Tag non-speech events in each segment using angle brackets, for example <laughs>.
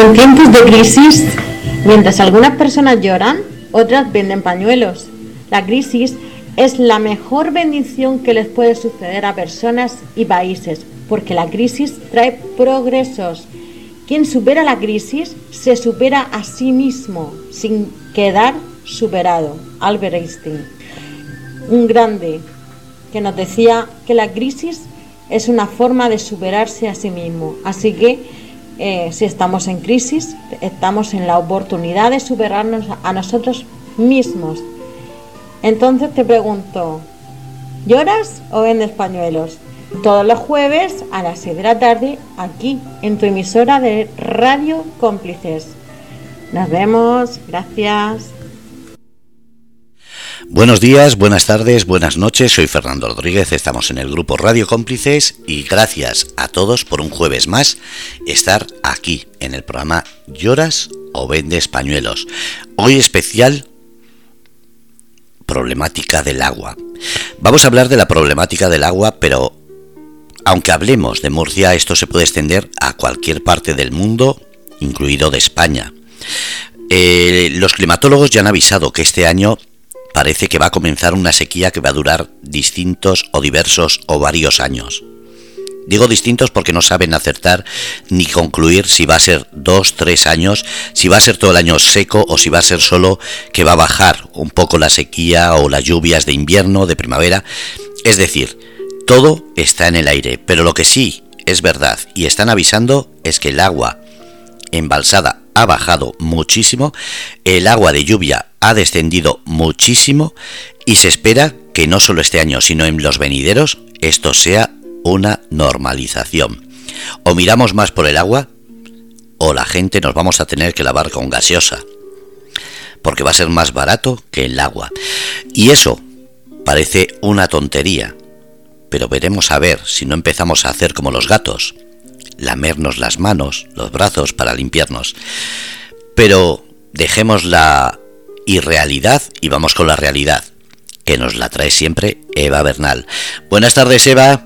En tiempos de crisis, mientras algunas personas lloran, otras venden pañuelos. La crisis es la mejor bendición que les puede suceder a personas y países, porque la crisis trae progresos. Quien supera la crisis se supera a sí mismo sin quedar superado. Albert Einstein, un grande que nos decía que la crisis es una forma de superarse a sí mismo. Así que eh, si estamos en crisis, estamos en la oportunidad de superarnos a nosotros mismos. Entonces te pregunto, ¿lloras o vendes pañuelos? Todos los jueves a las 6 de la tarde aquí en tu emisora de Radio Cómplices. Nos vemos, gracias. Buenos días, buenas tardes, buenas noches, soy Fernando Rodríguez, estamos en el grupo Radio Cómplices y gracias a todos por un jueves más estar aquí en el programa Lloras o Vendes Pañuelos. Hoy especial problemática del agua. Vamos a hablar de la problemática del agua, pero aunque hablemos de Murcia, esto se puede extender a cualquier parte del mundo, incluido de España. Eh, los climatólogos ya han avisado que este año parece que va a comenzar una sequía que va a durar distintos o diversos o varios años. Digo distintos porque no saben acertar ni concluir si va a ser dos, tres años, si va a ser todo el año seco o si va a ser solo que va a bajar un poco la sequía o las lluvias de invierno, de primavera. Es decir, todo está en el aire, pero lo que sí es verdad y están avisando es que el agua embalsada ha bajado muchísimo, el agua de lluvia ha descendido muchísimo y se espera que no solo este año, sino en los venideros, esto sea una normalización. O miramos más por el agua, o la gente nos vamos a tener que lavar con gaseosa, porque va a ser más barato que el agua. Y eso parece una tontería, pero veremos a ver si no empezamos a hacer como los gatos, lamernos las manos, los brazos para limpiarnos. Pero dejemos la irrealidad y vamos con la realidad, que nos la trae siempre Eva Bernal. Buenas tardes, Eva.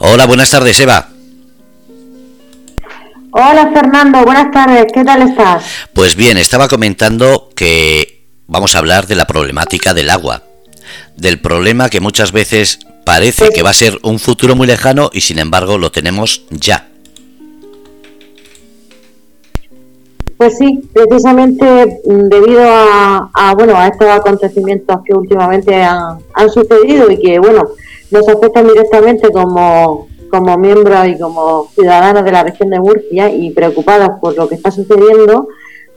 Hola, buenas tardes, Eva. Hola Fernando, buenas tardes, ¿qué tal estás? Pues bien, estaba comentando que vamos a hablar de la problemática del agua, del problema que muchas veces parece que va a ser un futuro muy lejano y sin embargo lo tenemos ya. Pues sí, precisamente mm, debido a, bueno a estos acontecimientos que últimamente han, sucedido y que bueno nos afectan directamente como, como miembros y como ciudadanos de la región de Murcia y preocupados por lo que está sucediendo,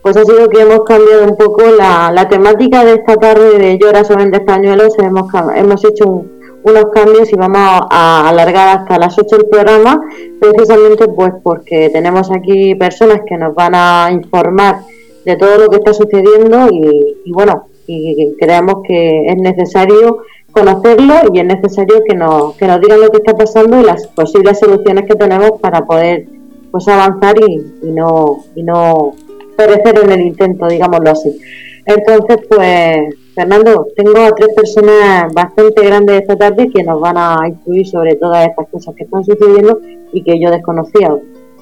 pues ha sido que hemos cambiado un poco la, la temática de esta tarde de Lloras o de Españolos, hemos, hemos hecho un, unos cambios y vamos a alargar hasta las 8 el programa, precisamente pues porque tenemos aquí personas que nos van a informar de todo lo que está sucediendo y, bueno, y creemos que es necesario conocerlo y es necesario que nos, que nos digan lo que está pasando y las posibles soluciones que tenemos para poder pues avanzar y, y no y no perecer en el intento, digámoslo así. Entonces, pues Fernando, tengo a tres personas bastante grandes esta tarde que nos van a instruir sobre todas estas cosas que están sucediendo y que yo desconocía,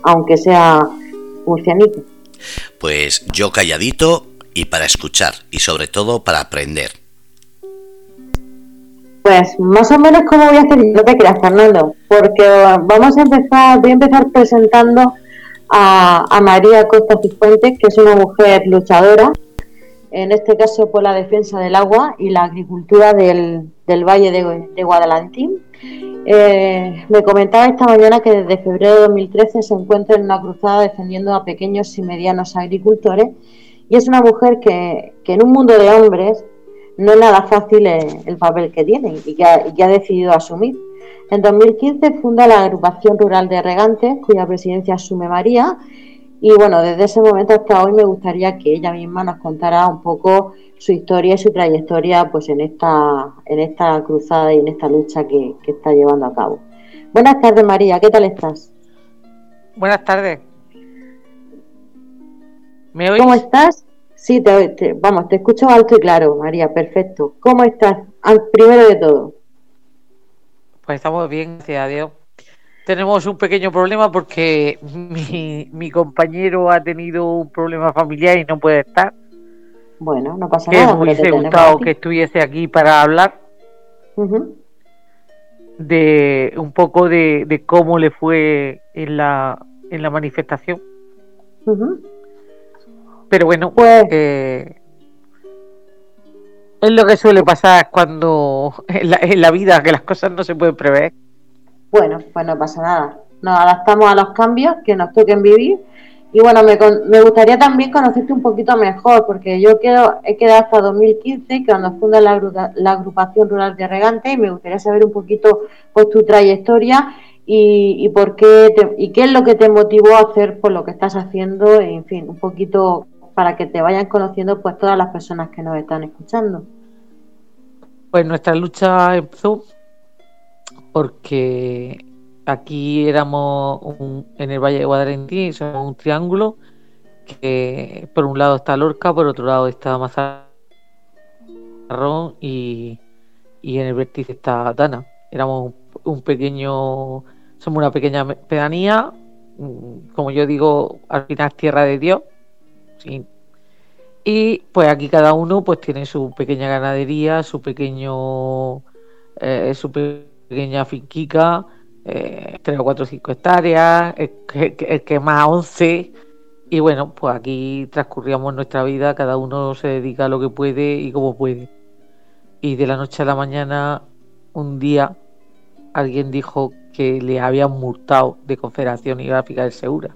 aunque sea murcianito. Pues yo calladito y para escuchar y sobre todo para aprender. Pues más o menos como voy a hacer, no te creas Fernando, porque vamos a empezar, voy a empezar presentando a, a María Costa Cifuentes, que es una mujer luchadora en este caso por la defensa del agua y la agricultura del, Valle de, de Guadalantín. Eh, me comentaba esta mañana que desde febrero de 2013 se encuentra en una cruzada defendiendo a pequeños y medianos agricultores y es una mujer que, en un mundo de hombres no es nada fácil el, papel que tiene y que, ha, y que ha decidido asumir. En 2015 funda la agrupación rural de regantes, cuya presidencia asume María, y bueno, desde ese momento hasta hoy me gustaría que ella misma nos contara un poco su historia y su trayectoria pues en esta, en esta cruzada y en esta lucha que, está llevando a cabo. Buenas tardes María, ¿qué tal estás? Buenas tardes. ¿Me oís? ¿Cómo estás? Sí, te, vamos, te escucho alto y claro, María, perfecto. ¿Cómo estás? Al, primero de todo. Pues estamos bien, gracias a Dios. Tenemos un pequeño problema porque <laughs> mi, mi, compañero ha tenido un problema familiar y no puede estar. Bueno, no pasa nada. Me hubiese gustado que estuviese aquí para hablar de un poco de, cómo le fue en la, en la manifestación. Pero bueno, pues eh, es lo que suele pasar cuando <laughs> en la, en la vida, que las cosas no se pueden prever. Bueno, pues no pasa nada. Nos adaptamos a los cambios que nos toquen vivir. Y bueno, me, me gustaría también conocerte un poquito mejor, porque yo quedo, he quedado hasta 2015, cuando funda la, agrupación rural de regantes, y me gustaría saber un poquito pues, tu trayectoria y, por qué y qué es lo que te motivó a hacer por lo que estás haciendo, en fin, un poquito para que te vayan conociendo pues todas las personas que nos están escuchando. Pues nuestra lucha empezó porque aquí éramos en el Valle de Guadalentín, somos un triángulo que por un lado está Lorca, por otro lado está Mazarrón y, y en el vértice está Dana. Éramos un, pequeño, somos una pequeña pedanía, mm, como yo digo, al final tierra de Dios. Y pues aquí cada uno pues tiene su pequeña ganadería, su pequeño eh, pequeña finquica, eh, 3 o 4 o 5 hectáreas, el que, más 11. Y bueno, pues aquí transcurríamos nuestra vida, cada uno se dedica a lo que puede y como puede. Y de la noche a la mañana, un día, alguien dijo que le habían multado de Confederación Hidrográfica del Segura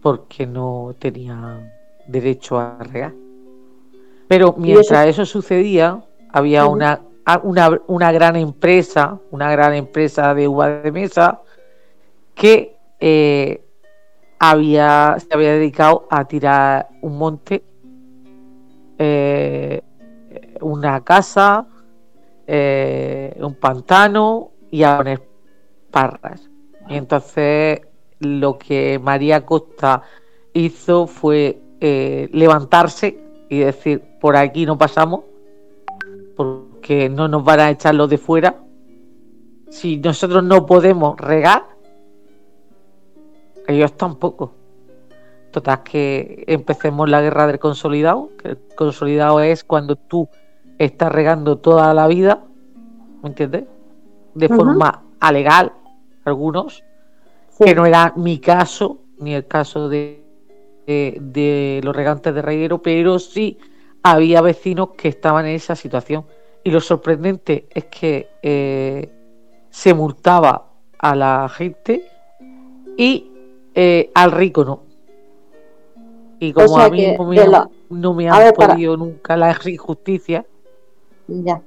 porque no tenía derecho a regar. Pero mientras eso? sucedía, había una una, una gran empresa, una gran empresa de uva de mesa, que eh, había, se había dedicado a tirar un monte, eh, una casa, eh, un pantano y a poner parras. Y entonces lo que María Costa hizo fue levantarse y decir, por aquí no pasamos, que no nos van a echar los de fuera. Si nosotros no podemos regar, ellos tampoco. Total, que empecemos la guerra del consolidado. Que el consolidado es cuando tú estás regando toda la vida, ¿me entiendes? De forma alegal, algunos, que no era mi caso, ni el caso de, de los regantes de reguero, pero sí había vecinos que estaban en esa situación y lo sorprendente es que eh, se multaba a la gente y eh, al rico no. Y como a mí no me, han podido nunca la <laughs> injusticia. Ya.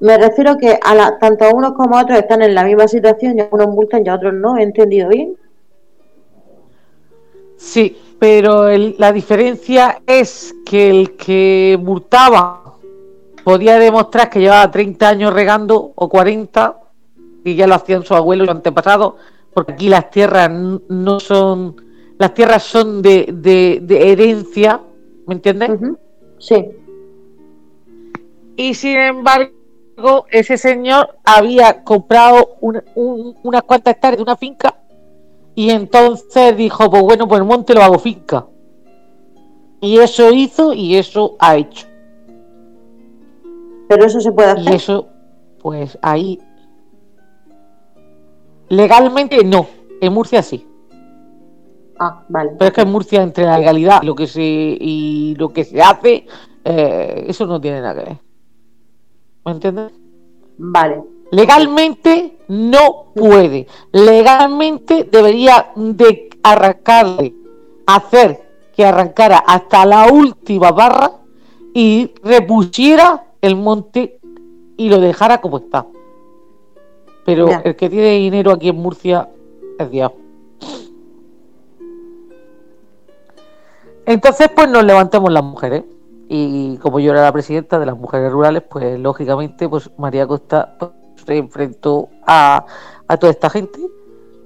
Me refiero que a la, tanto a unos como a otros están en la misma situación y a unos multan y a otros no. ¿He entendido bien? Sí, pero la diferencia es que el que multaba podía demostrar que llevaba 30 años regando o 40 y ya lo hacían sus abuelos y antepasados, porque aquí las tierras no son, las tierras son de, de, herencia, ¿me entiendes? Sí. Y sin embargo, ese señor había comprado unas cuantas hectáreas de una finca y entonces dijo, pues bueno, pues el monte lo hago finca. Y eso hizo y eso ha hecho. Pero eso se puede hacer. Y eso, pues ahí. Legalmente no. En Murcia sí. Ah, vale. Pero es que en Murcia, entre la legalidad lo que se, y lo que se hace, eh, eso no tiene nada que ver. ¿Me entiendes? Vale. Legalmente no puede. Legalmente debería de arrancarle, hacer que arrancara hasta la última barra y repusiera el monte y lo dejara como está. Pero el que tiene dinero aquí en Murcia es Dios. Entonces, pues nos levantamos las mujeres. Y como yo era la presidenta de las mujeres rurales, pues lógicamente, pues María Costa pues, se enfrentó a, toda esta gente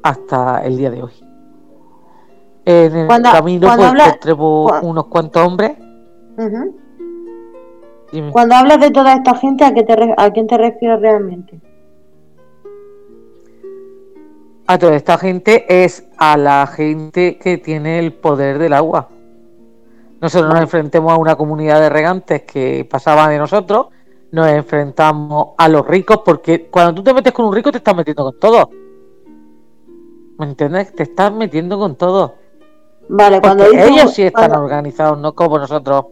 hasta el día de hoy. En el camino pues encontremos unos cuantos hombres. Cuando hablas de toda esta gente, ¿a, qué te, ¿a quién te refieres realmente? a toda esta gente es a la gente que tiene el poder del agua. Nosotros nos enfrentemos a una comunidad de regantes que pasaba de nosotros, nos enfrentamos a los ricos, porque cuando tú te metes con un rico te estás metiendo con todo. ¿Me entiendes? Te estás metiendo con todo. Vale, cuando ellos sí están organizados, no como nosotros.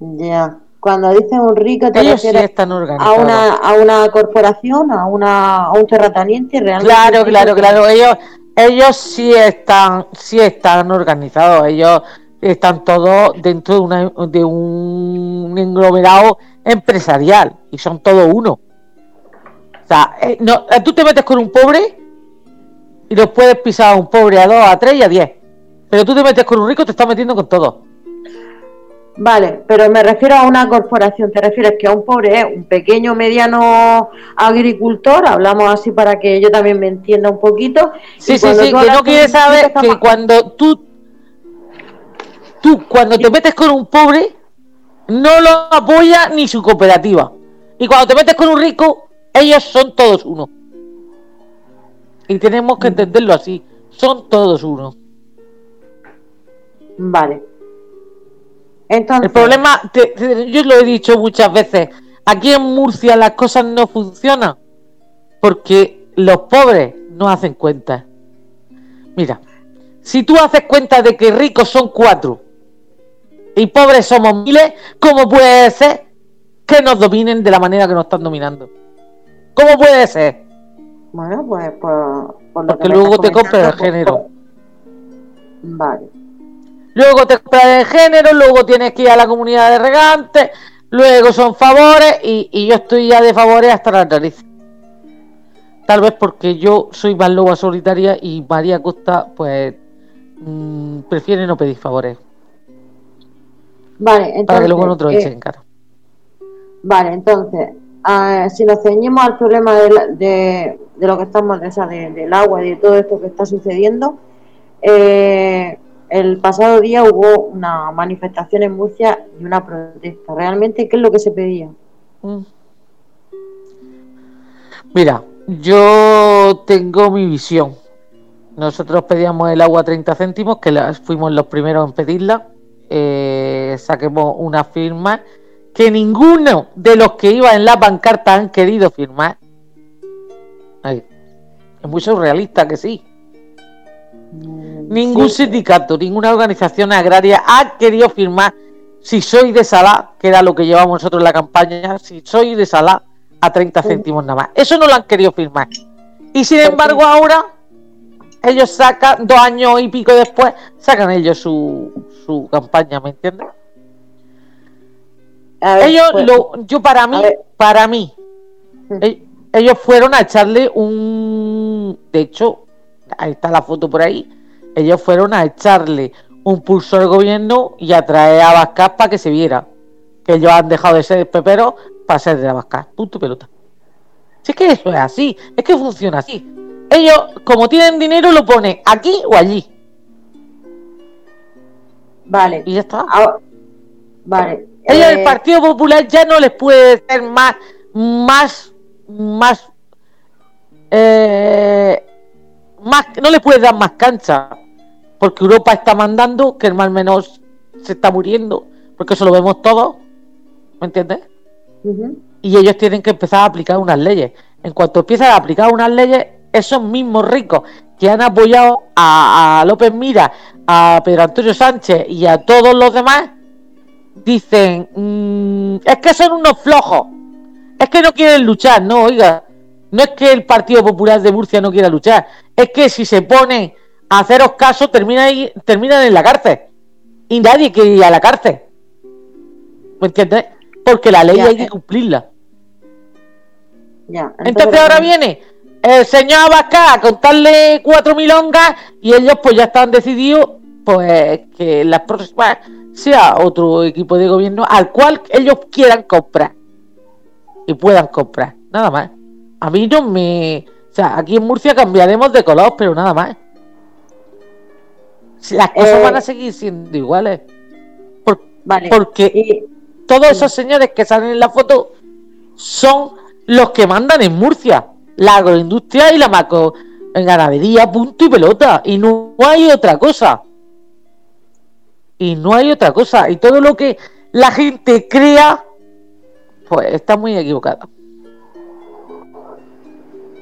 Ya. Cuando dicen un rico, te ellos sí están organizados. A una, a una corporación, a, una, a un terrateniente, realmente. Claro, claro, claro. Ellos, ellos sí están, sí están organizados. Ellos están todos dentro de, una, de un englomerado empresarial y son todos uno. O sea, eh, no, tú te metes con un pobre y los puedes pisar a un pobre a dos, a tres y a diez. Pero tú te metes con un rico, te estás metiendo con todo. Vale, pero me refiero a una corporación, te refieres que a un pobre es un pequeño, mediano agricultor, hablamos así para que yo también me entienda un poquito. Sí, sí, sí, que no quieres saber que cuando tú, tú cuando te metes con un pobre, no lo apoya ni su cooperativa. Y cuando te metes con un rico, ellos son todos uno. Y tenemos que entenderlo así, son todos uno. Vale. Entonces... El problema, yo lo he dicho muchas veces, aquí en Murcia las cosas no funcionan porque los pobres no hacen cuenta. Mira, si tú haces cuenta de que ricos son cuatro y pobres somos miles, ¿cómo puede ser que nos dominen de la manera que nos están dominando? ¿Cómo puede ser? Bueno, pues por, porque luego te compras el género. Vale luego te compras de género, luego tienes que ir a la comunidad de regantes, luego son favores y, yo estoy ya de favores hasta la nariz. Tal vez porque yo soy más loba solitaria y María Costa, pues, mm, prefiere no pedir favores. Vale, entonces. Para que luego no te lo echen eh, Vale, entonces, si nos ceñimos al problema de, de, lo que estamos, o sea, del agua y de todo esto que está sucediendo, eh, el pasado día hubo una manifestación en Murcia y una protesta. ¿Realmente qué es lo que se pedía? Mm. Mira, yo tengo mi visión. Nosotros pedíamos el agua a 30 céntimos, que fuimos los primeros en pedirla. Eh, saquemos una firma que ninguno de los que iba en la pancarta han querido firmar. es muy surrealista que sí. Ningún sindicato, ninguna organización agraria ha querido firmar si soy de Salá, que era lo que llevamos nosotros en la campaña, si soy de Salá a 30 céntimos nada más. Eso no lo han querido firmar. Y sin embargo ahora ellos sacan, dos años y pico después, sacan ellos su, su campaña, ¿me entiendes? ellos, pues, lo, yo para mí, para mí, e, ellos fueron a echarle un, de hecho, ahí está la foto por ahí, ellos fueron a echarle un pulso al gobierno y a traer a Vascar para que se viera que ellos han dejado de ser pepero para ser de Vascar. Punto pelota. Si es que eso es así, es que funciona así. Ellos, como tienen dinero, lo ponen aquí o allí. Vale. Y ya está. vale. Ellos, el eh, Partido Popular ya no les puede ser más, más, más eh, más, no le puedes dar más cancha, porque Europa está mandando que el mal menos se está muriendo, porque eso lo vemos todos, ¿me entiendes? Y ellos tienen que empezar a aplicar unas leyes. En cuanto empiezan a aplicar unas leyes, esos mismos ricos que han apoyado a, López Mira, a Pedro Antonio Sánchez y a todos los demás, dicen, mm, es que son unos flojos, es que no quieren luchar, no, oiga, no es que el Partido Popular de Murcia no quiera luchar, es que si se pone a haceros caso, termina ahí, terminan en la cárcel. Y nadie quiere ir a la cárcel. ¿Me entiendes? Porque la ley hay que eh. cumplirla. entonces, ahora viene el señor Abascal a contarle cuatro milongas y ellos pues ya están decididos pues que las próximas sea otro equipo de gobierno al cual ellos quieran comprar y puedan comprar, nada más. A mí no me... O sea, aquí en Murcia cambiaremos de color, pero nada más. Las cosas eh, van a seguir siendo iguales. vale. Porque todos esos señores que salen en la foto son los que mandan en Murcia. La agroindustria y la macro, En ganadería, punto y pelota. Y no hay otra cosa. Y no hay otra cosa. Y todo lo que la gente crea, pues está muy equivocada.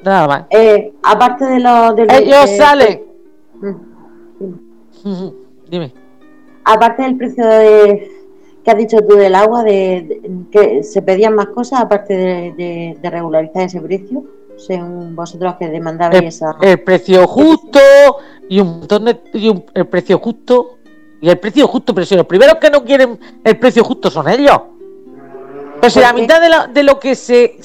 Nada más. Eh, aparte de los... Ellos salen. Mm. <laughs> Dime. Aparte del precio de, que has dicho tú del agua, de, que se pedían más cosas aparte de, regularizar ese precio, según vosotros que demandabais el, esa... El precio justo y un montón de... Y el precio justo y el precio justo, pero si los primeros que no quieren el precio justo son ellos. Pero si la mitad de, de lo que se...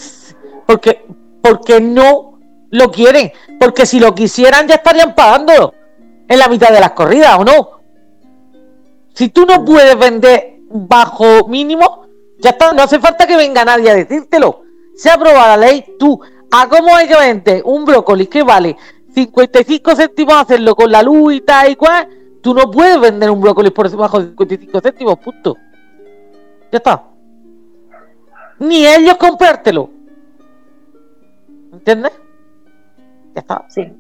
Porque, porque no lo quieren. Porque si lo quisieran ya estarían pagando en la mitad de las corridas, ¿o no? Si tú no puedes vender bajo mínimo, ya está, no hace falta que venga nadie a decírtelo. Se aprueba la ley, tú, ¿a cómo hay que vender un brócoli que vale 55 céntimos hacerlo con la luz y tal y cual? Tú no puedes vender un brócoli por debajo de 55 céntimos, punto. Ya está. Ni ellos comprártelo. ¿Entiendes? Ya está. Sí.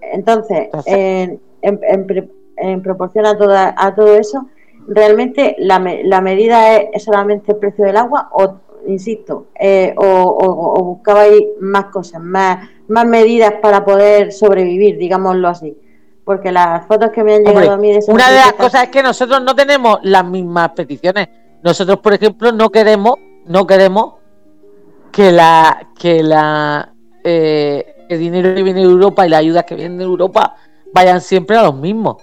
Entonces, en, en, proporción a, toda, a todo eso, ¿realmente la, la medida es, solamente el precio del agua o, insisto, eh, o, o, buscabais más cosas, más, más medidas para poder sobrevivir, digámoslo así? Porque las fotos que me han llegado a mí de Una de las cosas es que nosotros no tenemos las mismas peticiones. Nosotros, por ejemplo, no queremos, no queremos que la, que la eh, el dinero que viene de Europa y las ayudas que vienen de Europa vayan siempre a los mismos.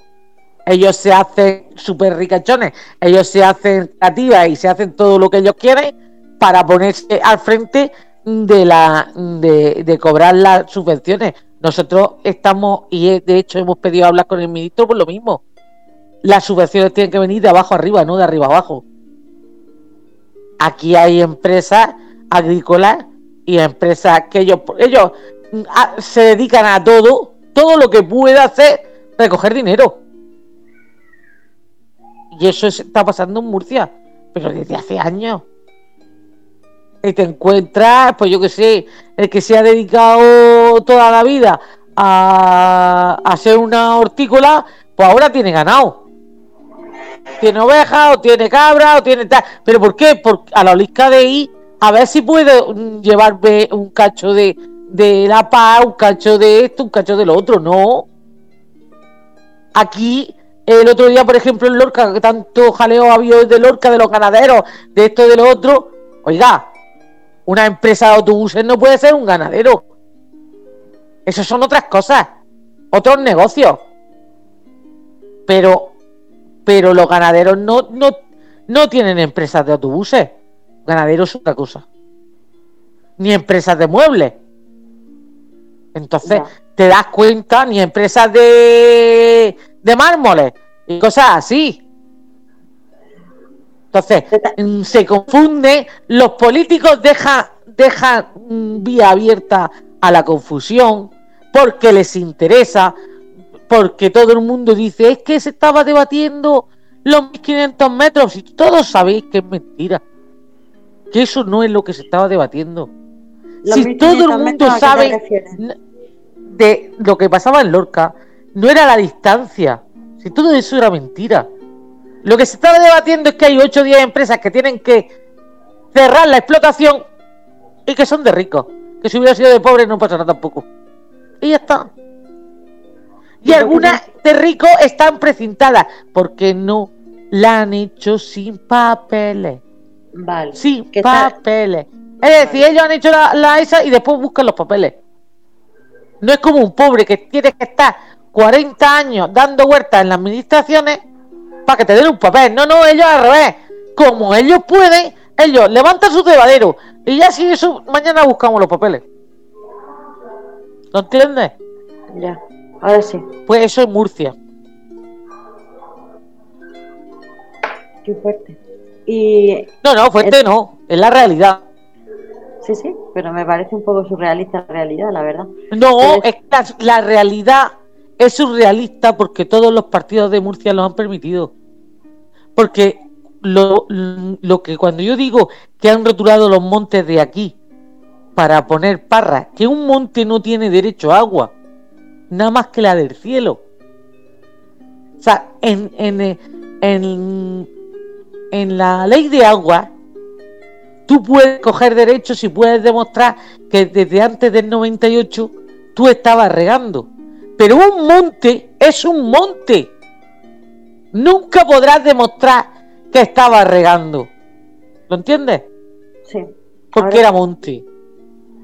Ellos se hacen súper ricachones, ellos se hacen creativas y se hacen todo lo que ellos quieren para ponerse al frente de la de, de cobrar las subvenciones. Nosotros estamos, y de hecho hemos pedido hablar con el ministro por lo mismo. Las subvenciones tienen que venir de abajo arriba, no de arriba abajo. Aquí hay empresas agrícolas y empresas que ellos, ellos se dedican a todo, todo lo que pueda hacer, recoger dinero. Y eso está pasando en Murcia, pero desde hace años. Y te encuentras, pues yo que sé, el que se ha dedicado toda la vida a, ser una hortícola, pues ahora tiene ganado. Tiene ovejas, o tiene cabra, o tiene tal. ¿Pero por qué? Porque a la olisca de ahí, a ver si puede llevarme un cacho de, de la paz, un cacho de esto, un cacho de lo otro, no. Aquí, el otro día, por ejemplo, en Lorca, que tanto jaleo había de Lorca, de los ganaderos, de esto, de lo otro, oiga, una empresa de autobuses no puede ser un ganadero. Eso son otras cosas, otros negocios. Pero, pero los ganaderos no, no, no tienen empresas de autobuses. Ganaderos es otra cosa. Ni empresas de muebles. Entonces, te das cuenta, ni empresas de, de mármoles y cosas así. Entonces, mm, se confunde, los políticos dejan, dejan mm, vía abierta a la confusión porque les interesa, porque todo el mundo dice, es que se estaba debatiendo los 1500 metros y todos sabéis que es mentira, que eso no es lo que se estaba debatiendo si todo el mundo sabe de lo que pasaba en Lorca, no era la distancia, si todo eso era mentira. Lo que se estaba debatiendo es que hay 8 o 10 empresas que tienen que cerrar la explotación y que son de ricos. Que si hubiera sido de pobres no pasará tampoco. Y ya está. Y algunas de ricos están precintadas porque no la han hecho sin papeles. Vale. Sin papeles. Es decir, ellos han hecho la, esa y después buscan los papeles. No es como un pobre que tiene que estar 40 años dando vueltas en las administraciones para que te den un papel. No, no, ellos al revés. Como ellos pueden, ellos levantan su cebadero y ya si eso, mañana buscamos los papeles. ¿Lo entiendes? Ya, ahora sí. Pues eso es Murcia. Qué fuerte. Y. No, no, fuerte no, es la realidad. Sí, sí, pero me parece un poco surrealista la realidad, la verdad. No, es que la, realidad es surrealista porque todos los partidos de Murcia lo han permitido. Porque lo, lo, que cuando yo digo que han rotulado los montes de aquí para poner parras, que un monte no tiene derecho a agua, nada más que la del cielo. O sea, en, en, en, en la ley de agua, tú puedes coger derechos y puedes demostrar que desde antes del 98 tú estabas regando. Pero un monte es un monte. Nunca podrás demostrar que estabas regando. ¿Lo entiendes? Sí. Porque era monte.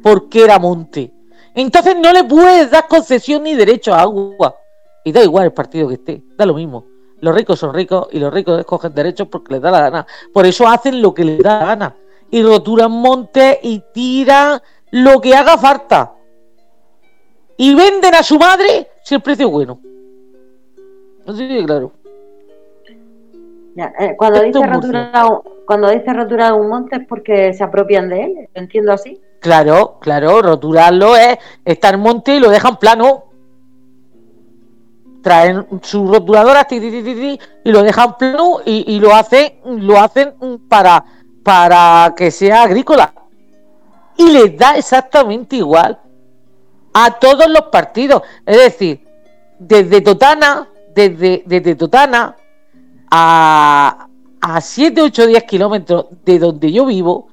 Porque era monte. Entonces no le puedes dar concesión ni derecho a agua. Y da igual el partido que esté, da lo mismo. Los ricos son ricos y los ricos escogen derechos porque les da la gana. Por eso hacen lo que les da la gana. Y roturan montes y tiran lo que haga falta. Y venden a su madre si el precio es bueno. Así claro. Eh, cuando, dice roturar, cuando dice roturar un monte es porque se apropian de él, entiendo así. Claro, claro, roturarlo es estar en monte y lo dejan plano. Traen su roturadora y lo dejan plano y, lo hacen, lo hacen para, para que sea agrícola. Y les da exactamente igual a todos los partidos. Es decir, desde Totana, desde, desde Totana a, a 7, 8, 10 kilómetros de donde yo vivo,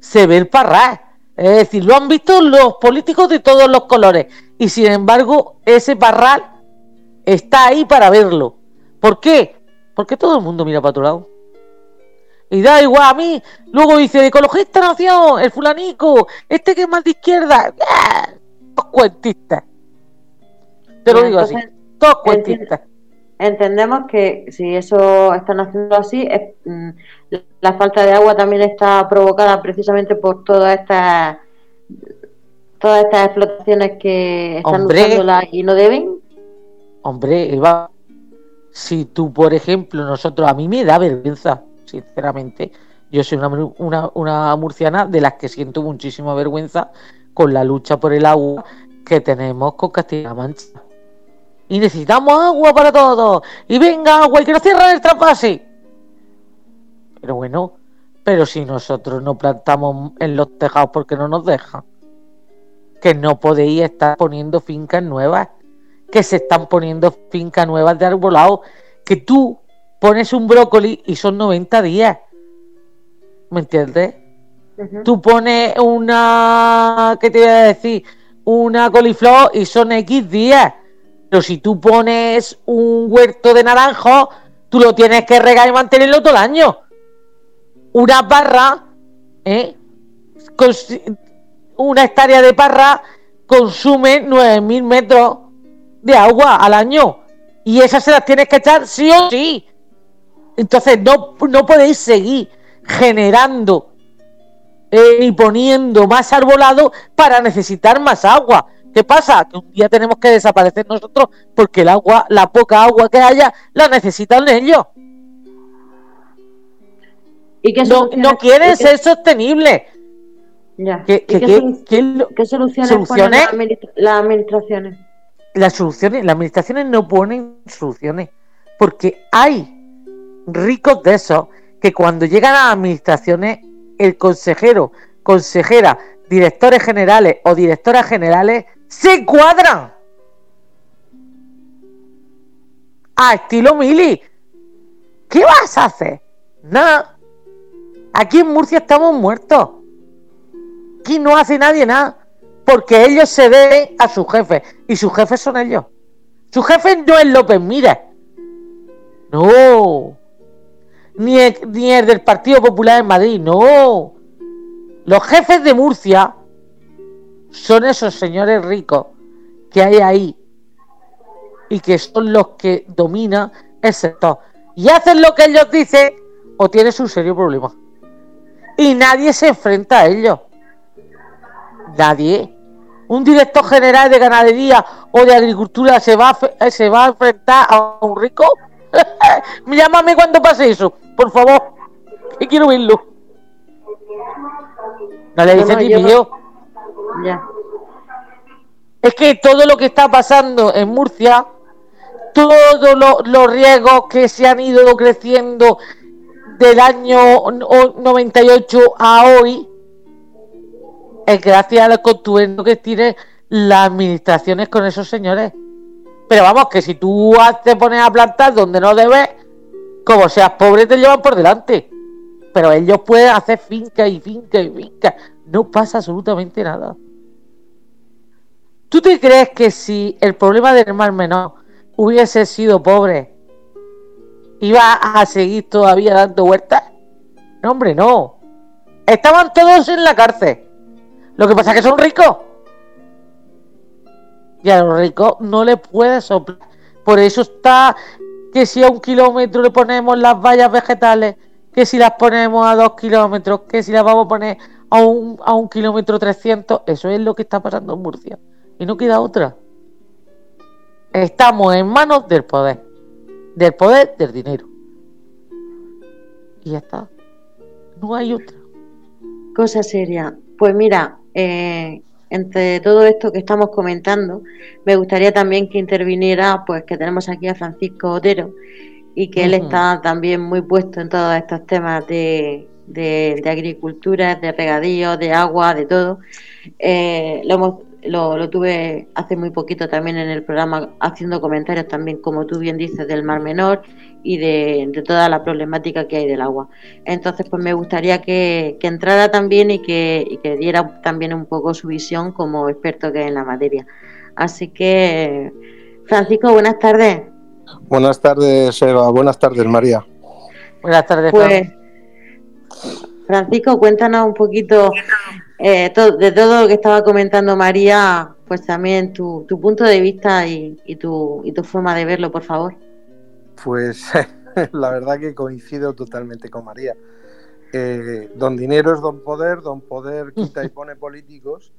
se ve el parral. Es decir, lo han visto los políticos de todos los colores. Y sin embargo, ese parral está ahí para verlo. ¿Por qué? Porque todo el mundo mira para otro lado. Y da igual a mí. Luego dice, ecologista nación, el fulanico, este que es más de izquierda. Todos cuentistas. Te lo digo así. Todos cuentistas entendemos que si eso están haciendo así, es, mm, la falta de agua también está provocada precisamente por todas estas todas estas explotaciones que están usándola y no deben. Hombre, Eva, si tú, por ejemplo, nosotros, a mí me da vergüenza, sinceramente. Yo soy una, una, una murciana de las que siento muchísima vergüenza con la lucha por el agua que tenemos con Castilla-La Mancha y necesitamos agua para todos. Y venga agua y que nos cierren el trasvase. Pero bueno, pero si nosotros no plantamos en los tejados porque no nos dejan. Que no podéis estar poniendo fincas nuevas. Que se están poniendo fincas nuevas de arbolado. Que tú pones un brócoli y son 90 días. ¿Me entiendes? Tú pones una. ¿Qué te voy a decir? Una coliflor y son X días pero si tú pones un huerto de naranjo, tú lo tienes que regar y mantenerlo todo el año. Una parra, ¿eh? una hectárea de parra consume 9.000 metros de agua al año. Y esas se las tienes que echar sí o sí. Entonces no, no podéis seguir generando eh, y poniendo más arbolado para necesitar más agua. ¿Qué pasa? Que un día tenemos que desaparecer nosotros porque el agua, la poca agua que haya, la necesitan ellos. ¿Y no, quieren ser sostenibles. ¿Qué, soluciones, ponen las administraciones? Las soluciones, las administraciones no ponen soluciones. Porque hay ricos de esos que cuando llegan a las administraciones, el consejero, consejera, directores generales o directoras generales se cuadran. A estilo Mili. ¿Qué vas a hacer? Nada. Aquí en Murcia estamos muertos. Aquí no hace nadie nada. Porque ellos se deben a sus jefes. Y sus jefes son ellos. Su jefe no es López Mira. No. Ni ni el del Partido Popular en Madrid. No. Los jefes de Murcia son esos señores ricos que hay ahí y que son los que dominan el sector. Y hacen lo que ellos dicen o tienes un serio problema. Y nadie se enfrenta a ellos. Nadie. Un director general de ganadería o de agricultura se va a, se va a enfrentar a un rico. <laughs> Llámame cuando pase eso, por favor. Que quiero verlo. No le dice ni es que todo lo que está pasando en Murcia, todos los riesgos que se han ido creciendo del año 98 a hoy, es gracias al contubernio que tiene las administraciones con esos señores. Pero vamos, que si tú te pones a plantar donde no debes, como seas pobre te llevan por delante. Pero ellos pueden hacer finca y finca y finca. No pasa absolutamente nada. ¿Tú te crees que si el problema del mar menor hubiese sido pobre, iba a seguir todavía dando vueltas? No, hombre, no. Estaban todos en la cárcel. Lo que pasa es que son ricos. Y a los ricos no le puede soplar. Por eso está que si a un kilómetro le ponemos las vallas vegetales, que si las ponemos a dos kilómetros, que si las vamos a poner a un, a un kilómetro 300, eso es lo que está pasando en Murcia. Y no queda otra. Estamos en manos del poder. Del poder del dinero. Y ya está. No hay otra. Cosa seria. Pues mira, eh, entre todo esto que estamos comentando, me gustaría también que interviniera, pues que tenemos aquí a Francisco Otero y que él está también muy puesto en todos estos temas de, de, agricultura, de regadío, de agua, de todo. Eh, lo hemos lo, tuve hace muy poquito también en el programa haciendo comentarios también, como tú bien dices, del Mar Menor y de, toda la problemática que hay del agua. Entonces, pues me gustaría que, entrara también y que, diera también un poco su visión como experto que es en la materia. Así que, Francisco, buenas tardes. Buenas tardes, Eva. Buenas tardes, María. Buenas tardes, pues, Francisco, cuéntanos un poquito eh, de todo lo que estaba comentando María, pues también tu, punto de vista y, tu, y tu forma de verlo, por favor. Pues <laughs> la verdad que coincido totalmente con María. Eh, don dinero es don poder, don poder quita y pone políticos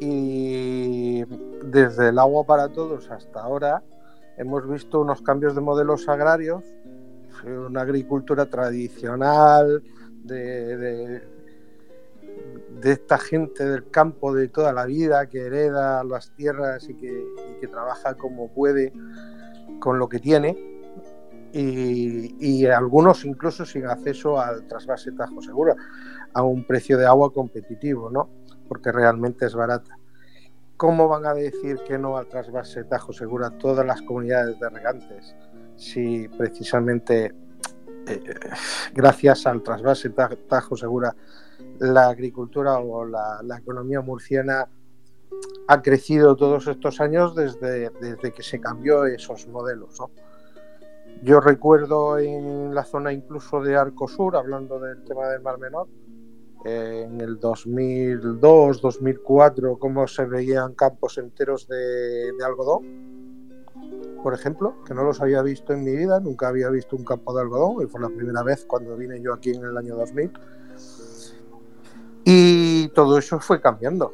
y desde el agua para todos hasta ahora hemos visto unos cambios de modelos agrarios, una agricultura tradicional de esta gente del campo de toda la vida que hereda las tierras y que, trabaja como puede con lo que tiene y, algunos incluso sin acceso al trasvase Tajo Segura a un precio de agua competitivo, ¿no? Porque realmente es barata. ¿Cómo van a decir que no al trasvase Tajo Segura todas las comunidades de regantes si precisamente eh, gracias al trasvase Tajo Segura la agricultura o la, economía murciana ha crecido todos estos años desde, desde que se cambió esos modelos. Yo recuerdo en la zona incluso de Arcosur, hablando del tema del Mar Menor, eh, en el 2002, 2004, cómo se veían campos enteros de, de, algodón, por ejemplo, que no los había visto en mi vida, nunca había visto un campo de algodón, y fue la primera vez cuando vine yo aquí en el año 2000 y todo eso fue cambiando.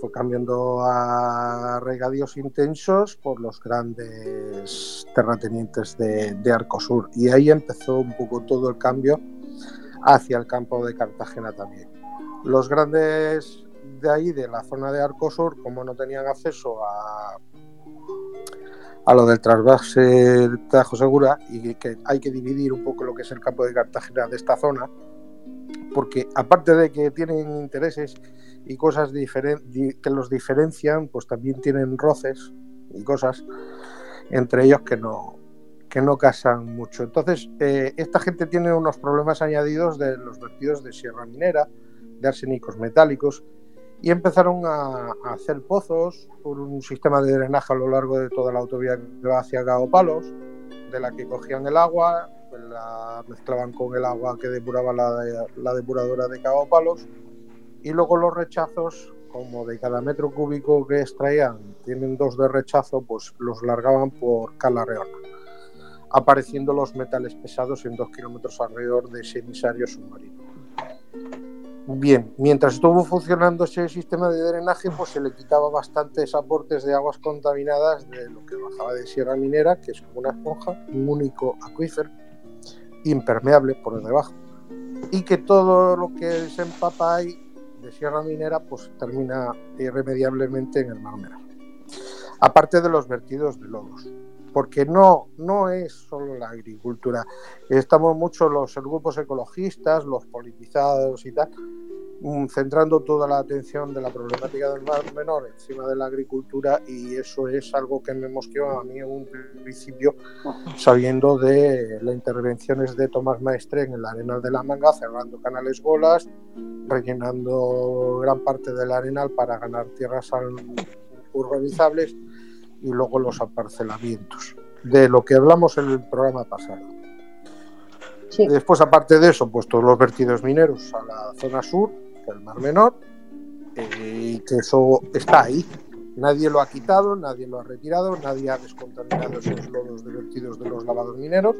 Fue cambiando a regadíos intensos por los grandes terratenientes de, de Arcosur. Y ahí empezó un poco todo el cambio hacia el campo de Cartagena también. Los grandes de ahí, de la zona de Arcosur, como no tenían acceso a, a lo del trasvase Tajo Segura y que hay que dividir un poco lo que es el campo de Cartagena de esta zona, porque aparte de que tienen intereses y cosas que los diferencian, pues también tienen roces y cosas entre ellos que no, que no casan mucho. Entonces, eh, esta gente tiene unos problemas añadidos de los vertidos de sierra minera, de arsénicos metálicos, y empezaron a, hacer pozos por un sistema de drenaje a lo largo de toda la autovía que va hacia Gao Palos, de la que cogían el agua, la mezclaban con el agua que depuraba la, depuradora de Cabo Palos y luego los rechazos, como de cada metro cúbico que extraían tienen dos de rechazo, pues los largaban por Cala Reona, apareciendo los metales pesados en dos kilómetros alrededor de ese emisario submarino. Bien, mientras estuvo funcionando ese sistema de drenaje, pues se le quitaba bastantes aportes de aguas contaminadas de lo que bajaba de Sierra Minera, que es como una esponja, un único acuífero impermeable por debajo y que todo lo que se empapa ahí de Sierra Minera pues termina irremediablemente en el Mar Menor. Aparte de los vertidos de lodos, porque no, no es solo la agricultura. Estamos mucho los grupos ecologistas, los politizados y tal, centrando toda la atención de la problemática del mar menor encima de la agricultura y eso es algo que me mosqueó a mí en un principio sabiendo de las intervenciones de Tomás Maestre en la arena de la Manga, cerrando canales bolas, rellenando gran parte del arenal para ganar tierras urbanizables y luego los aparcelamientos, de lo que hablamos en el programa pasado. Después, aparte de eso, pues todos los vertidos mineros a la zona sur, el Mar Menor, eh, que eso está ahí. Nadie lo ha quitado, nadie lo ha retirado, nadie ha descontaminado esos lodos de vertidos de los lavados mineros.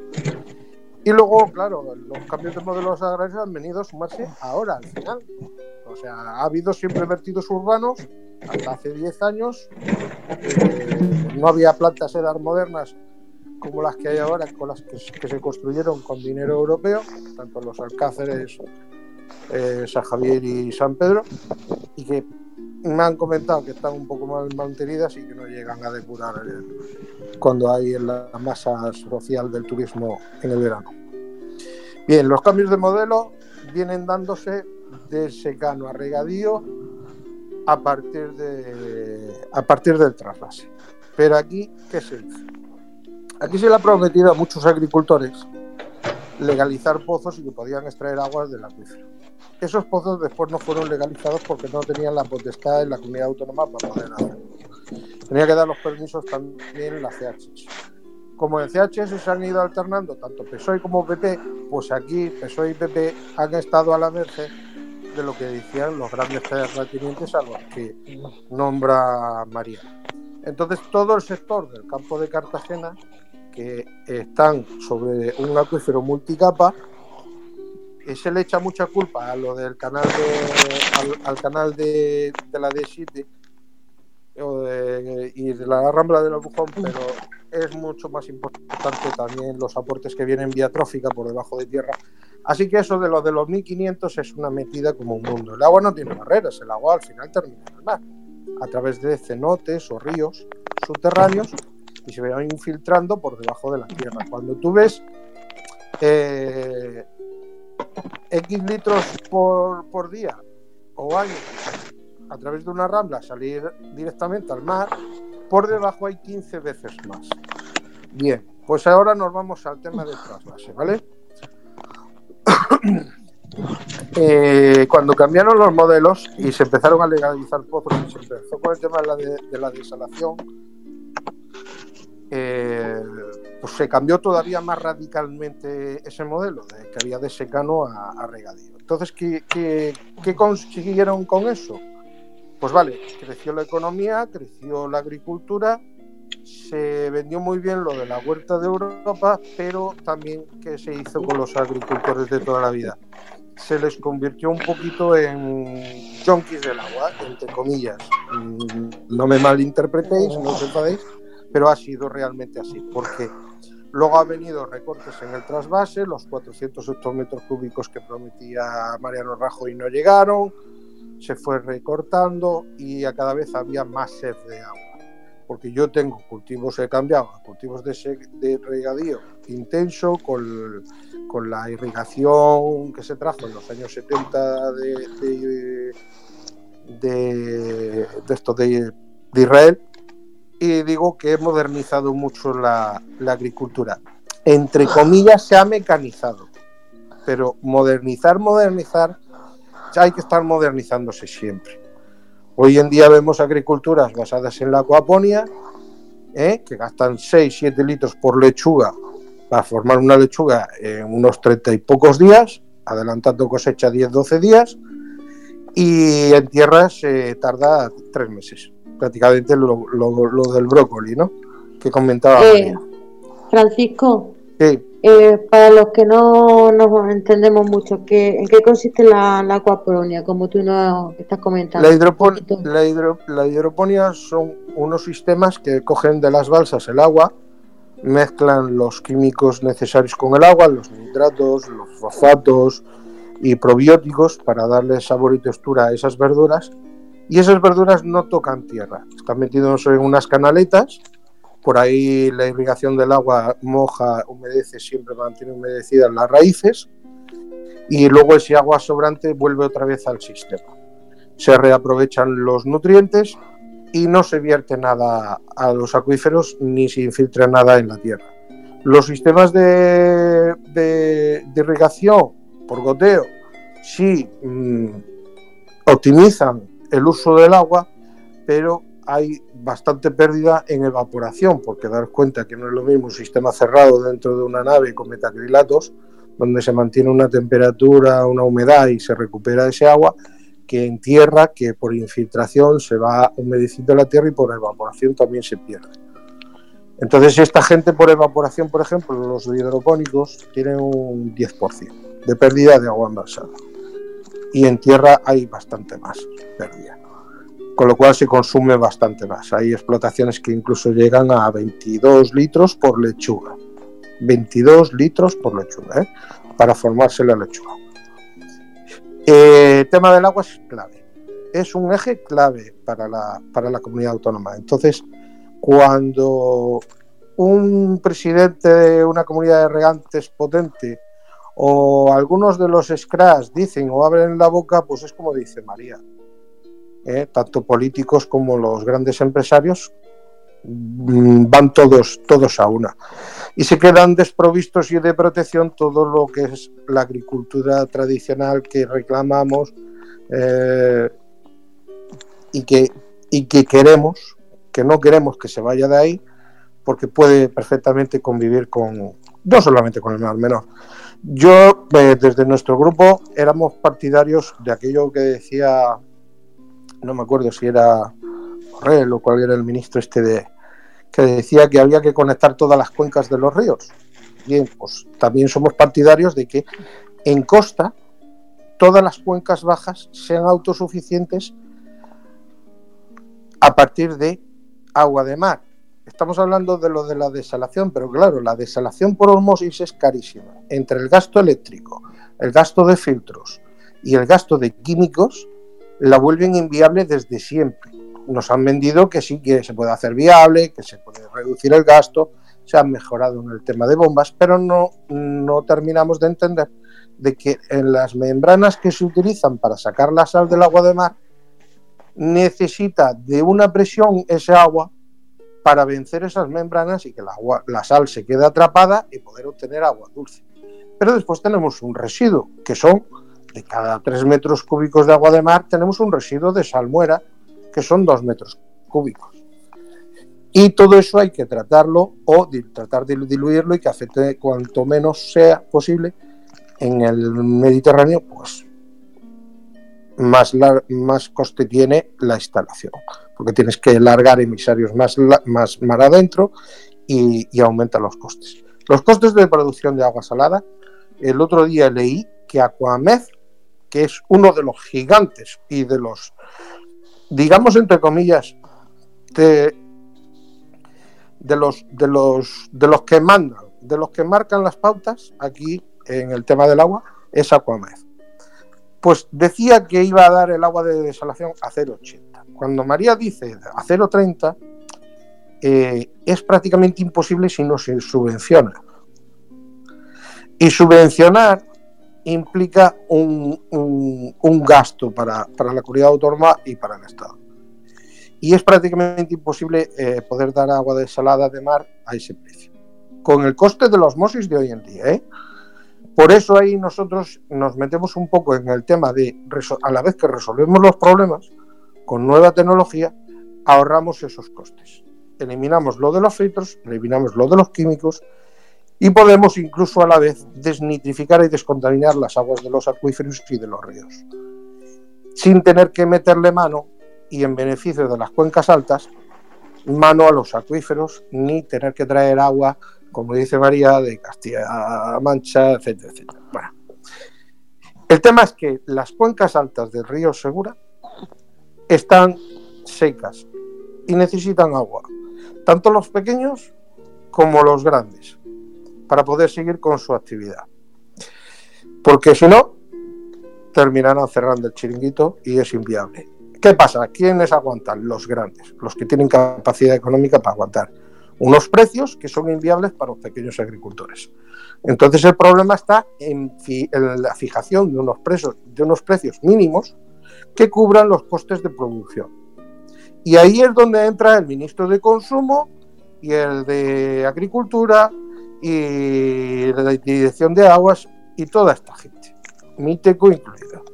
Y luego, claro, los cambios de modelos agrarios han venido a sumarse ahora, al final. O sea, ha habido siempre vertidos urbanos, hasta hace 10 años. Eh, no había plantas edar modernas como las que hay ahora, con las que, se construyeron con dinero europeo, tanto los Alcáceres, eh, San Javier y San Pedro, y que me han comentado que están un poco mal mantenidas y que no llegan a depurar cuando hay la masa social del turismo en el verano. Bien, los cambios de modelo vienen dándose de secano a regadío a partir, de, a partir del trasvase. Pero aquí, ¿qué se dice? Aquí se le ha prometido a muchos agricultores legalizar pozos y que podían extraer aguas del acuífero. Esos pozos después no fueron legalizados porque no tenían la potestad en la comunidad autónoma para poder hacerlo. Tenía que dar los permisos también en la CHS. Como en CHS se han ido alternando tanto PSOE como PP, pues aquí PSOE y PP han estado a la merced de lo que decían los grandes terratenientes a los que nombra María. Entonces todo el sector del campo de Cartagena que están sobre un acuífero multicapa, se le echa mucha culpa a lo del canal de, al, canal de, la D7 y de la Rambla del Bujón, pero es mucho más importante también los aportes que vienen vía trófica por debajo de tierra. Así que eso de lo de los 1500 es una metida como un mundo. El agua no tiene barreras, el agua al final termina en el mar, a través de cenotes o ríos subterráneos y se va infiltrando por debajo de la tierra. Cuando tú ves eh, X litros por, día o año a través de una rambla salir directamente al mar, por debajo hay 15 veces más. Bien, pues ahora nos vamos al tema del trasvase, ¿vale? <coughs> Eh, cuando cambiaron los modelos y se empezaron a legalizar pozos y se empezó con el tema de la desalación, eh, pues se cambió todavía más radicalmente ese modelo, de que había de secano a, regadío. Entonces, ¿qué, consiguieron con eso? Pues vale, creció la economía, creció la agricultura, se vendió muy bien lo de la huerta de Europa, pero también ¿qué se hizo con los agricultores de toda la vida? Se les convirtió un poquito en junkies del agua, entre comillas. Mm, no me malinterpretéis, no os enfadéis, pero ha sido realmente así, porque luego ha venido recortes en el trasvase, los 400 hectómetros cúbicos que prometía Mariano Rajoy no llegaron, se fue recortando y a cada vez había más sed de agua. Porque yo tengo cultivos, he cambiado cultivos de, de regadío intenso con, con, la irrigación que se trajo en los años 70 de, de, de, de esto de, de Israel y digo que he modernizado mucho la, agricultura. Entre comillas, se ha mecanizado. Pero modernizar, modernizar, hay que estar modernizándose siempre. Hoy en día vemos agriculturas basadas en la acuaponia, ¿eh? que gastan 6, 7 litros por lechuga para formar una lechuga en unos 30 y pocos días, adelantando cosecha 10, 12 días, y en tierra se tarda 3 meses prácticamente lo, del brócoli, ¿no? Que comentaba. Eh, Francisco. Sí. Eh, para los que no nos entendemos mucho, ¿qué, ¿en qué consiste la, la acuaponia, como tú nos estás comentando? La, la, hidroponía son unos sistemas que cogen de las balsas el agua, mezclan los químicos necesarios con el agua, los nitratos, los fosfatos y probióticos para darle sabor y textura a esas verduras y esas verduras no tocan tierra, están metidos en unas canaletas, por ahí la irrigación del agua moja, humedece, siempre mantiene humedecidas las raíces y luego ese agua sobrante vuelve otra vez al sistema. Se reaprovechan los nutrientes y no se vierte nada a los acuíferos ni se infiltra nada en la tierra. Los sistemas de, irrigación por goteo sí mm, optimizan el uso del agua, pero hay bastante pérdida en evaporación, porque dar cuenta que no es lo mismo un sistema cerrado dentro de una nave con metacrilatos, donde se mantiene una temperatura, una humedad y se recupera ese agua, que en tierra, que por infiltración se va humedeciendo la tierra y por evaporación también se pierde. Entonces, esta gente por evaporación, por ejemplo, los hidropónicos tienen un 10% de pérdida de agua envasada. Y en tierra hay bastante más pérdida. Con lo cual se consume bastante más. Hay explotaciones que incluso llegan a 22 litros por lechuga. 22 litros por lechuga, ¿eh? para formarse la lechuga. El tema del agua es clave. Es un eje clave para la, para la comunidad autónoma. Entonces, cuando un presidente de una comunidad de regantes potente o algunos de los scratch dicen o abren la boca, pues es como dice María. ¿eh? Tanto políticos como los grandes empresarios mm, van todos, todos a una. Y se quedan desprovistos y de protección todo lo que es la agricultura tradicional que reclamamos eh, y, que, y que queremos que no queremos que se vaya de ahí porque puede perfectamente convivir con, no solamente con el mar menor. Yo, eh, desde nuestro grupo, éramos partidarios de aquello que decía, no me acuerdo si era Correl o cuál era el ministro este de, que decía que había que conectar todas las cuencas de los ríos. Bien, pues también somos partidarios de que en costa todas las cuencas bajas sean autosuficientes a partir de agua de mar. Estamos hablando de lo de la desalación, pero claro, la desalación por osmosis es carísima. Entre el gasto eléctrico, el gasto de filtros y el gasto de químicos, la vuelven inviable desde siempre. Nos han vendido que sí que se puede hacer viable, que se puede reducir el gasto, se han mejorado en el tema de bombas, pero no, no terminamos de entender de que en las membranas que se utilizan para sacar la sal del agua de mar, necesita de una presión ese agua para vencer esas membranas y que la, sal se quede atrapada y poder obtener agua dulce. Pero después tenemos un residuo, que son de cada 3 metros cúbicos de agua de mar, tenemos un residuo de salmuera, que son 2 metros cúbicos. Y todo eso hay que tratarlo o tratar de diluirlo y que afecte cuanto menos sea posible en el Mediterráneo, pues más, más coste tiene la instalación, porque tienes que largar emisarios más, más mar adentro y, aumenta los costes. Los costes de producción de agua salada, el otro día leí que Aquamed, que es uno de los gigantes y de los, digamos entre comillas, de, de los, de los, de los que mandan, de los que marcan las pautas aquí en el tema del agua, es Aquamed pues decía que iba a dar el agua de desalación a 0,80. Cuando María dice a 0,30, eh, es prácticamente imposible si no se subvenciona. Y subvencionar implica un, gasto para, la comunidad autónoma y para el Estado. Y es prácticamente imposible eh, poder dar agua desalada de mar a ese precio. Con el coste de los osmosis de hoy en día, ¿eh? Por eso ahí nosotros nos metemos un poco en el tema de, a la vez que resolvemos los problemas, con nueva tecnología, ahorramos esos costes. Eliminamos lo de los filtros, eliminamos lo de los químicos y podemos incluso a la vez desnitrificar y descontaminar las aguas de los acuíferos y de los ríos, sin tener que meterle mano y en beneficio de las cuencas altas, mano a los acuíferos, ni tener que traer agua como dice María, de Castilla-La Mancha, etcétera, etcétera. Bueno. El tema es que las cuencas altas del río Segura están secas y necesitan agua, tanto los pequeños como los grandes, para poder seguir con su actividad. Porque si no, terminarán cerrando el chiringuito y es inviable. ¿Qué pasa? ¿Quiénes aguantan? Los grandes, los que tienen capacidad económica para aguantar unos precios que son inviables para los pequeños agricultores. Entonces el problema está en, la fijación de unos, precios, de unos precios mínimos que cubran los costes de producción. Y ahí es donde entra el ministro de Consumo y el de Agricultura y la Dirección de Aguas y toda esta gente, MITECO incluido.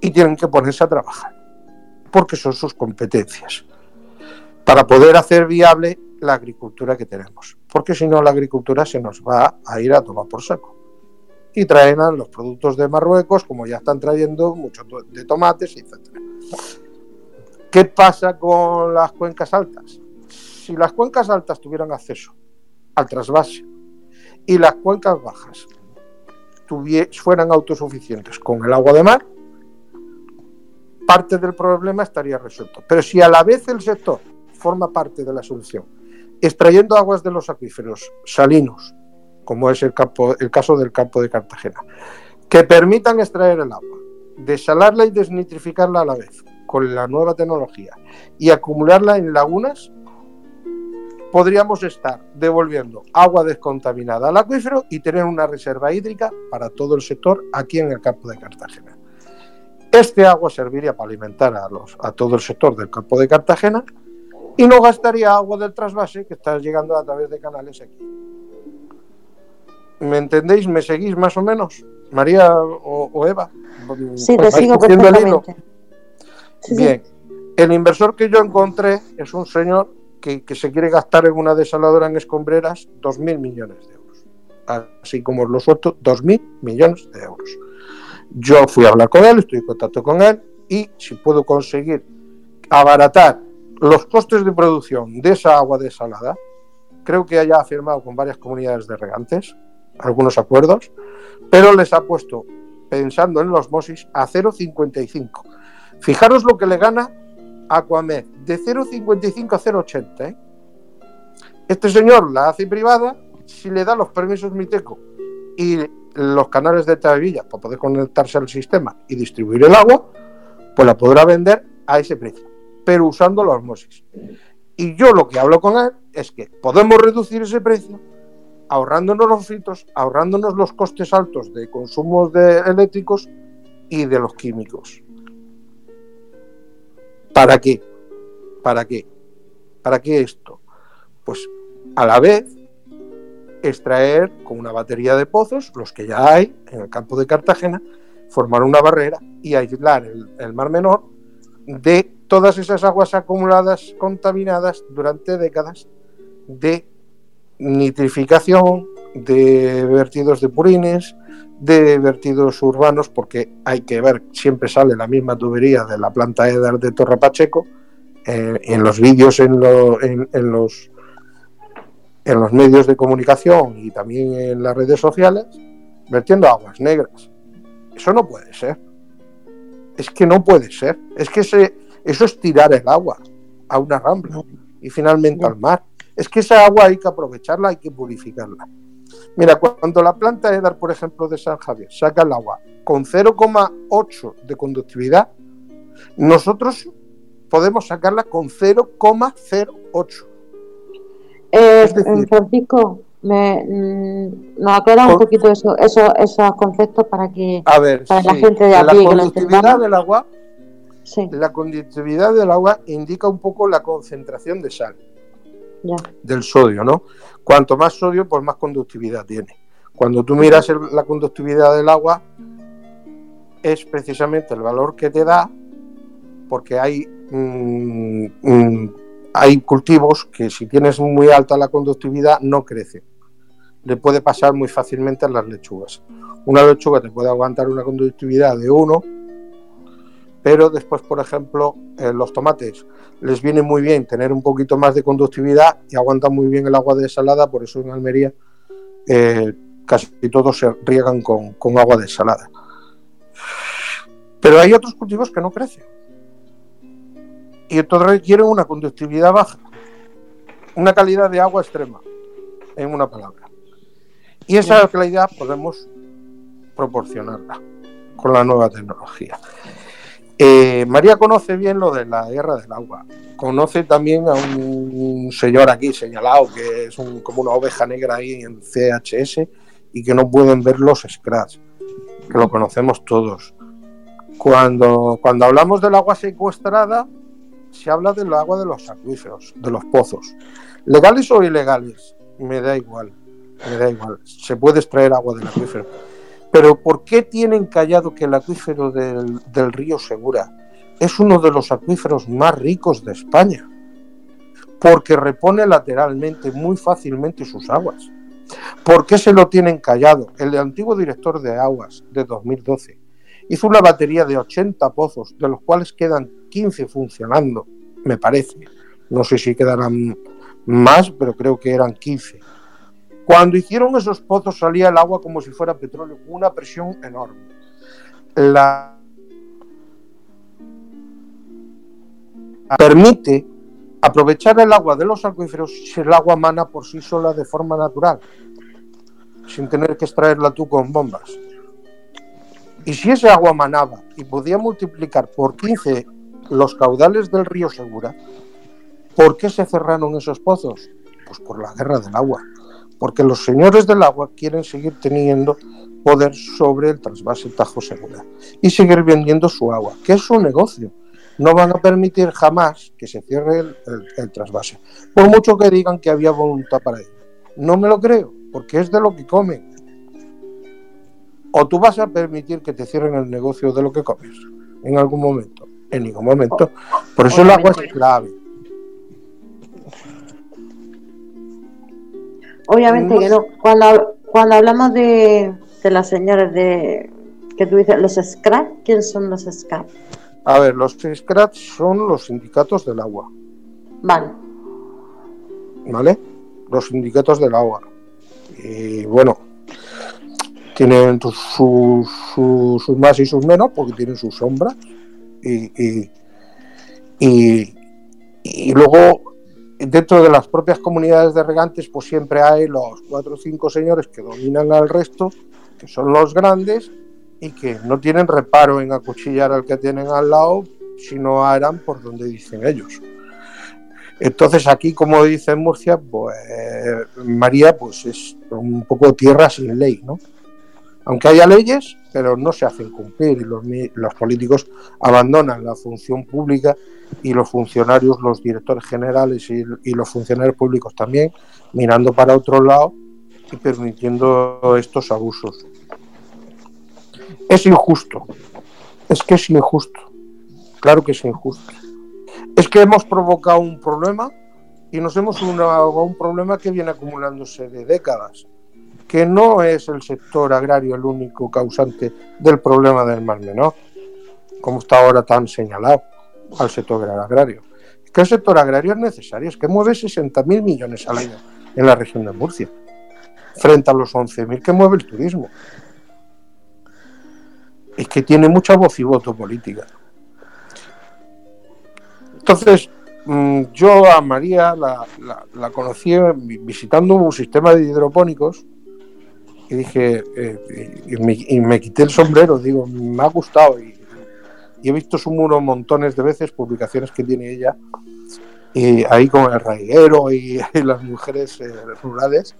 Y tienen que ponerse a trabajar, porque son sus competencias, para poder hacer viable la agricultura que tenemos, porque si no la agricultura se nos va a ir a tomar por saco. Y traen los productos de Marruecos, como ya están trayendo muchos de tomates, etc. ¿Qué pasa con las cuencas altas? Si las cuencas altas tuvieran acceso al trasvase y las cuencas bajas fueran autosuficientes con el agua de mar, parte del problema estaría resuelto. Pero si a la vez el sector forma parte de la solución, extrayendo aguas de los acuíferos salinos, como es el, caso del campo de Cartagena, que permitan extraer el agua, desalarla y desnitrificarla a la vez con la nueva tecnología y acumularla en lagunas, podríamos estar devolviendo agua descontaminada al acuífero y tener una reserva hídrica para todo el sector aquí en el campo de Cartagena. Este agua serviría para alimentar a todo el sector del campo de Cartagena y no gastaría agua del trasvase que está llegando a través de canales aquí. ¿Me entendéis? ¿Me seguís más o menos? María o, Eva. Sí, te sigo perfectamente. Bien, el inversor que yo encontré es un señor que, se quiere gastar en una desaladora en escombreras 2.000 millones de euros. Así como os lo suelto, 2.000 millones de euros. Yo fui a hablar con él, estoy en contacto con él y si puedo conseguir abaratar los costes de producción de esa agua desalada, creo que haya firmado con varias comunidades de regantes algunos acuerdos, pero les ha puesto, pensando en los MOSIS, a 0,55. Fijaros lo que le gana Aquamed de 0,55 a 0,80. ¿eh? Este señor la hace privada, si le da los permisos Miteco y los canales de Tavilla para poder conectarse al sistema y distribuir el agua, pues la podrá vender a ese precio, pero usando la osmosis. Y yo lo que hablo con él es que podemos reducir ese precio ahorrándonos los filtros, ahorrándonos los costes altos de consumos de eléctricos y de los químicos. ¿Para qué? ¿Para qué? ¿Para qué esto? Pues a la vez extraer con una batería de pozos, los que ya hay en el campo de Cartagena, formar una barrera y aislar el, mar menor de todas esas aguas acumuladas contaminadas durante décadas de nitrificación, de vertidos de purines, de vertidos urbanos, porque hay que ver, siempre sale la misma tubería de la planta EDAR de Torre Pacheco, eh, en los vídeos, en, en, los, en los medios de comunicación y también en las redes sociales, vertiendo aguas negras. Eso no puede ser. Es que no puede ser. Es que eso es tirar el agua a una rambla y finalmente al mar. Es que esa agua hay que aprovecharla, hay que purificarla. Mira, cuando la planta EDAR, por ejemplo, de San Javier, saca el agua con 0,8 de conductividad, nosotros podemos sacarla con 0,08. Eh, Francisco, me, mm, nos aclara un poquito eso, esos conceptos para que para la gente de aquí la conductividad del agua, la conductividad del agua indica un poco la concentración de sal del sodio, ¿no? Cuanto más sodio, pues más conductividad tiene. Cuando tú miras la conductividad del agua, es precisamente el valor que te da, porque hay, mm, mm, hay cultivos que si tienes muy alta la conductividad no crecen. Le puede pasar muy fácilmente a las lechugas. Una lechuga te puede aguantar una conductividad de 1, pero después, por ejemplo, los tomates les viene muy bien tener un poquito más de conductividad y aguantan muy bien el agua desalada, por eso en Almería eh, casi todos se riegan con, agua desalada. Pero hay otros cultivos que no crecen. Y entonces requieren una conductividad baja, una calidad de agua extrema, en una palabra. Y esa calidad podemos proporcionarla con la nueva tecnología. Eh, María conoce bien lo de la guerra del agua. Conoce también a un señor aquí señalado que es como una oveja negra ahí en CHS y que no pueden ver los scratch, que lo conocemos todos. Cuando, cuando hablamos del agua secuestrada, se habla del agua de los acuíferos, de los pozos. Legales o ilegales, me da igual, me da igual. Se puede extraer agua del acuífero pero ¿por qué tienen callado que el acuífero del, río Segura es uno de los acuíferos más ricos de España? Porque repone lateralmente muy fácilmente sus aguas. ¿Por qué se lo tienen callado? El antiguo director de aguas de 2012 hizo una batería de 80 pozos, de los cuales quedan 15 funcionando, me parece. No sé si quedarán más, pero creo que eran 15 cuando hicieron esos pozos salía el agua como si fuera petróleo, con una presión enorme. La permite aprovechar el agua de los acuíferos si el agua mana por sí sola de forma natural, sin tener que extraerla tú con bombas. Y si ese agua manaba y podía multiplicar por 15 los caudales del río Segura, ¿por qué se cerraron esos pozos? Pues por la guerra del agua porque los señores del agua quieren seguir teniendo poder sobre el trasvase Tajo Segura y seguir vendiendo su agua, que es su negocio. No van a permitir jamás que se cierre el, trasvase, por mucho que digan que había voluntad para ello. No me lo creo, porque es de lo que comen. O tú vas a permitir que te cierren el negocio de lo que comes en algún momento, en ningún momento. Por eso el agua es clave. Obviamente que no. Cuando, cuando hablamos de, de las señoras de que tú dices, los SCRAT, ¿quiénes son los SCRAT? A ver, los SCRAT son los sindicatos del agua. Vale. ¿Vale? Los sindicatos del agua. Y bueno, tienen sus, sus, más y sus menos porque tienen sus sombras. Y, y, y, y luego dentro de las propias comunidades de regantes, pues siempre hay los cuatro o cinco señores que dominan al resto, que son los grandes y que no tienen reparo en acuchillar al que tienen al lado si no harán por donde dicen ellos. Entonces aquí, como dice Murcia, pues María pues es un poco tierra sin ley, ¿no? Aunque haya leyes, pero no se hacen cumplir y los, políticos abandonan la función pública y los funcionarios, los directores generales y, los funcionarios públicos también, mirando para otro lado y permitiendo estos abusos. Es injusto, es que es injusto, claro que es injusto. Es que hemos provocado un problema y nos hemos unido a un problema que viene acumulándose de décadas, que no es el sector agrario el único causante del problema del Mar Menor, como está ahora tan señalado al sector agrario. Es que el sector agrario es necesario, es que mueve 60.000 millones al año en la región de Murcia, frente a los 11.000 que mueve el turismo. Es que tiene mucha voz y voto política. Entonces, mm, yo a María la, conocí visitando un sistema de hidropónicos y dije, eh, y, me, quité el sombrero, digo, me ha gustado y y he visto su muro montones de veces, publicaciones que tiene ella, y ahí con el raiguero <laughs> y, las mujeres eh, rurales,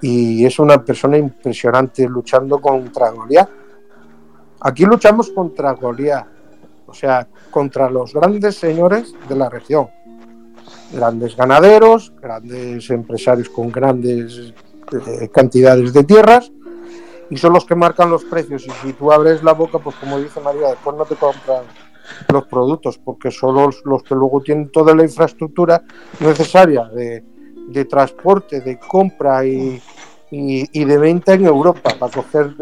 y es una persona impresionante luchando contra Goliat. Aquí luchamos contra Goliat, o sea, contra los grandes señores de la región, grandes ganaderos, grandes empresarios con grandes eh, cantidades de tierras, y son los que marcan los precios. Y si tú abres la boca, pues como dice María, después no te compran los productos, porque son los, que luego tienen toda la infraestructura necesaria de, transporte, de compra y, de venta en Europa, para coger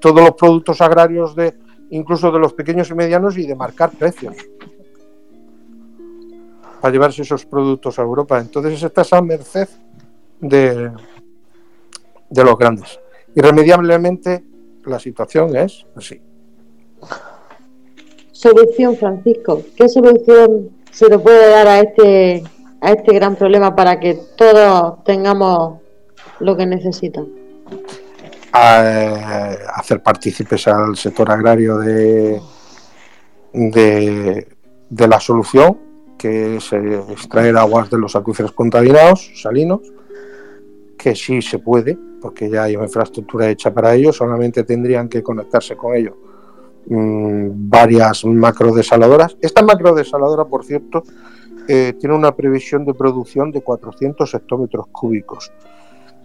todos los productos agrarios de incluso de los pequeños y medianos y de marcar precios para llevarse esos productos a Europa. Entonces estás a merced de, de los grandes. Irremediablemente la situación es así. Solución, Francisco. ¿Qué solución se le puede dar a este, a este gran problema para que todos tengamos lo que necesitan? hacer partícipes al sector agrario de, de, de la solución, que es eh, extraer aguas de los acuíferos contaminados, salinos, que sí se puede, porque ya hay una infraestructura hecha para ello, solamente tendrían que conectarse con ello mmm, varias macrodesaladoras. Esta macrodesaladora, por cierto, eh, tiene una previsión de producción de 400 hectómetros cúbicos,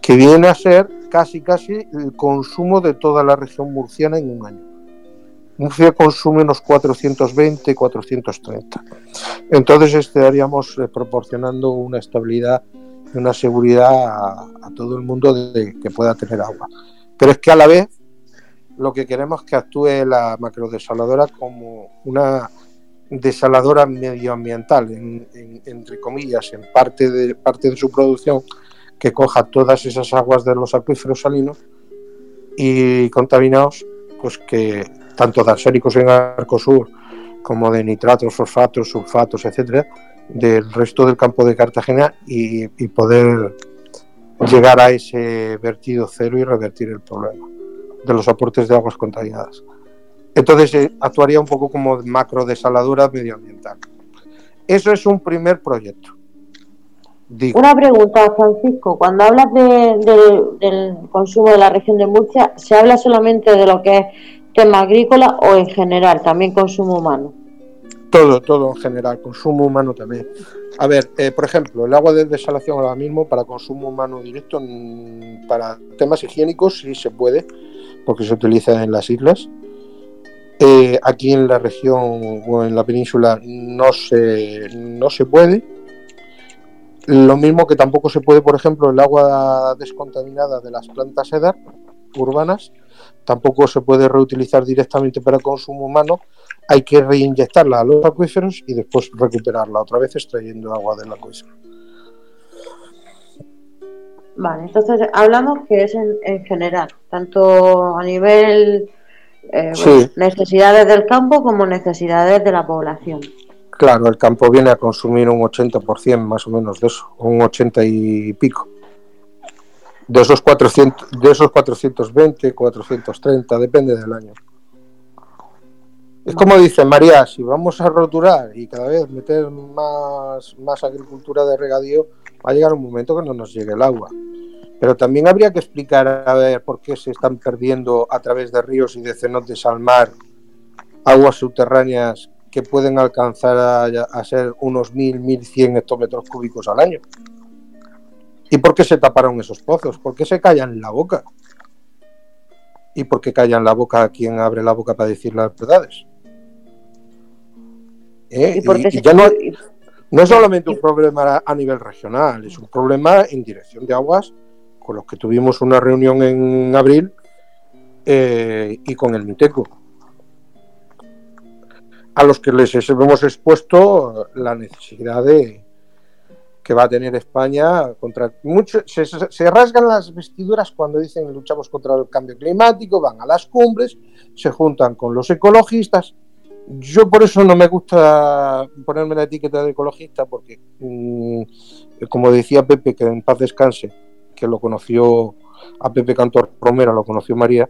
que viene a ser casi casi el consumo de toda la región murciana en un año. Murcia consume unos 420, 430. Entonces estaríamos eh, proporcionando una estabilidad una seguridad a, todo el mundo de que pueda tener agua. Pero es que a la vez lo que queremos es que actúe la macrodesaladora como una desaladora medioambiental, en, en, entre comillas, en parte de, parte de su producción, que coja todas esas aguas de los acuíferos salinos y contaminados, pues que tanto de arsénicos en Arcosur como de nitratos, fosfatos, sulfatos, etcétera, del resto del campo de Cartagena y, poder llegar a ese vertido cero y revertir el problema de los aportes de aguas contaminadas. Entonces eh, actuaría un poco como macro desaladura medioambiental. Eso es un primer proyecto. Una pregunta, Francisco. Cuando hablas de, del consumo de la región de Murcia, ¿se habla solamente de lo que es tema agrícola o en general, también consumo humano? Todo, todo en general, consumo humano también. A ver, eh, por ejemplo, el agua de desalación ahora mismo para consumo humano directo, mm, para temas higiénicos sí se puede, porque se utiliza en las islas. Eh, aquí en la región o en la península no se, no se puede. Lo mismo que tampoco se puede, por ejemplo, el agua descontaminada de las plantas EDAR urbanas, tampoco se puede reutilizar directamente para consumo humano, hay que reinyectarla a los acuíferos y después recuperarla otra vez extrayendo agua del acuífero. Vale, entonces hablamos que es en, en general, tanto a nivel eh, sí. bueno, necesidades del campo como necesidades de la población. Claro, el campo viene a consumir un 80% más o menos de eso, un 80 y pico. De esos 400, de esos 420, 430, depende del año. Es como dice María, si vamos a roturar y cada vez meter más, más agricultura de regadío, va a llegar un momento que no nos llegue el agua. Pero también habría que explicar a ver por qué se están perdiendo a través de ríos y de cenotes al mar aguas subterráneas que pueden alcanzar a, a ser unos 1.000, 1.100 hectómetros cúbicos al año. ¿Y por qué se taparon esos pozos? ¿Por qué se callan la boca? ¿Y por qué callan la boca a quien abre la boca para decir las verdades? ¿Eh? ¿Y, y, ya no, no es solamente un problema a nivel regional, es un problema en dirección de aguas con los que tuvimos una reunión en abril eh, y con el MITECO, a los que les hemos expuesto la necesidad de que va a tener España contra mucho se, se, rasgan las vestiduras cuando dicen luchamos contra el cambio climático, van a las cumbres, se juntan con los ecologistas yo por eso no me gusta ponerme la etiqueta de ecologista, porque, mmm, como decía Pepe, que en paz descanse, que lo conoció a Pepe Cantor Romero, lo conoció María,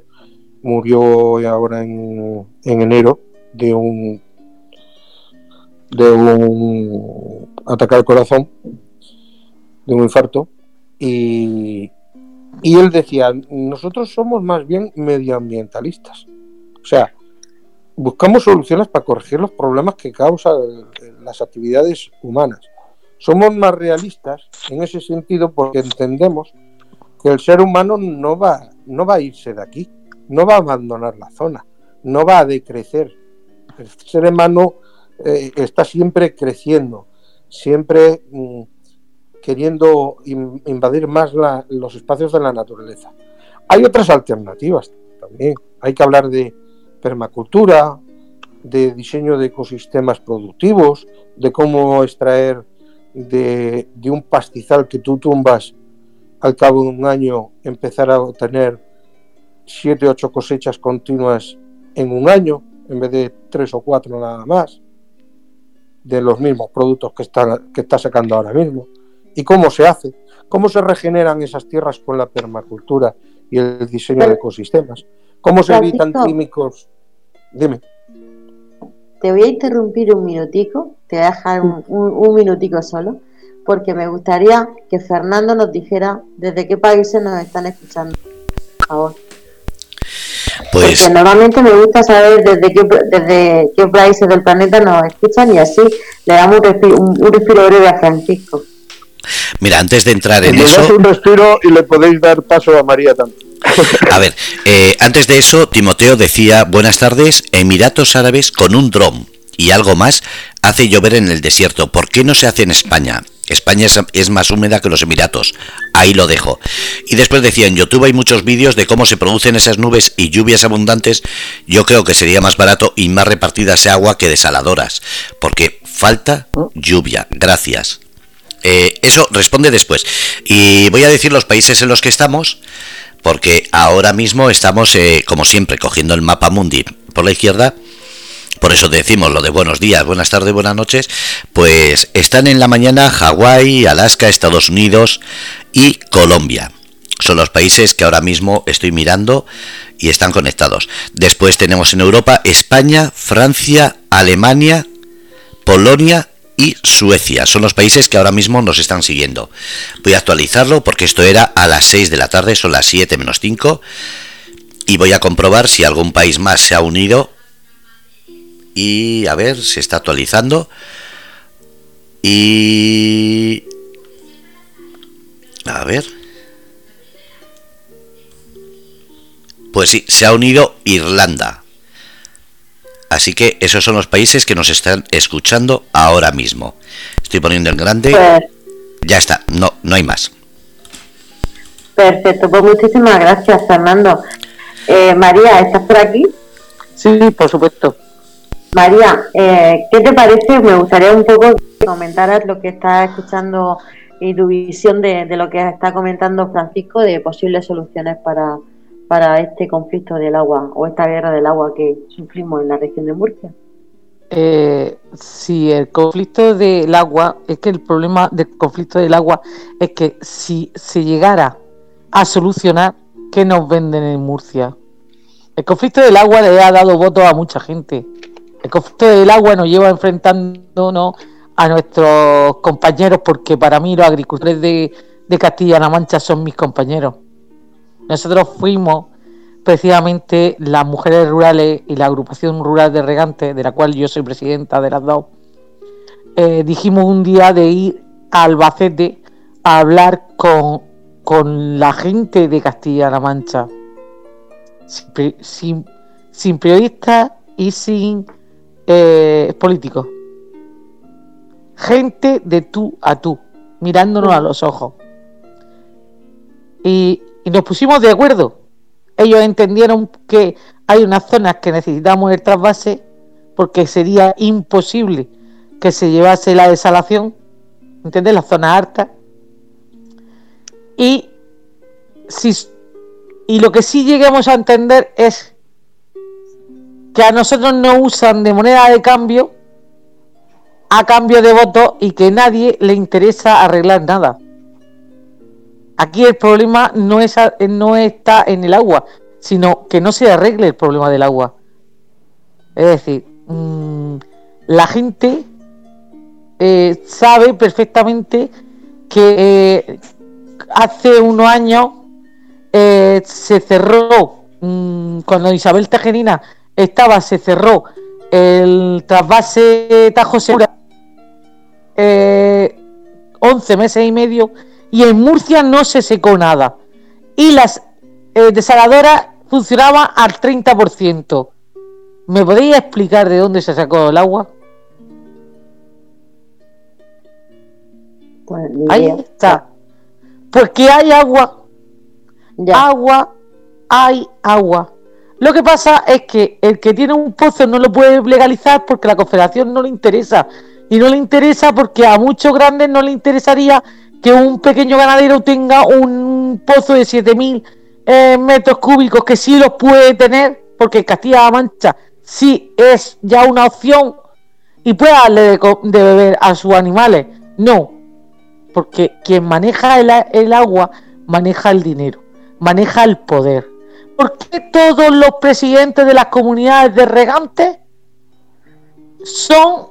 murió ahora en, en enero de un de un ataque al corazón, de un infarto, y, y él decía, nosotros somos más bien medioambientalistas. O sea, buscamos soluciones para corregir los problemas que causan las actividades humanas. Somos más realistas en ese sentido porque entendemos que el ser humano no va, no va a irse de aquí, no va a abandonar la zona, no va a decrecer. El ser humano eh, está siempre creciendo, siempre mm, queriendo in, invadir más los espacios de la naturaleza. Hay otras alternativas también. Hay que hablar de permacultura, de diseño de ecosistemas productivos, de cómo extraer de, de, un pastizal que tú tumbas al cabo de un año, empezar a obtener siete, ocho cosechas continuas en un año, en vez de tres o cuatro nada más, de los mismos productos que está, que está sacando ahora mismo. ¿Y cómo se hace? ¿Cómo se regeneran esas tierras con la permacultura y el diseño de ecosistemas? ¿Cómo se evitan químicos? Dime. te voy a interrumpir un minutico, te voy a dejar un, minutico solo, porque me gustaría que Fernando nos dijera desde qué países nos están escuchando. Por favor. Pues... Porque normalmente me gusta saber desde qué, desde qué países del planeta nos escuchan y así le damos un respiro, breve a Francisco. Mira, antes de entrar en eso... un respiro y le podéis dar paso a María también. <laughs> A ver, eh, antes de eso, Timoteo decía, buenas tardes, Emiratos Árabes con un dron y algo más hace llover en el desierto. ¿Por qué no se hace en España? España es, más húmeda que los Emiratos. Ahí lo dejo. Y después decía, en YouTube hay muchos vídeos de cómo se producen esas nubes y lluvias abundantes. Yo creo que sería más barato y más repartida ese agua que desaladoras. Porque falta lluvia. Gracias. Eh, eso responde después. Y voy a decir los países en los que estamos porque ahora mismo estamos, eh, como siempre, cogiendo el mapa mundi por la izquierda. Por eso decimos lo de buenos días, buenas tardes, buenas noches. Pues están en la mañana Hawái, Alaska, Estados Unidos y Colombia. Son los países que ahora mismo estoy mirando y están conectados. Después tenemos en Europa España, Francia, Alemania, Polonia y Suecia. Son los países que ahora mismo nos están siguiendo. Voy a actualizarlo porque esto era a las 6 de la tarde, son las 7 menos 5. Y voy a comprobar si algún país más se ha unido. Y a ver, se está actualizando. Y... A ver. Pues sí, se ha unido Irlanda. Así que esos son los países que nos están escuchando ahora mismo. Estoy poniendo en grande. Pues- ya está, no, no hay más. Perfecto, pues muchísimas gracias, Fernando. Eh, María, ¿estás por aquí? Sí, por supuesto. María, eh, ¿qué te parece? Me gustaría un poco que comentaras lo que estás escuchando y tu visión de lo que está comentando Francisco de posibles soluciones para, para este conflicto del agua o esta guerra del agua que sufrimos en la región de Murcia? Eh, si el conflicto del agua, es que el problema del conflicto del agua es que si se llegara a solucionar, ¿qué nos venden en Murcia? El conflicto del agua le ha dado votos a mucha gente. El conflicto del agua nos lleva enfrentándonos a nuestros compañeros, porque para mí los agricultores de, de Castilla-La Mancha son mis compañeros nosotros fuimos precisamente las mujeres rurales y la agrupación rural de regantes, de la cual yo soy presidenta de las dos, eh, dijimos un día de ir a Albacete a hablar con, la gente de Castilla-La Mancha, sin, sin, periodistas y sin eh, políticos. Gente de tú a tú, mirándonos a los ojos. Y y nos pusimos de acuerdo. Ellos entendieron que hay unas zonas que necesitamos el trasvase porque sería imposible que se llevase la desalación, ¿entendés? Las zonas altas. Y, si, y lo que sí lleguemos a entender es que a nosotros no usan de moneda de cambio a cambio de votos y que nadie le interesa arreglar nada. Aquí el problema no, es, no está en el agua, sino que no se arregle el problema del agua. Es decir, mm, la gente eh, sabe perfectamente que eh, hace unos años eh, se cerró, mm, cuando Isabel Tejerina estaba, se cerró el trasvase Tajo Segura, 11 meses y medio y en Murcia no se secó nada. Y las eh, desaladoras funcionaban al 30%. ¿Me podéis explicar de dónde se sacó el agua? Pues, Ahí está. Porque hay agua. Agua, hay agua. Lo que pasa es que el que tiene un pozo no lo puede legalizar porque la confederación no le interesa. Y no le interesa porque a muchos grandes no le interesaría que un pequeño ganadero tenga un pozo de 7000 eh, metros cúbicos, que sí los puede tener, porque Castilla-La Mancha sí es ya una opción y puede darle de, beber a sus animales. No, porque quien maneja el, agua maneja el dinero, maneja el poder. ¿Por qué todos los presidentes de las comunidades de regantes son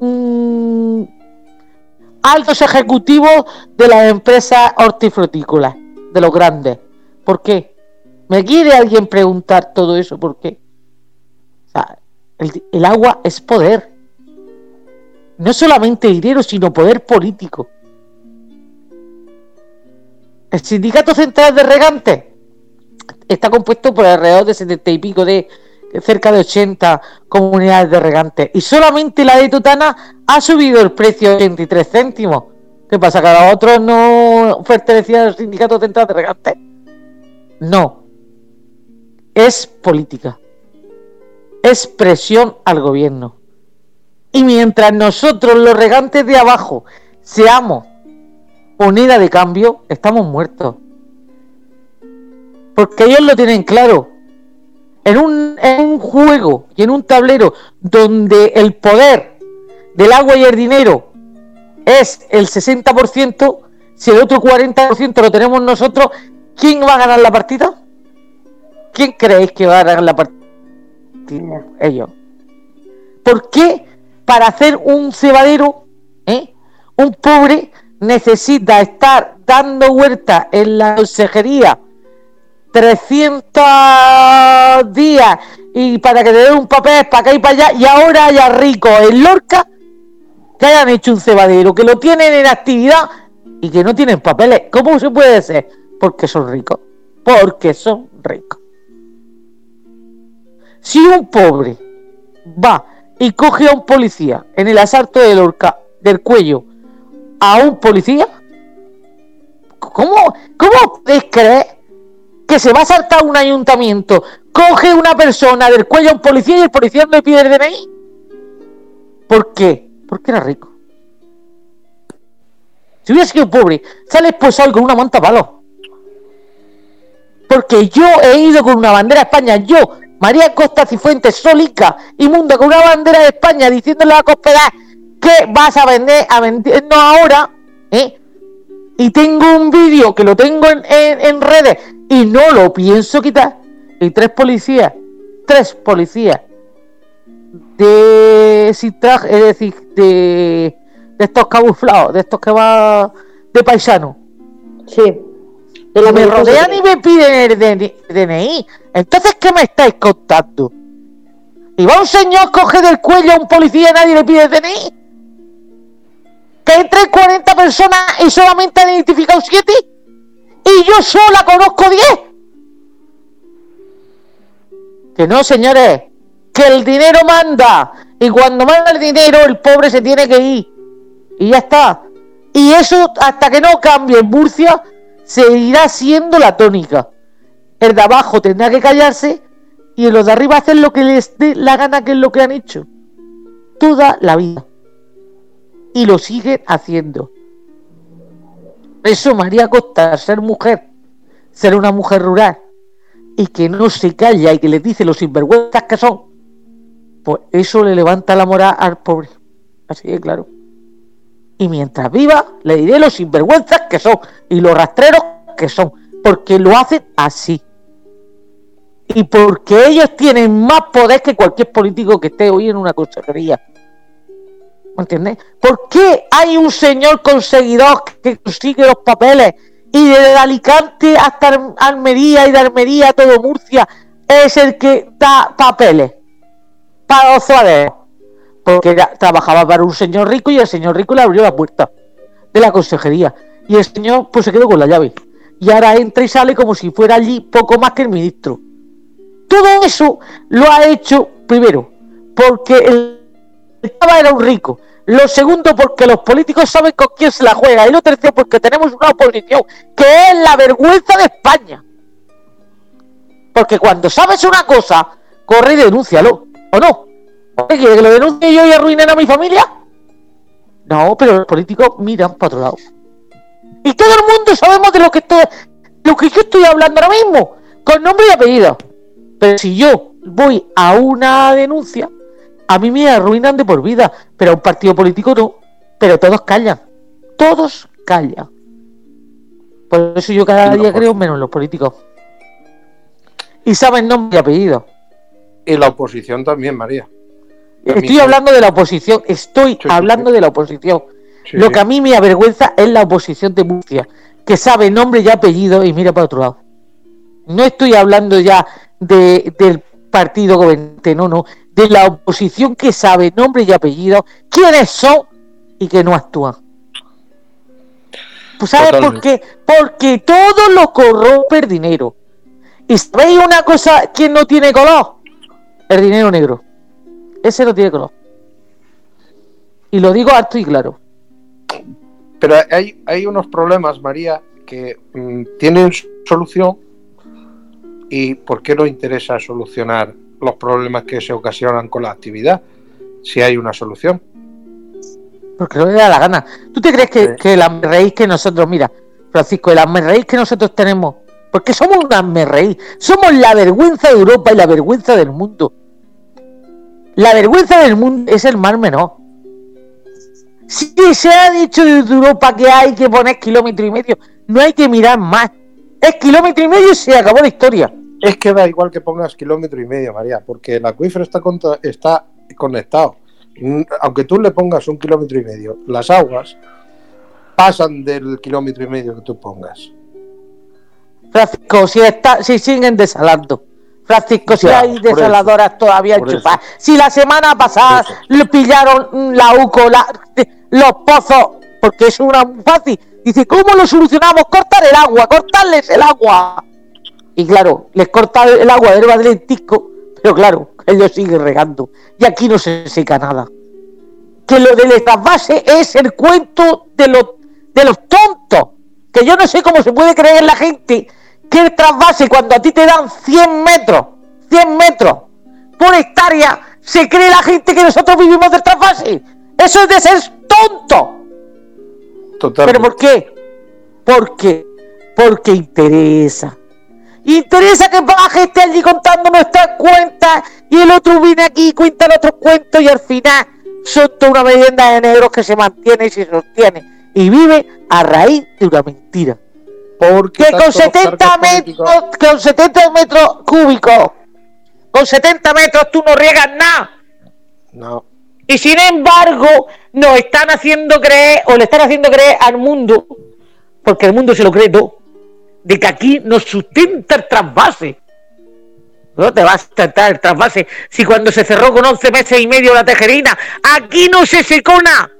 mm, altos ejecutivos de las empresas hortifrutícolas, de los grandes. ¿Por qué? ¿Me quiere alguien preguntar todo eso? ¿Por qué? El, el agua es poder. No solamente dinero, sino poder político. El sindicato central de regantes está compuesto por alrededor de setenta y pico de cerca de 80 comunidades de regantes y solamente la de Tutana ha subido el precio a 83 céntimos. ¿Qué pasa? ¿Que a los otros no pertenecían al sindicato central de regantes? No. Es política. Es presión al gobierno. Y mientras nosotros, los regantes de abajo, seamos moneda de cambio, estamos muertos. Porque ellos lo tienen claro. En un, en un juego y en un tablero donde el poder del agua y el dinero es el 60%, si el otro 40% lo tenemos nosotros, ¿quién va a ganar la partida? ¿Quién creéis que va a ganar la partida? Ellos. ¿Por qué para hacer un cebadero, ¿eh? un pobre necesita estar dando vueltas en la consejería 300 días y para que te den un papel para acá y para allá y ahora haya ricos en Lorca que hayan hecho un cebadero, que lo tienen en actividad y que no tienen papeles. ¿Cómo se puede ser? Porque son ricos. Porque son ricos. Si un pobre va y coge a un policía en el asalto de Lorca del cuello a un policía, ¿cómo, cómo creer que se va a saltar un ayuntamiento, coge una persona del cuello a un policía y el policía no le pide el DNI? ¿Por qué? Porque era rico. Si hubiera sido pobre, sale esposado con una manta palo. Porque yo he ido con una bandera de España, yo, María Costa Cifuentes, solica, inmunda, con una bandera de España, diciéndole a la cospedad que vas a vender, a vendernos ahora, ¿eh? Y tengo un vídeo que lo tengo en, en redes y no lo pienso quitar. Y tres policías, tres policías de sin traje, es decir, de, de estos camuflados, de estos que va de paisano. Sí. De la me rodean y me piden el DNI. DNI. Entonces, ¿qué me estáis contando? Y va un señor, coge del cuello a un policía y nadie le pide el DNI. Que entren 40 personas y solamente han identificado 7. Y yo sola conozco 10. Que no, señores. Que el dinero manda. Y cuando manda el dinero, el pobre se tiene que ir. Y ya está. Y eso, hasta que no cambie en Murcia, seguirá siendo la tónica. El de abajo tendrá que callarse y los de arriba hacer lo que les dé la gana, que es lo que han hecho. Toda la vida. Y lo siguen haciendo. Eso, María Costa, ser mujer, ser una mujer rural y que no se calla y que les dice los sinvergüenzas que son, pues eso le levanta la moral al pobre. Así de claro. Y mientras viva, le diré los sinvergüenzas que son y los rastreros que son, porque lo hacen así. Y porque ellos tienen más poder que cualquier político que esté hoy en una consejería. ¿Me entiendes? ¿Por qué hay un señor conseguidor que consigue los papeles y desde Alicante hasta Al- Almería y de Almería todo Murcia es el que da papeles para los ciudadanos? Porque trabajaba para un señor rico y el señor rico le abrió la puerta de la consejería. Y el señor pues se quedó con la llave. Y ahora entra y sale como si fuera allí poco más que el ministro. Todo eso lo ha hecho, primero, porque el Chava era un rico. Lo segundo, porque los políticos saben con quién se la juega. Y lo tercero, porque tenemos una oposición que es la vergüenza de España. Porque cuando sabes una cosa, corre y denúncialo. ¿O no? ¿Qué quiere que lo denuncie yo y arruinen a mi familia? No, pero los políticos miran para otro lado. Y todo el mundo sabemos de lo que estoy, lo que yo estoy hablando ahora mismo, con nombre y apellido. Pero si yo voy a una denuncia, a mí me arruinan de por vida, pero a un partido político no. Pero todos callan. Todos callan. Por eso yo cada día creo menos en los políticos. Y saben nombre y apellido. Y la oposición también, María. Estoy hablando de la oposición, estoy hablando de la oposición. Lo que a mí me avergüenza es la oposición de Murcia, que sabe nombre y apellido y mira para otro lado. No estoy hablando ya de, del partido gobernante, no, no, de la oposición que sabe nombre y apellido, quiénes son y que no actúan. Pues ¿sabes por qué? Porque todo lo corrompe el dinero. ¿Y sabéis una cosa que no tiene color? El dinero negro. Ese no tiene color. Y lo digo alto y claro. Pero hay, hay unos problemas, María, que mm, tienen solución y ¿por qué no interesa solucionar los problemas que se ocasionan con la actividad si hay una solución? Porque no le da la gana. ¿Tú te crees que, que el que nosotros, mira, Francisco, el raíz que nosotros tenemos, porque somos un raíz, somos la vergüenza de Europa y la vergüenza del mundo. La vergüenza del mundo es el mar menor. Si se ha dicho de Europa que hay que poner kilómetro y medio, no hay que mirar más. Es kilómetro y medio y se acabó la historia. Es que da igual que pongas kilómetro y medio, María, porque el acuífero está, está conectado. Mm, aunque tú le pongas un kilómetro y medio, las aguas pasan del kilómetro y medio que tú pongas. Francisco, si, está, si siguen desalando. Francisco, si hay desaladoras todavía chupadas. Si la semana pasada le pillaron la UCO, los pozos, porque es una fácil. Dice, ¿cómo lo solucionamos? Cortar el agua, cortarles el agua. Y claro, les corta el agua del lentisco, pero claro, ellos siguen regando. Y aquí no se seca nada. Que lo del trasvase es el cuento de los, de los tontos. Que yo no sé cómo se puede creer la gente que el trasvase cuando a ti te dan 100 metros, 100 metros por hectárea, se cree la gente que nosotros vivimos del trasvase. Eso es de ser tonto. ¿Pero por qué? Porque, porque interesa. Interesa que baje esté allí contando nuestras cuentas y el otro viene aquí y cuenta el otro cuento y al final son toda una leyenda de negros que se mantiene y se sostiene y vive a raíz de una mentira. Porque con 70 metros, con 70 metros cúbicos, con 70 metros tú no riegas nada. No. Y sin embargo, nos están haciendo creer, o le están haciendo creer al mundo, porque el mundo se lo cree todo, de que aquí nos sustenta el trasvase. No te vas a sustentar el trasvase si cuando se cerró con 11 meses y medio la tejerina, aquí no se secó nada.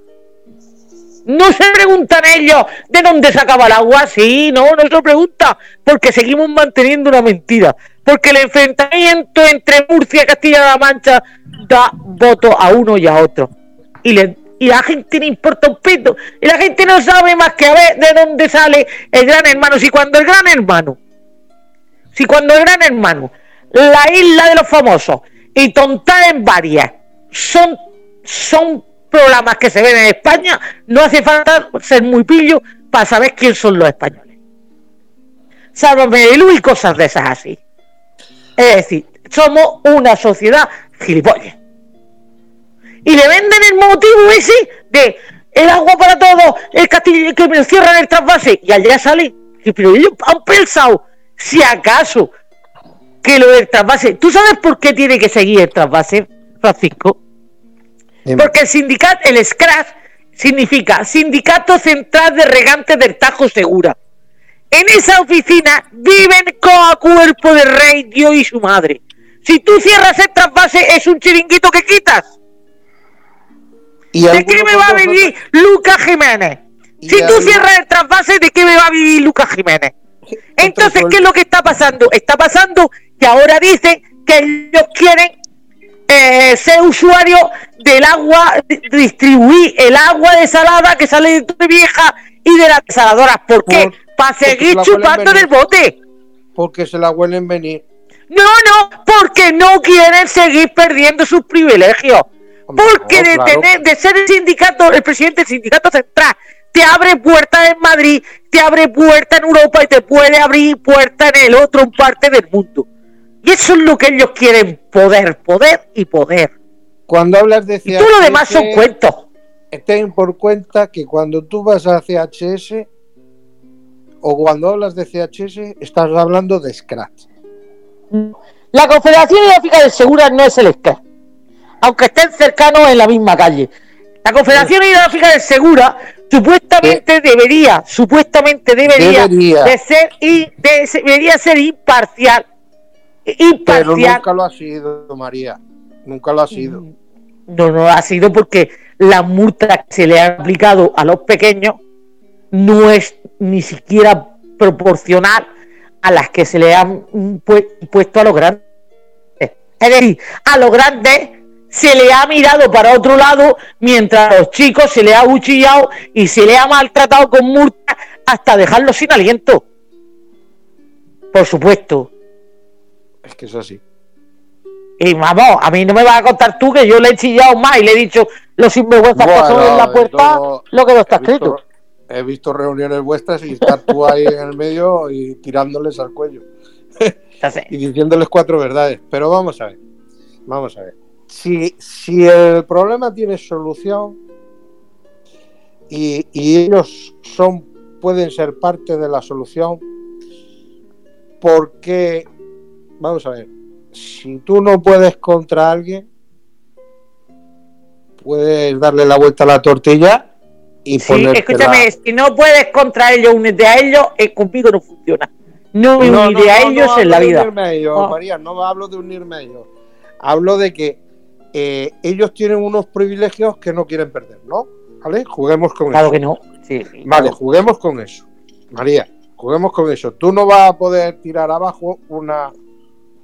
No se preguntan ellos de dónde sacaba el agua. Sí, no, no se lo pregunta. Porque seguimos manteniendo una mentira. Porque el enfrentamiento entre Murcia y Castilla-La Mancha da voto a uno y a otro. Y, le, y la gente le importa un pito. Y la gente no sabe más que a ver de dónde sale el gran hermano. Si cuando el gran hermano, si cuando el gran hermano, la isla de los famosos y tontar en varias son, son programas que se ven en España, no hace falta ser muy pillo para saber quién son los españoles. Sálvame de y cosas de esas así. Es decir, somos una sociedad gilipollas. Y le venden el motivo ese de el agua para todos, el castillo que me cierran el trasvase, y allá sale. Pero ellos han pensado, si acaso, que lo del trasvase. ¿Tú sabes por qué tiene que seguir el trasvase, Francisco? Porque el sindicato, el SCRAS, significa Sindicato Central de Regantes del Tajo Segura. En esa oficina viven a cuerpo de rey Dios y su madre. Si tú cierras el trasvase, es un chiringuito que quitas. ¿De qué me va a vivir Lucas Jiménez? Si tú cierras el trasvase, ¿de qué me va a vivir Lucas Jiménez? Entonces, ¿qué es lo que está pasando? Está pasando que ahora dicen que ellos quieren eh, ser usuario del agua, distribuir el agua desalada que sale de vieja y de las desaladoras. ¿Por qué? Para seguir chupando del bote. Porque se la huelen venir. No, no, porque no quieren seguir perdiendo sus privilegios. Porque de, tener, de ser el sindicato, el presidente del sindicato central, te abre puertas en Madrid, te abre puertas en Europa y te puede abrir puertas en el otro parte del mundo. Y eso es lo que ellos quieren, poder, poder y poder. Cuando hablas de CHS... Y todo lo demás son cuentos. Ten por cuenta que cuando tú vas a CHS o cuando hablas de CHS estás hablando de Scratch. La Confederación Hidrográfica de Seguras no es el Scratch. Aunque estén cercanos en la misma calle. La Confederación Hidrográfica de Segura supuestamente debería, supuestamente debería, de ser y debería ser imparcial. Pero nunca lo ha sido, María. Nunca lo ha sido. Mm, no, no ha sido porque la multa que se le ha aplicado a los pequeños no es ni siquiera proporcional a las que se le han puesto a los grandes. Es decir, a los grandes se le ha mirado para otro lado mientras a los chicos se le ha cuchillado y se le ha maltratado con multa hasta dejarlos sin aliento. Por supuesto. Es que es así. Y vamos, a mí no me vas a contar tú que yo le he chillado más y le he dicho los sinvergüenzas que son en la puerta lo que no está escrito. He visto reuniones vuestras y estar tú ahí en el medio y tirándoles al cuello. <laughs> y diciéndoles cuatro verdades. Pero vamos a ver. Vamos a ver. Si, si el problema tiene solución y, y ellos son, pueden ser parte de la solución, porque, vamos a ver, si tú no puedes contra alguien, puedes darle la vuelta a la tortilla y sí, escúchame, si no puedes contra ellos, unirte a ellos, eh, conmigo no funciona. No me uniré a ellos en la vida. ellos, María, no hablo de unirme a ellos. Hablo de que eh, ellos tienen unos privilegios que no quieren perder, ¿no? ¿Vale? Juguemos con eso. Claro que no. Sí, vale, juguemos con eso. María, juguemos con eso. Tú no vas a poder tirar abajo una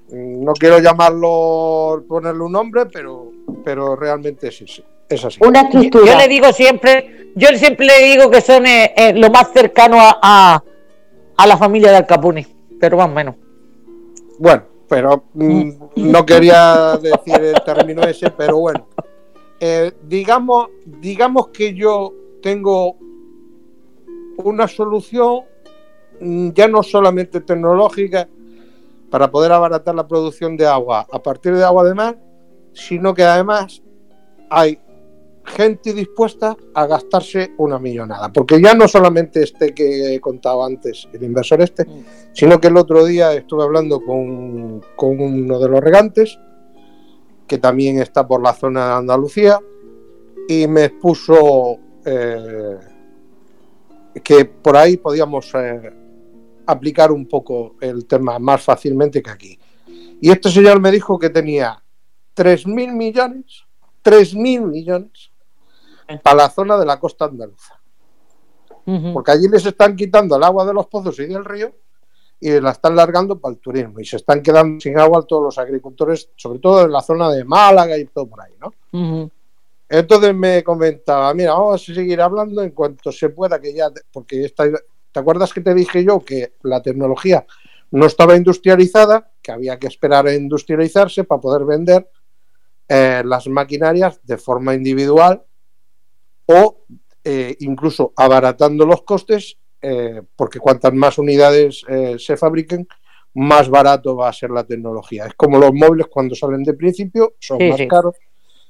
no quiero llamarlo, ponerle un nombre, pero, pero realmente es, sí, es así. Una Yo le digo siempre, yo siempre le digo que son eh, eh, lo más cercano a, a, la familia de Al Capone, pero más o menos. Bueno, pero mm, no quería decir el término ese, pero bueno. Eh, digamos, digamos que yo tengo una solución mm, ya no solamente tecnológica, para poder abaratar la producción de agua a partir de agua de mar, sino que además hay gente dispuesta a gastarse una millonada. Porque ya no solamente este que he contado antes, el inversor este, sino que el otro día estuve hablando con, uno de los regantes, que también está por la zona de Andalucía, y me expuso eh, que por ahí podíamos eh, aplicar un poco el tema más fácilmente que aquí. Y este señor me dijo que tenía 3.000 millones, 3.000 millones para la zona de la costa andaluza. Porque allí les están quitando el agua de los pozos y del río y la están largando para el turismo y se están quedando sin agua todos los agricultores, sobre todo en la zona de Málaga y todo por ahí, ¿no? Entonces me comentaba, mira, vamos a seguir hablando en cuanto se pueda, que ya, porque esta, ¿Te acuerdas que te dije yo que la tecnología no estaba industrializada, que había que esperar a industrializarse para poder vender eh, las maquinarias de forma individual o eh, incluso abaratando los costes, eh, porque cuantas más unidades se fabriquen, más barato va a ser la tecnología. Es como los móviles cuando salen de principio, son más caros.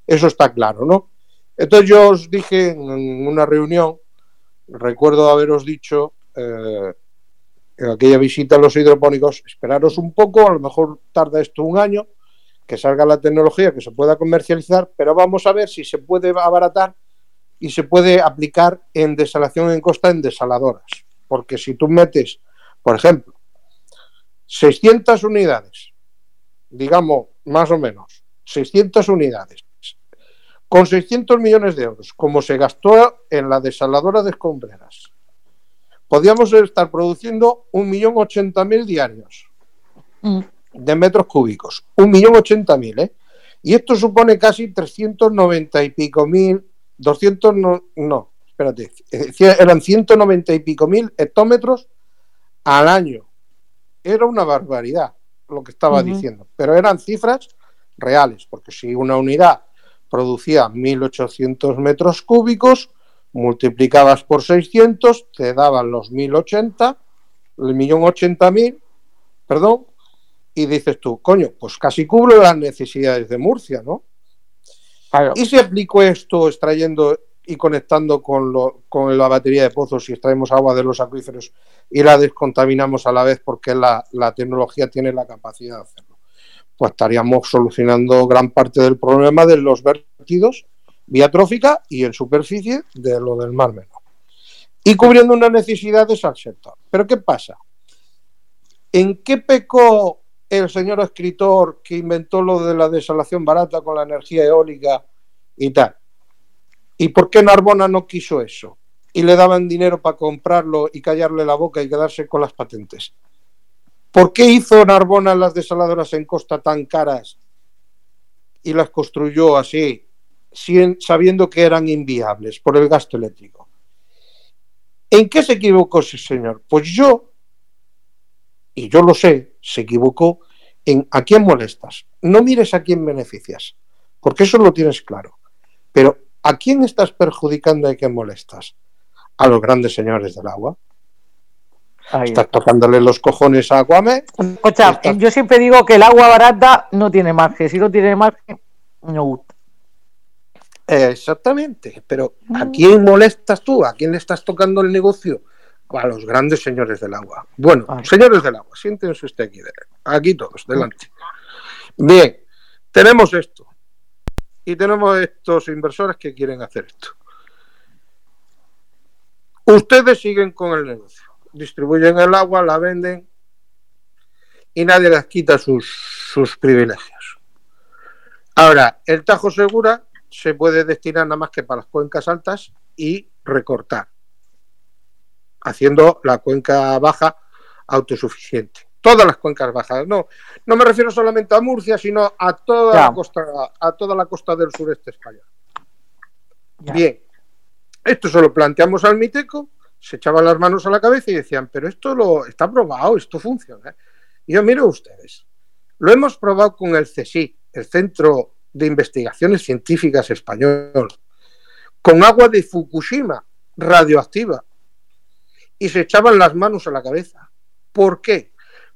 Eso está claro, ¿no? Entonces yo os dije en una reunión, recuerdo haberos dicho eh, en aquella visita a los hidropónicos, esperaros un poco, a lo mejor tarda esto un año, que salga la tecnología, que se pueda comercializar, pero vamos a ver si se puede abaratar y se puede aplicar en desalación en costa en desaladoras. Porque si tú metes, por ejemplo, 600 unidades, digamos más o menos, 600 unidades, con 600 millones de euros, como se gastó en la desaladora de escombreras, podríamos estar produciendo un millón ochenta mil diarios mm. de metros cúbicos. Un millón ochenta mil, ¿eh? Y esto supone casi 390 y pico mil, 200, no, no espérate, eran 190 y pico mil hectómetros al año. Era una barbaridad lo que estaba diciendo, pero eran cifras reales, porque si una unidad producía 1.800 metros cúbicos, multiplicabas por 600, te daban los 1080, el millón ochenta mil, perdón, y dices tú, coño, pues casi cubro las necesidades de Murcia, ¿no? Y si aplico esto extrayendo y conectando con, la batería de pozos y extraemos agua de los acuíferos y la descontaminamos a la vez porque la, tecnología tiene la capacidad de hacerlo. pues estaríamos solucionando gran parte del problema de los vertidos vía trófica y en superficie de lo del Mar Menor. Y cubriendo una necesidad de ese sector. Pero ¿qué pasa? ¿En qué pecó el señor escritor que inventó lo de la desalación barata con la energía eólica y tal? ¿Y por qué Narbona no quiso eso? Y le daban dinero para comprarlo y callarle la boca y quedarse con las patentes. ¿Por qué hizo Narbona las desaladoras en costa tan caras y las construyó así, sabiendo que eran inviables por el gasto eléctrico? ¿En qué se equivocó ese señor? Pues yo, y yo lo sé, se equivocó en a quién molestas. No mires a quién beneficias, porque eso lo tienes claro. Pero ¿a quién estás perjudicando y a quién molestas? A los grandes señores del agua. Estás tocándole los cojones a Aquame. Escucha, yo siempre digo que el agua barata no tiene margen. Si no tiene margen, no gusta. exactamente. Pero ¿a mm. quién molestas tú? ¿A quién le estás tocando el negocio? A los grandes señores del agua. Bueno, señores del agua, siéntense usted aquí. Aquí todos, delante. Bien, tenemos esto. Y tenemos estos inversores que quieren hacer esto. Ustedes siguen con el negocio distribuyen el agua, la venden y nadie les quita sus, sus privilegios. Ahora, el Tajo Segura se puede destinar nada más que para las cuencas altas y recortar, haciendo la cuenca baja autosuficiente. Todas las cuencas bajas. No, no me refiero solamente a Murcia, sino a toda la costa, a toda la costa del sureste español. Bien, esto se lo planteamos al Miteco se echaban las manos a la cabeza y decían, pero esto lo está probado, esto funciona. Y yo miro ustedes, lo hemos probado con el CSI, el Centro de Investigaciones Científicas Español, con agua de Fukushima radioactiva, y se echaban las manos a la cabeza. ¿Por qué?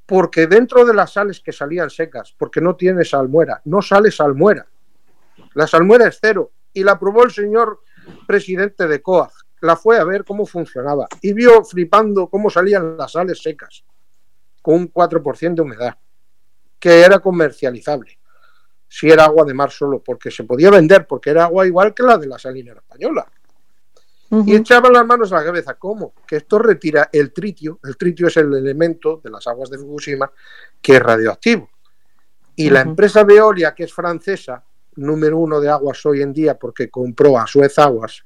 Porque dentro de las sales que salían secas, porque no tiene salmuera, no sale salmuera. La salmuera es cero. Y la probó el señor presidente de COAG la fue a ver cómo funcionaba y vio flipando cómo salían las sales secas con un 4% de humedad, que era comercializable, si era agua de mar solo, porque se podía vender, porque era agua igual que la de la salinera española. Y echaban las manos a la cabeza, ¿cómo? Que esto retira el tritio, el tritio es el elemento de las aguas de Fukushima que es radioactivo. Y la empresa Veolia, que es francesa, número uno de aguas hoy en día porque compró a Suez Aguas,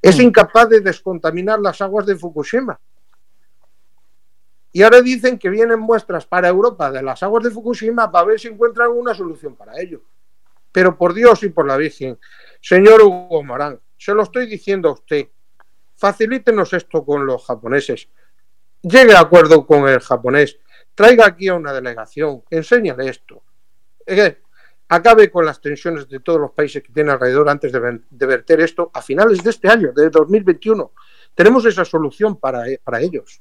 es incapaz de descontaminar las aguas de Fukushima. Y ahora dicen que vienen muestras para Europa de las aguas de Fukushima para ver si encuentran una solución para ello. Pero por Dios y por la Virgen, señor Hugo Morán, se lo estoy diciendo a usted, facilítenos esto con los japoneses, llegue a acuerdo con el japonés, traiga aquí a una delegación, enséñale esto acabe con las tensiones de todos los países que tienen alrededor antes de, verter esto a finales de este año, de 2021. Tenemos esa solución para, eh, para ellos.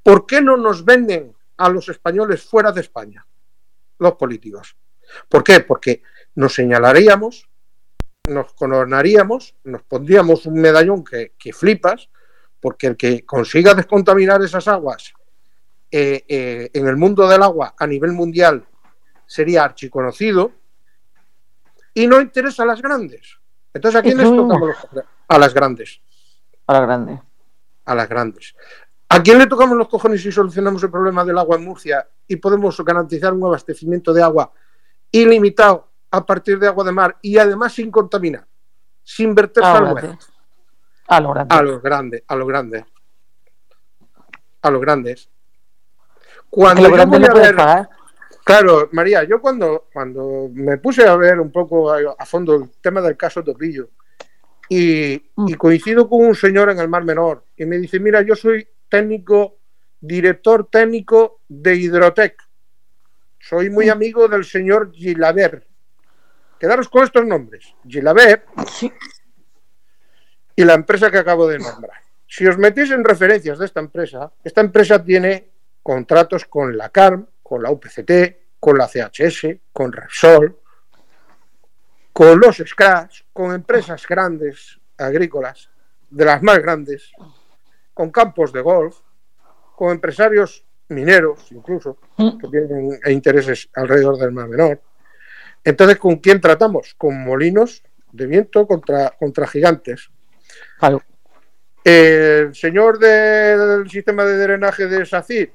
¿Por qué no nos venden a los españoles fuera de España? Los políticos. ¿Por qué? Porque nos señalaríamos, nos coronaríamos, nos pondríamos un medallón que, flipas, porque el que consiga descontaminar esas aguas eh, eh, en el mundo del agua a nivel mundial sería archiconocido y no interesa a las grandes. Entonces, ¿a quién les tocamos los A las grandes. A las grandes. A las grandes. ¿A quién le tocamos los cojones si solucionamos el problema del agua en Murcia y podemos garantizar un abastecimiento de agua ilimitado a partir de agua de mar y además sin contaminar, sin verter salmuera? A los grandes. A los grandes, a los grandes. A los grandes. Cuando yo voy a ver, Claro, María, yo cuando, cuando me puse a ver un poco a, fondo el tema del caso Topillo y, mm. y, coincido con un señor en el Mar Menor y me dice, mira, yo soy técnico, director técnico de Hidrotec, soy muy mm. amigo del señor Gilaber. Quedaros con estos nombres, Gilaber y la empresa que acabo de nombrar. Si os metéis en referencias de esta empresa, esta empresa tiene contratos con la CARM, con la UPCT, con la CHS, con Repsol, con los Scratch, con empresas grandes agrícolas, de las más grandes, con campos de golf, con empresarios mineros incluso, mm. que tienen intereses alrededor del Mar Menor. Entonces, ¿con quién tratamos? Con molinos de viento contra, contra gigantes. El señor del sistema de drenaje de SACIR,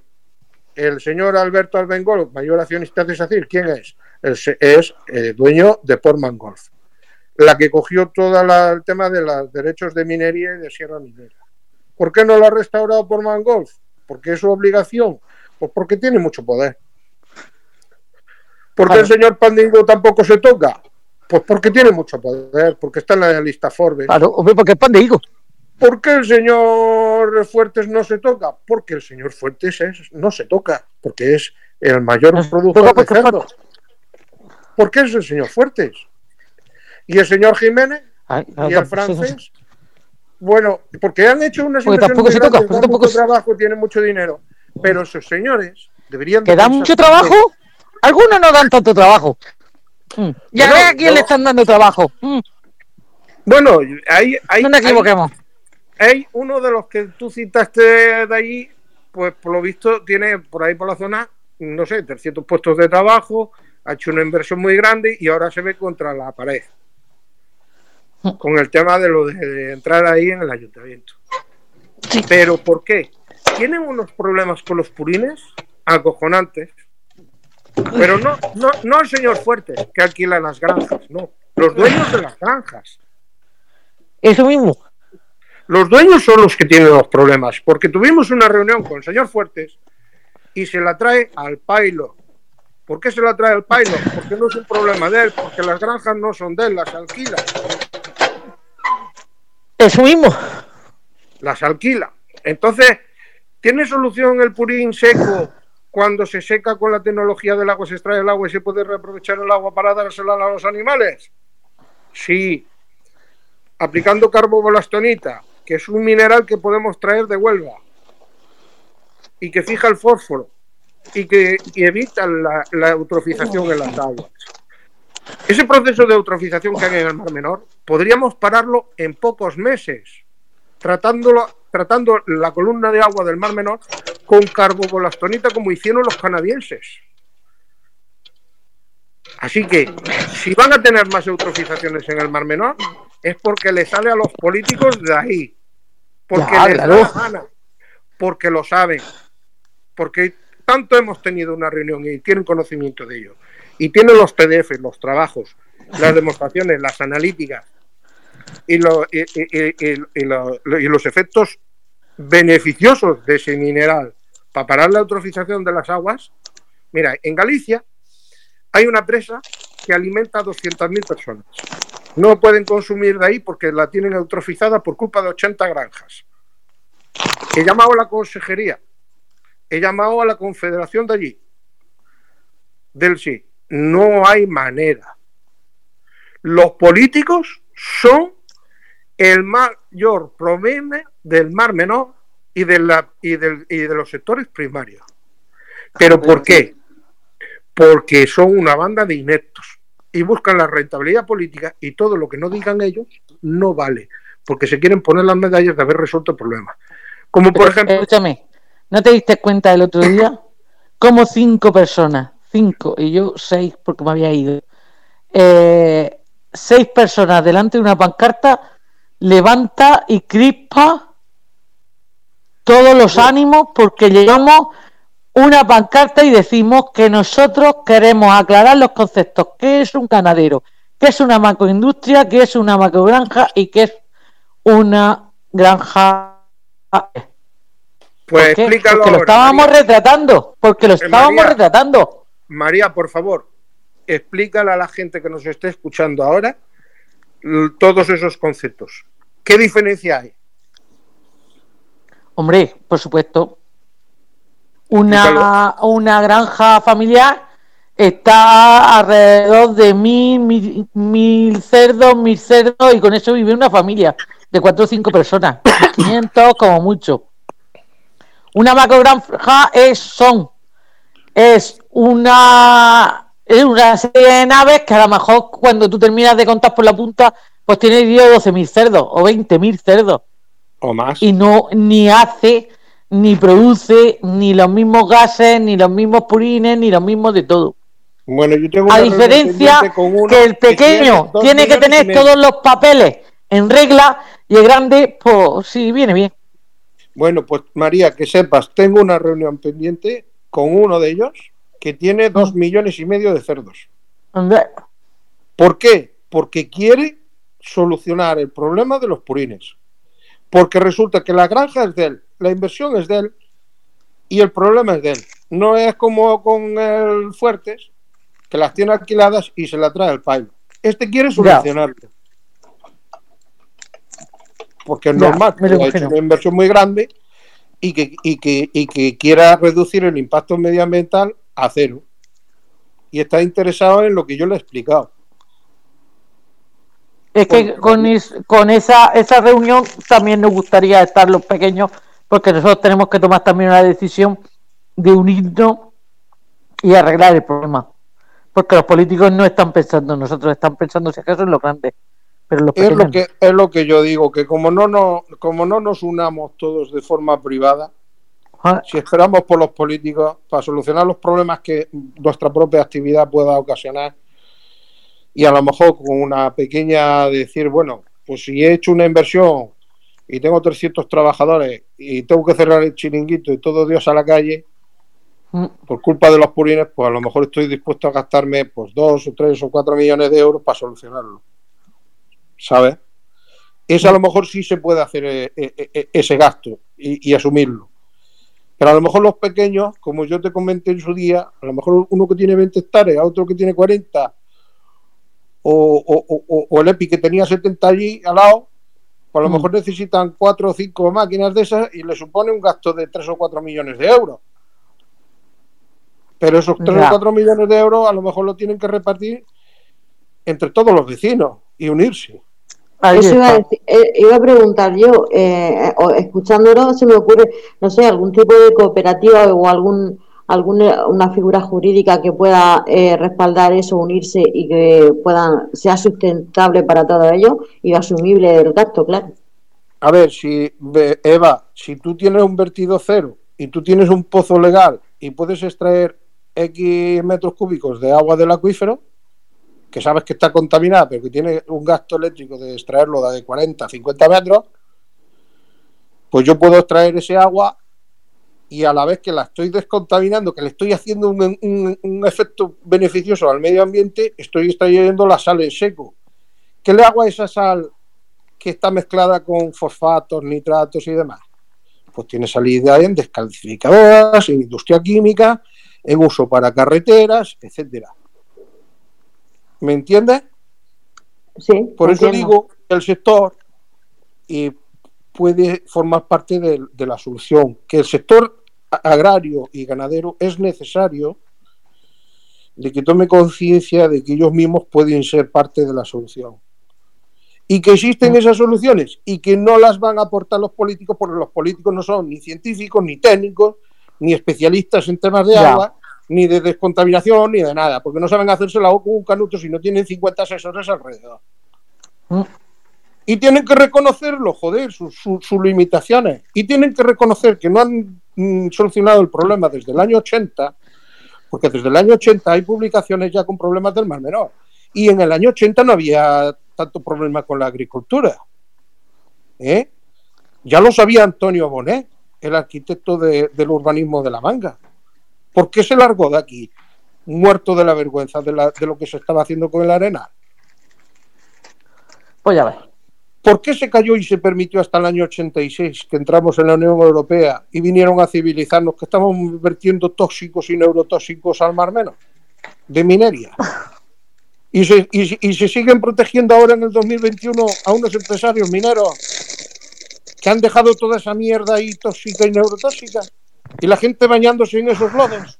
el señor Alberto Albengol, mayor accionista de SACIR, ¿quién es? Es, es eh, dueño de Portman Golf, la que cogió todo el tema de los derechos de minería y de Sierra Minera. ¿Por qué no lo ha restaurado Portman Golf? Porque es su obligación. Pues porque tiene mucho poder. ¿Por qué el señor Pandingo tampoco se toca? Pues porque tiene mucho poder, porque está en la lista Forbes. Claro, porque es Pandingo. ¿Por qué el señor Fuertes no se toca? Porque el señor Fuertes no se toca, porque es el mayor productor de cerdo. ¿Por qué es el señor Fuertes? ¿Y el señor Jiménez? ¿Y el francés? Bueno, porque han hecho unas inversiones se toca, mucho trabajo, tienen mucho dinero. Pero esos señores deberían... ¿Que dan mucho trabajo? Algunos no dan tanto trabajo. Mm. Ya ve a quién le están dando trabajo. Mm. Bueno, hay, hay, no nos equivoquemos. Hay uno de los que tú citaste de ahí, pues por lo visto tiene por ahí por la zona, no sé, 300 puestos de trabajo, ha hecho una inversión muy grande y ahora se ve contra la pared. Con el tema de lo de entrar ahí en el ayuntamiento. Pero ¿por qué? Tienen unos problemas con los purines acojonantes. Pero no, no, no el señor Fuerte que alquila las granjas, no. Los dueños de las granjas. Eso mismo. Los dueños son los que tienen los problemas, porque tuvimos una reunión con el señor Fuertes y se la trae al pailo. ¿Por qué se la trae al pailo? Porque no es un problema de él, porque las granjas no son de él, las alquila. Eso mismo. Las alquila. Entonces, ¿tiene solución el purín seco cuando se seca con la tecnología del agua, se extrae el agua y se puede reaprovechar el agua para dársela a los animales? Sí. Aplicando carbobolastonita, que es un mineral que podemos traer de Huelva y que fija el fósforo y que evita la, eutrofización en las aguas. Ese proceso de eutrofización que hay en el Mar Menor podríamos pararlo en pocos meses, tratándolo, tratando la columna de agua del Mar Menor con carbobolastonita como hicieron los canadienses. Así que, si van a tener más eutrofizaciones en el Mar Menor, es porque le sale a los políticos de ahí, porque les da la gana, porque lo saben, porque tanto hemos tenido una reunión y tienen conocimiento de ello, y tienen los PDF, los trabajos, las demostraciones, las analíticas y, y, los efectos beneficiosos de ese mineral para parar la eutrofización de las aguas. Mira, en Galicia hay una presa que alimenta a 200.000 personas no pueden consumir de ahí porque la tienen eutrofizada por culpa de 80 granjas. He llamado a la consejería, he llamado a la confederación de allí, del sí. No hay manera. Los políticos son el mayor problema del Mar Menor y de, la, y, del, y de los sectores primarios. ¿Pero por qué? Porque son una banda de ineptos y buscan la rentabilidad política y todo lo que no digan ellos no vale, porque se quieren poner las medallas de haber resuelto el problema. Como por ejemplo... Escúchame, ¿no te diste cuenta el otro día? Como cinco personas, cinco, y yo seis porque me había ido, eh, seis personas delante de una pancarta levanta y crispa todos los ánimos porque llevamos una pancarta y decimos que nosotros queremos aclarar los conceptos. ¿Qué es un ganadero? ¿Qué es una macroindustria? ¿Qué es una macrogranja? ¿Y qué es una granja? Pues explícalo. Porque lo estábamos retratando. Porque lo eh, estábamos retratando. María, por favor, explícale a la gente que nos esté escuchando ahora todos esos conceptos. ¿Qué diferencia hay? Hombre, por supuesto, una, una granja familiar está alrededor de mil, mil, cerdos, mil cerdos, y con eso vive una familia de cuatro o cinco personas, <coughs> 500 como mucho. Una macrogranja es, son, es una, es una serie de naves que a lo mejor cuando tú terminas de contar por la punta, pues tiene 10 o 12 mil cerdos, o 20 mil cerdos. O más. Y no, ni hace ni produce ni los mismos gases, ni los mismos purines, ni los mismos de todo. Bueno, yo tengo A una diferencia con uno que el pequeño dos tiene que tener todos los papeles en regla y el grande, pues sí, viene bien. Bueno, pues María, que sepas, tengo una reunión pendiente con uno de ellos que tiene dos millones y medio de cerdos. ¿Por qué? Porque quiere solucionar el problema de los purines. Porque resulta que la granja es de él, la inversión es de él y el problema es de él. No es como con el Fuertes, que las tiene alquiladas y se la trae el país. Este quiere solucionarlo. Porque es Ya, normal, me que lo imagino. una inversión muy grande y que, y, que, y que quiera reducir el impacto medioambiental a cero. Y está interesado en lo que yo le he explicado. Es que con, es- con esa, esa reunión también nos gustaría estar los pequeños, porque nosotros tenemos que tomar también una decisión de unirnos y arreglar el problema. Porque los políticos no están pensando en nosotros, están pensando si acaso en los grandes. Pero los Es lo que es lo que yo digo, que como no, no, como no nos unamos todos de forma privada, Ah, si esperamos por los políticos para solucionar los problemas que nuestra propia actividad pueda ocasionar, y a lo mejor con una pequeña decir, bueno, pues si he hecho una inversión y tengo 300 trabajadores y tengo que cerrar el chiringuito y todo Dios a la calle, mm, por culpa de los purines, pues a lo mejor estoy dispuesto a gastarme pues dos o tres o cuatro millones de euros para solucionarlo. ¿Sabes? Ese a lo mejor sí se puede hacer eh, eh, eh, ese gasto y, y asumirlo. Pero a lo mejor los pequeños, como yo te comenté en su día, a lo mejor uno que tiene 20 hectáreas, otro que tiene 40, o, o- o- o- o el EPI que tenía 70 allí al lado, pues a lo Mm. mejor necesitan cuatro o cinco máquinas de esas y le supone un gasto de 3 o 4 millones de euros. Pero esos 3 Ya. o 4 millones de euros a lo mejor lo tienen que repartir entre todos los vecinos y unirse. Eso iba a, decir- eh, iba a preguntar yo, eh, o- escuchándolo se me ocurre, no sé, algún tipo de cooperativa o algún alguna una figura jurídica que pueda eh, respaldar eso, unirse y que puedan sea sustentable para todo ello y asumible el gasto, claro. A ver, si Eva, si tú tienes un vertido cero y tú tienes un pozo legal y puedes extraer X metros cúbicos de agua del acuífero, que sabes que está contaminada, pero que tiene un gasto eléctrico de extraerlo de 40 a 50 metros, pues yo puedo extraer ese agua y a la vez que la estoy descontaminando, que le estoy haciendo un, un- un efecto beneficioso al medio ambiente, estoy extrayendo la sal en seco. ¿Qué le hago a esa sal que está mezclada con fosfatos, nitratos y demás? Pues tiene salida en descalcificadoras, en industria química, en uso para carreteras, etcétera. ¿Me entiendes? Sí. Por eso entiendo. digo que el sector eh, puede formar parte de, de la solución, que el sector agrario y ganadero es necesario de que tome conciencia de que ellos mismos pueden ser parte de la solución. Y que existen esas soluciones y que no las van a aportar los políticos porque los políticos no son ni científicos, ni técnicos, ni especialistas en temas de Ya. agua, ni de descontaminación, ni de nada, porque no saben hacerse la con un canuto si no tienen 50 asesores alrededor. Mm. Y tienen que reconocerlo, joder, sus limitaciones. Y tienen que reconocer que no han mm, solucionado el problema desde el año 80, porque desde el año 80 hay publicaciones ya con problemas del Mar Menor. Y en el año 80 no había tanto problema con la agricultura. ¿eh? Ya lo sabía Antonio Bonet, el arquitecto de- del urbanismo de la manga. ¿Por qué se largó de aquí? Muerto de la vergüenza de, la- de lo que se estaba haciendo con el arenal. Pues ya ves. ¿Por qué se cayó y se permitió hasta el año 86 que entramos en la Unión Europea y vinieron a civilizarnos que estamos vertiendo tóxicos y neurotóxicos al Mar Menor de minería? Y se, y, y se siguen protegiendo ahora en el 2021 a unos empresarios mineros que han dejado toda esa mierda ahí tóxica y neurotóxica y la gente bañándose en esos lodos.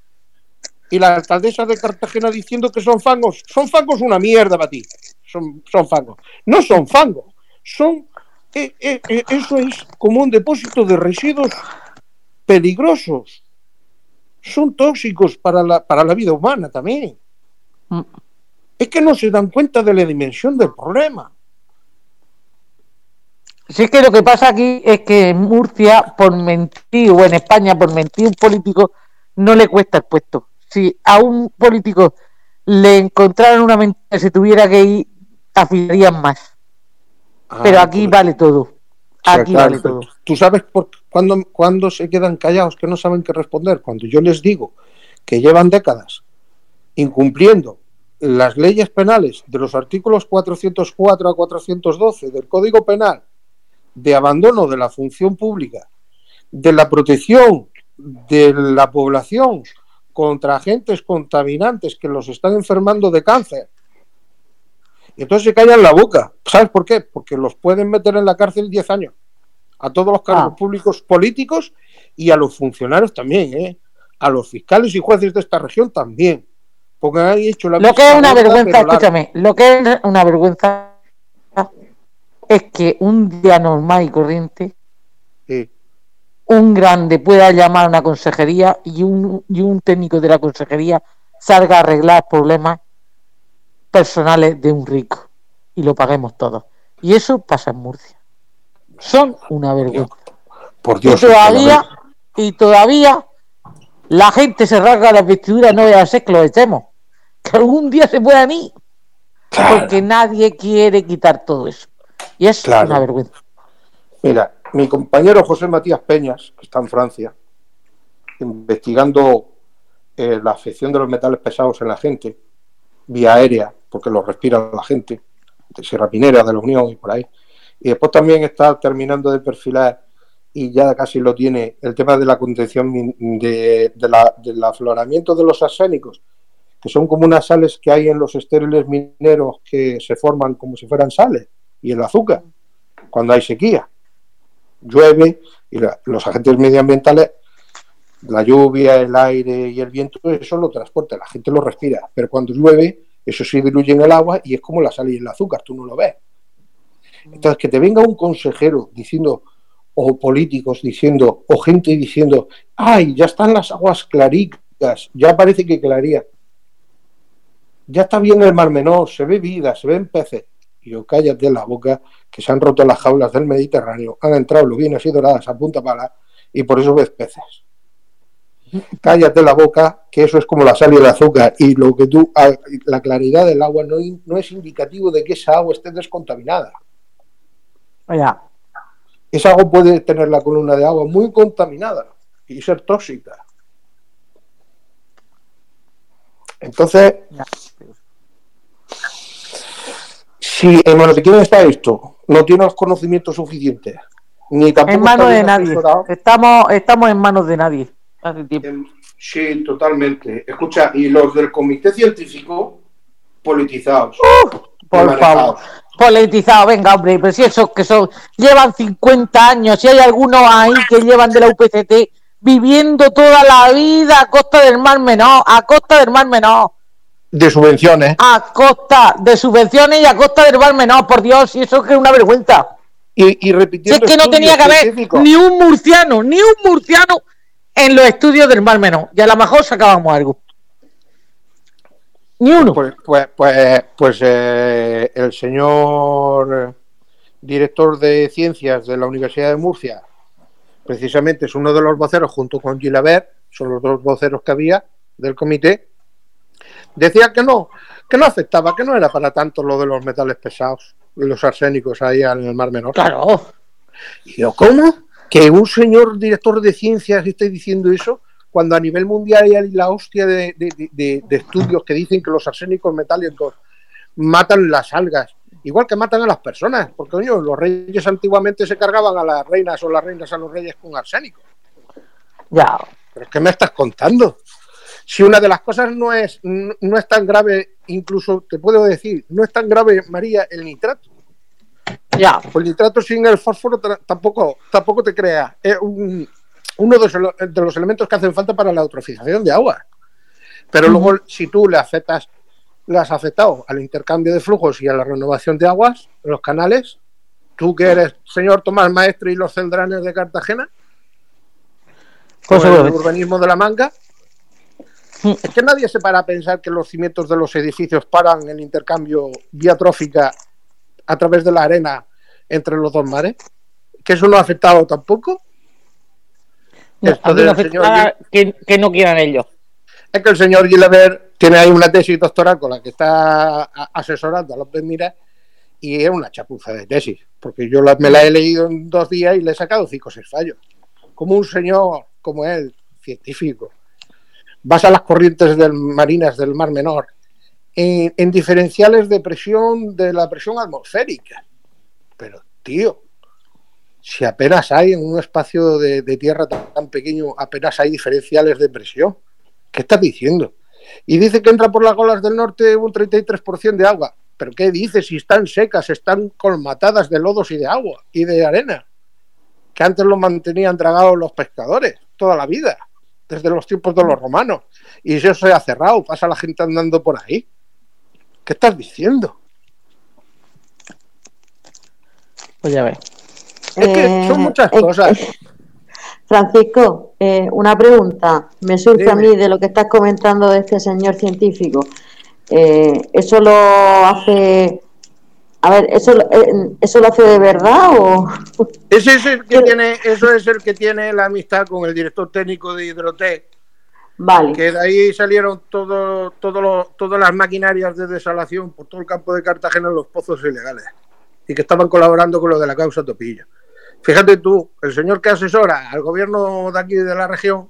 Y la alcaldesa de Cartagena diciendo que son fangos. Son fangos una mierda para ti. Son, son fangos. No son fangos. Son. eh, eh, eh, eso es como un depósito de residuos peligrosos. Son tóxicos para la, para la vida humana también. Mm. Es que no se dan cuenta de la dimensión del problema. Si es que lo que pasa aquí es que en Murcia, por mentir, o en España, por mentir un político, no le cuesta el puesto. Si a un político le encontraran una mentira, se tuviera que ir, afiliarían más. Ah, Pero aquí pues- vale todo. o sea, Aquí claro, vale todo. ¿Tú sabes por cuándo, cuándo se quedan callados que no saben qué responder? Cuando yo les digo que llevan décadas incumpliendo las leyes penales de los artículos 404 a 412 del Código Penal de abandono de la función pública, de la protección de la población contra agentes contaminantes que los están enfermando de cáncer. Y entonces se callan la boca. ¿Sabes por qué? Porque los pueden meter en la cárcel 10 años. A todos los cargos Ah. públicos políticos y a los funcionarios también, ¿eh? A los fiscales y jueces de esta región también. Porque han hecho la Lo que es una vergüenza, escúchame, lo que es una vergüenza es que un día normal y corriente Sí. un grande pueda llamar a una consejería y un, y un técnico de la consejería salga a arreglar problemas personales de un rico y lo paguemos todos. Y eso pasa en Murcia. Son una vergüenza. Por Y Dios. todavía, y todavía la gente se rasga las vestiduras, no vaya a ser que lo echemos. Que algún día se puedan ir. Claro. Porque nadie quiere quitar todo eso. Y es Claro. una vergüenza. Mira, mi compañero José Matías Peñas, que está en Francia, investigando eh, la afección de los metales pesados en la gente, vía aérea, porque los respira la gente, de Sierra Minera, de la Unión y por ahí. Y después también está terminando de perfilar, y ya casi lo tiene, el tema de la contención de, la- del afloramiento de los arsénicos, que son como unas sales que hay en los estériles mineros que se forman como si fueran sales, y el azúcar, cuando hay sequía llueve y los agentes medioambientales, la lluvia, el aire y el viento, eso lo transporta, la gente lo respira, pero cuando llueve, eso se diluye en el agua y es como la sal y el azúcar, tú no lo ves. Entonces, que te venga un consejero diciendo, o políticos diciendo, o gente diciendo, ay, ya están las aguas claricas, ya parece que claría, ya está bien el mar menor, se ve vida, se ven peces. Y yo cállate la boca, que se han roto las jaulas del Mediterráneo, han entrado lubinas y doradas a punta pala y por eso ves peces. Cállate la boca, que eso es como la sal y el azúcar y lo que tú, la claridad del agua no, no es indicativo de que esa agua esté descontaminada. Ya. Esa agua puede tener la columna de agua muy contaminada y ser tóxica. Entonces, Ya. si en manos de quién está esto, no tiene los conocimientos suficientes, ni tampoco En manos de nadie. asesorado, Estamos, estamos en manos de nadie. Hace tiempo. Em, Sí, totalmente. Escucha, y los del comité científico politizados. Por favor. Politizado, venga, hombre, pero si esos que son, llevan 50 años, si hay algunos ahí que llevan de la UPCT viviendo toda la vida a costa del mar menor, a costa del mar menor, De subvenciones. a costa de subvenciones y a costa del mar menor, por Dios, si eso es que es una vergüenza. Y, y Si repitiendo. es que no tenía que haber ni un murciano, ni un murciano en los estudios del mar menor, y a lo mejor sacábamos algo. Ni uno. Pues, pues, pues, pues, eh, el señor director de ciencias de la Universidad de Murcia, precisamente es uno de los voceros junto con Gilabert, son los dos voceros que había del comité, decía que no, que no afectaba, que no era para tanto lo de los metales pesados, los arsénicos ahí en el Mar Menor. Claro. Y yo, ¿cómo? Que un señor director de ciencias esté diciendo eso cuando a nivel mundial hay la hostia de, de- de- de- de estudios que dicen que los arsénicos metálicos matan las algas, igual que matan a las personas, porque coño, los reyes antiguamente se cargaban a las reinas o las reinas a los reyes con arsénico. Ya. ¿Pero qué me estás contando? Si una de las cosas no es, no es tan grave, incluso te puedo decir, no es tan grave, María, el nitrato. Ya. Pues el nitrato sin el fósforo tampoco, tampoco te crea. Es un- uno de los, de los elementos que hacen falta para la eutrofización de agua. Pero luego, si tú le afectas, le has afectado al intercambio de flujos y a la renovación de aguas, los canales, tú que eres señor Tomás Maestre y los celdranes de Cartagena, con el urbanismo de la manga, es que nadie se para a pensar que los cimientos de los edificios paran el intercambio vía trófica a través de la arena entre los dos mares. que eso no ha afectado tampoco. No, a mí no afecta que, que, no quieran ellos. Es que el señor Gilbert tiene ahí una tesis doctoral con la que está asesorando a López Mira y es una chapuza de tesis, porque yo me la he leído en dos días y le he sacado cinco o seis fallos. Como un señor como él, científico, basa las corrientes del, marinas del Mar Menor en, en, diferenciales de presión de la presión atmosférica. Pero, tío, si apenas hay en un espacio de, tierra tan, pequeño, apenas hay diferenciales de presión, ¿qué estás diciendo? Y dice que entra por las olas del norte un 33% de agua. ¿Pero qué dice? Si están secas, están colmatadas de lodos y de agua y de arena, que antes lo mantenían tragados los pescadores toda la vida, desde los tiempos de los romanos. Y eso se ha cerrado, pasa la gente andando por ahí. ¿Qué estás diciendo? Pues ya ves. Es que eh, son muchas eh, cosas. Eh, Francisco, eh, una pregunta. Me surge Dime. a mí de lo que estás comentando de este señor científico. Eh, ¿Eso lo hace... A ver, ¿eso, eh, ¿eso lo hace de verdad o...? Ese es el que tiene, eso es el que tiene la amistad con el director técnico de Hidrotec. Vale. Que de ahí salieron todo, todo lo, todas las maquinarias de desalación por todo el campo de Cartagena en los pozos ilegales. Y que estaban colaborando con lo de la causa Topillo. Fíjate tú, el señor que asesora al gobierno de aquí de la región,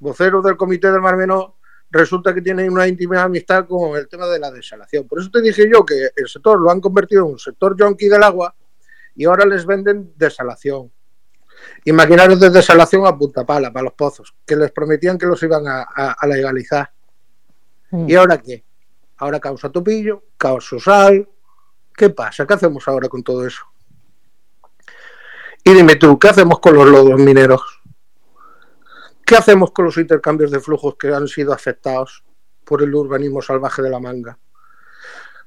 vocero del Comité del Mar Menor, resulta que tiene una íntima amistad con el tema de la desalación. Por eso te dije yo que el sector lo han convertido en un sector yonki del agua y ahora les venden desalación. Imaginarios de desalación a punta pala para los pozos, que les prometían que los iban a, a, a legalizar. Mm. ¿Y ahora qué? Ahora causa topillo, causa sal. ¿Qué pasa? ¿Qué hacemos ahora con todo eso? Y dime tú, ¿qué hacemos con los lodos mineros? ¿Qué hacemos con los intercambios de flujos que han sido afectados por el urbanismo salvaje de la manga?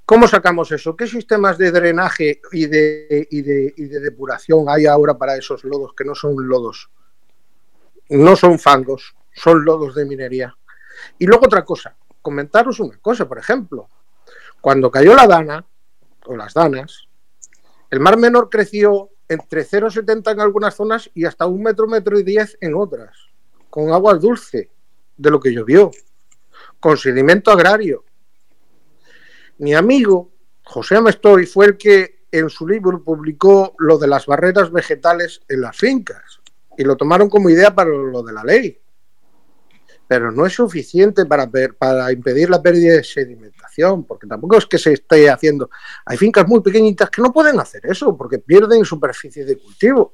¿Cómo sacamos eso? ¿Qué sistemas de drenaje y de, y, de, y de, depuración hay ahora para esos lodos que no son lodos? No son fangos, son lodos de minería. Y luego otra cosa, comentaros una cosa, por ejemplo, cuando cayó la dana, o las danas, el mar menor creció entre 0,70 en algunas zonas y hasta un metro, metro y diez en otras con agua dulce de lo que llovió, con sedimento agrario. Mi amigo José Amestoy fue el que en su libro publicó lo de las barreras vegetales en las fincas y lo tomaron como idea para lo de la ley. Pero no es suficiente para, para impedir la pérdida de sedimentación, porque tampoco es que se esté haciendo. Hay fincas muy pequeñitas que no pueden hacer eso porque pierden superficie de cultivo.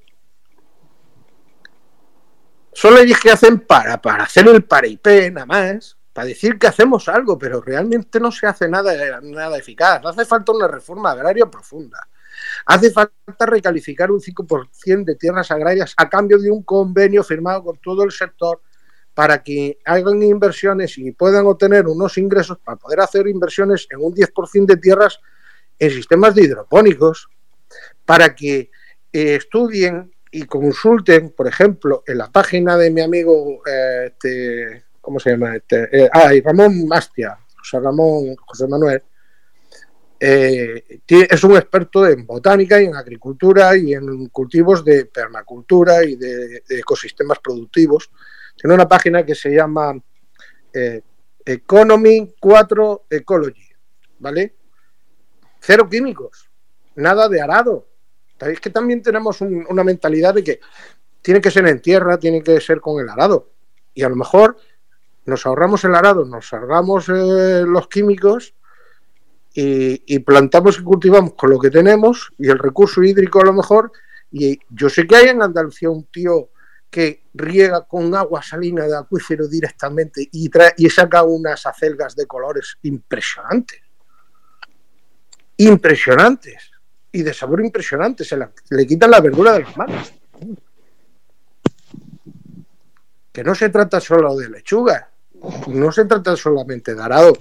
Son leyes que hacen para, para hacer el paripé, nada más, para decir que hacemos algo, pero realmente no se hace nada, nada eficaz. Hace falta una reforma agraria profunda. Hace falta recalificar un 5% de tierras agrarias a cambio de un convenio firmado con todo el sector para que hagan inversiones y puedan obtener unos ingresos para poder hacer inversiones en un 10% de tierras en sistemas de hidropónicos, para que eh, estudien y consulten, por ejemplo, en la página de mi amigo, eh, este, ¿cómo se llama? Este, eh, ah, Ramón Mastia, José Ramón, José Manuel, eh, es un experto en botánica y en agricultura y en cultivos de permacultura y de, ecosistemas productivos. Tiene una página que se llama eh, Economy 4 Ecology, ¿vale? Cero químicos, nada de arado, es que también tenemos un, una mentalidad de que tiene que ser en tierra, tiene que ser con el arado. Y a lo mejor nos ahorramos el arado, nos ahorramos eh, los químicos y, plantamos y cultivamos con lo que tenemos y el recurso hídrico a lo mejor. Y yo sé que hay en Andalucía un tío que riega con agua salina de acuífero directamente y, trae, y saca unas acelgas de colores impresionantes. Impresionantes y de sabor impresionante, le quitan la verdura de las manos. Que no se trata solo de lechuga, no se trata solamente de arado,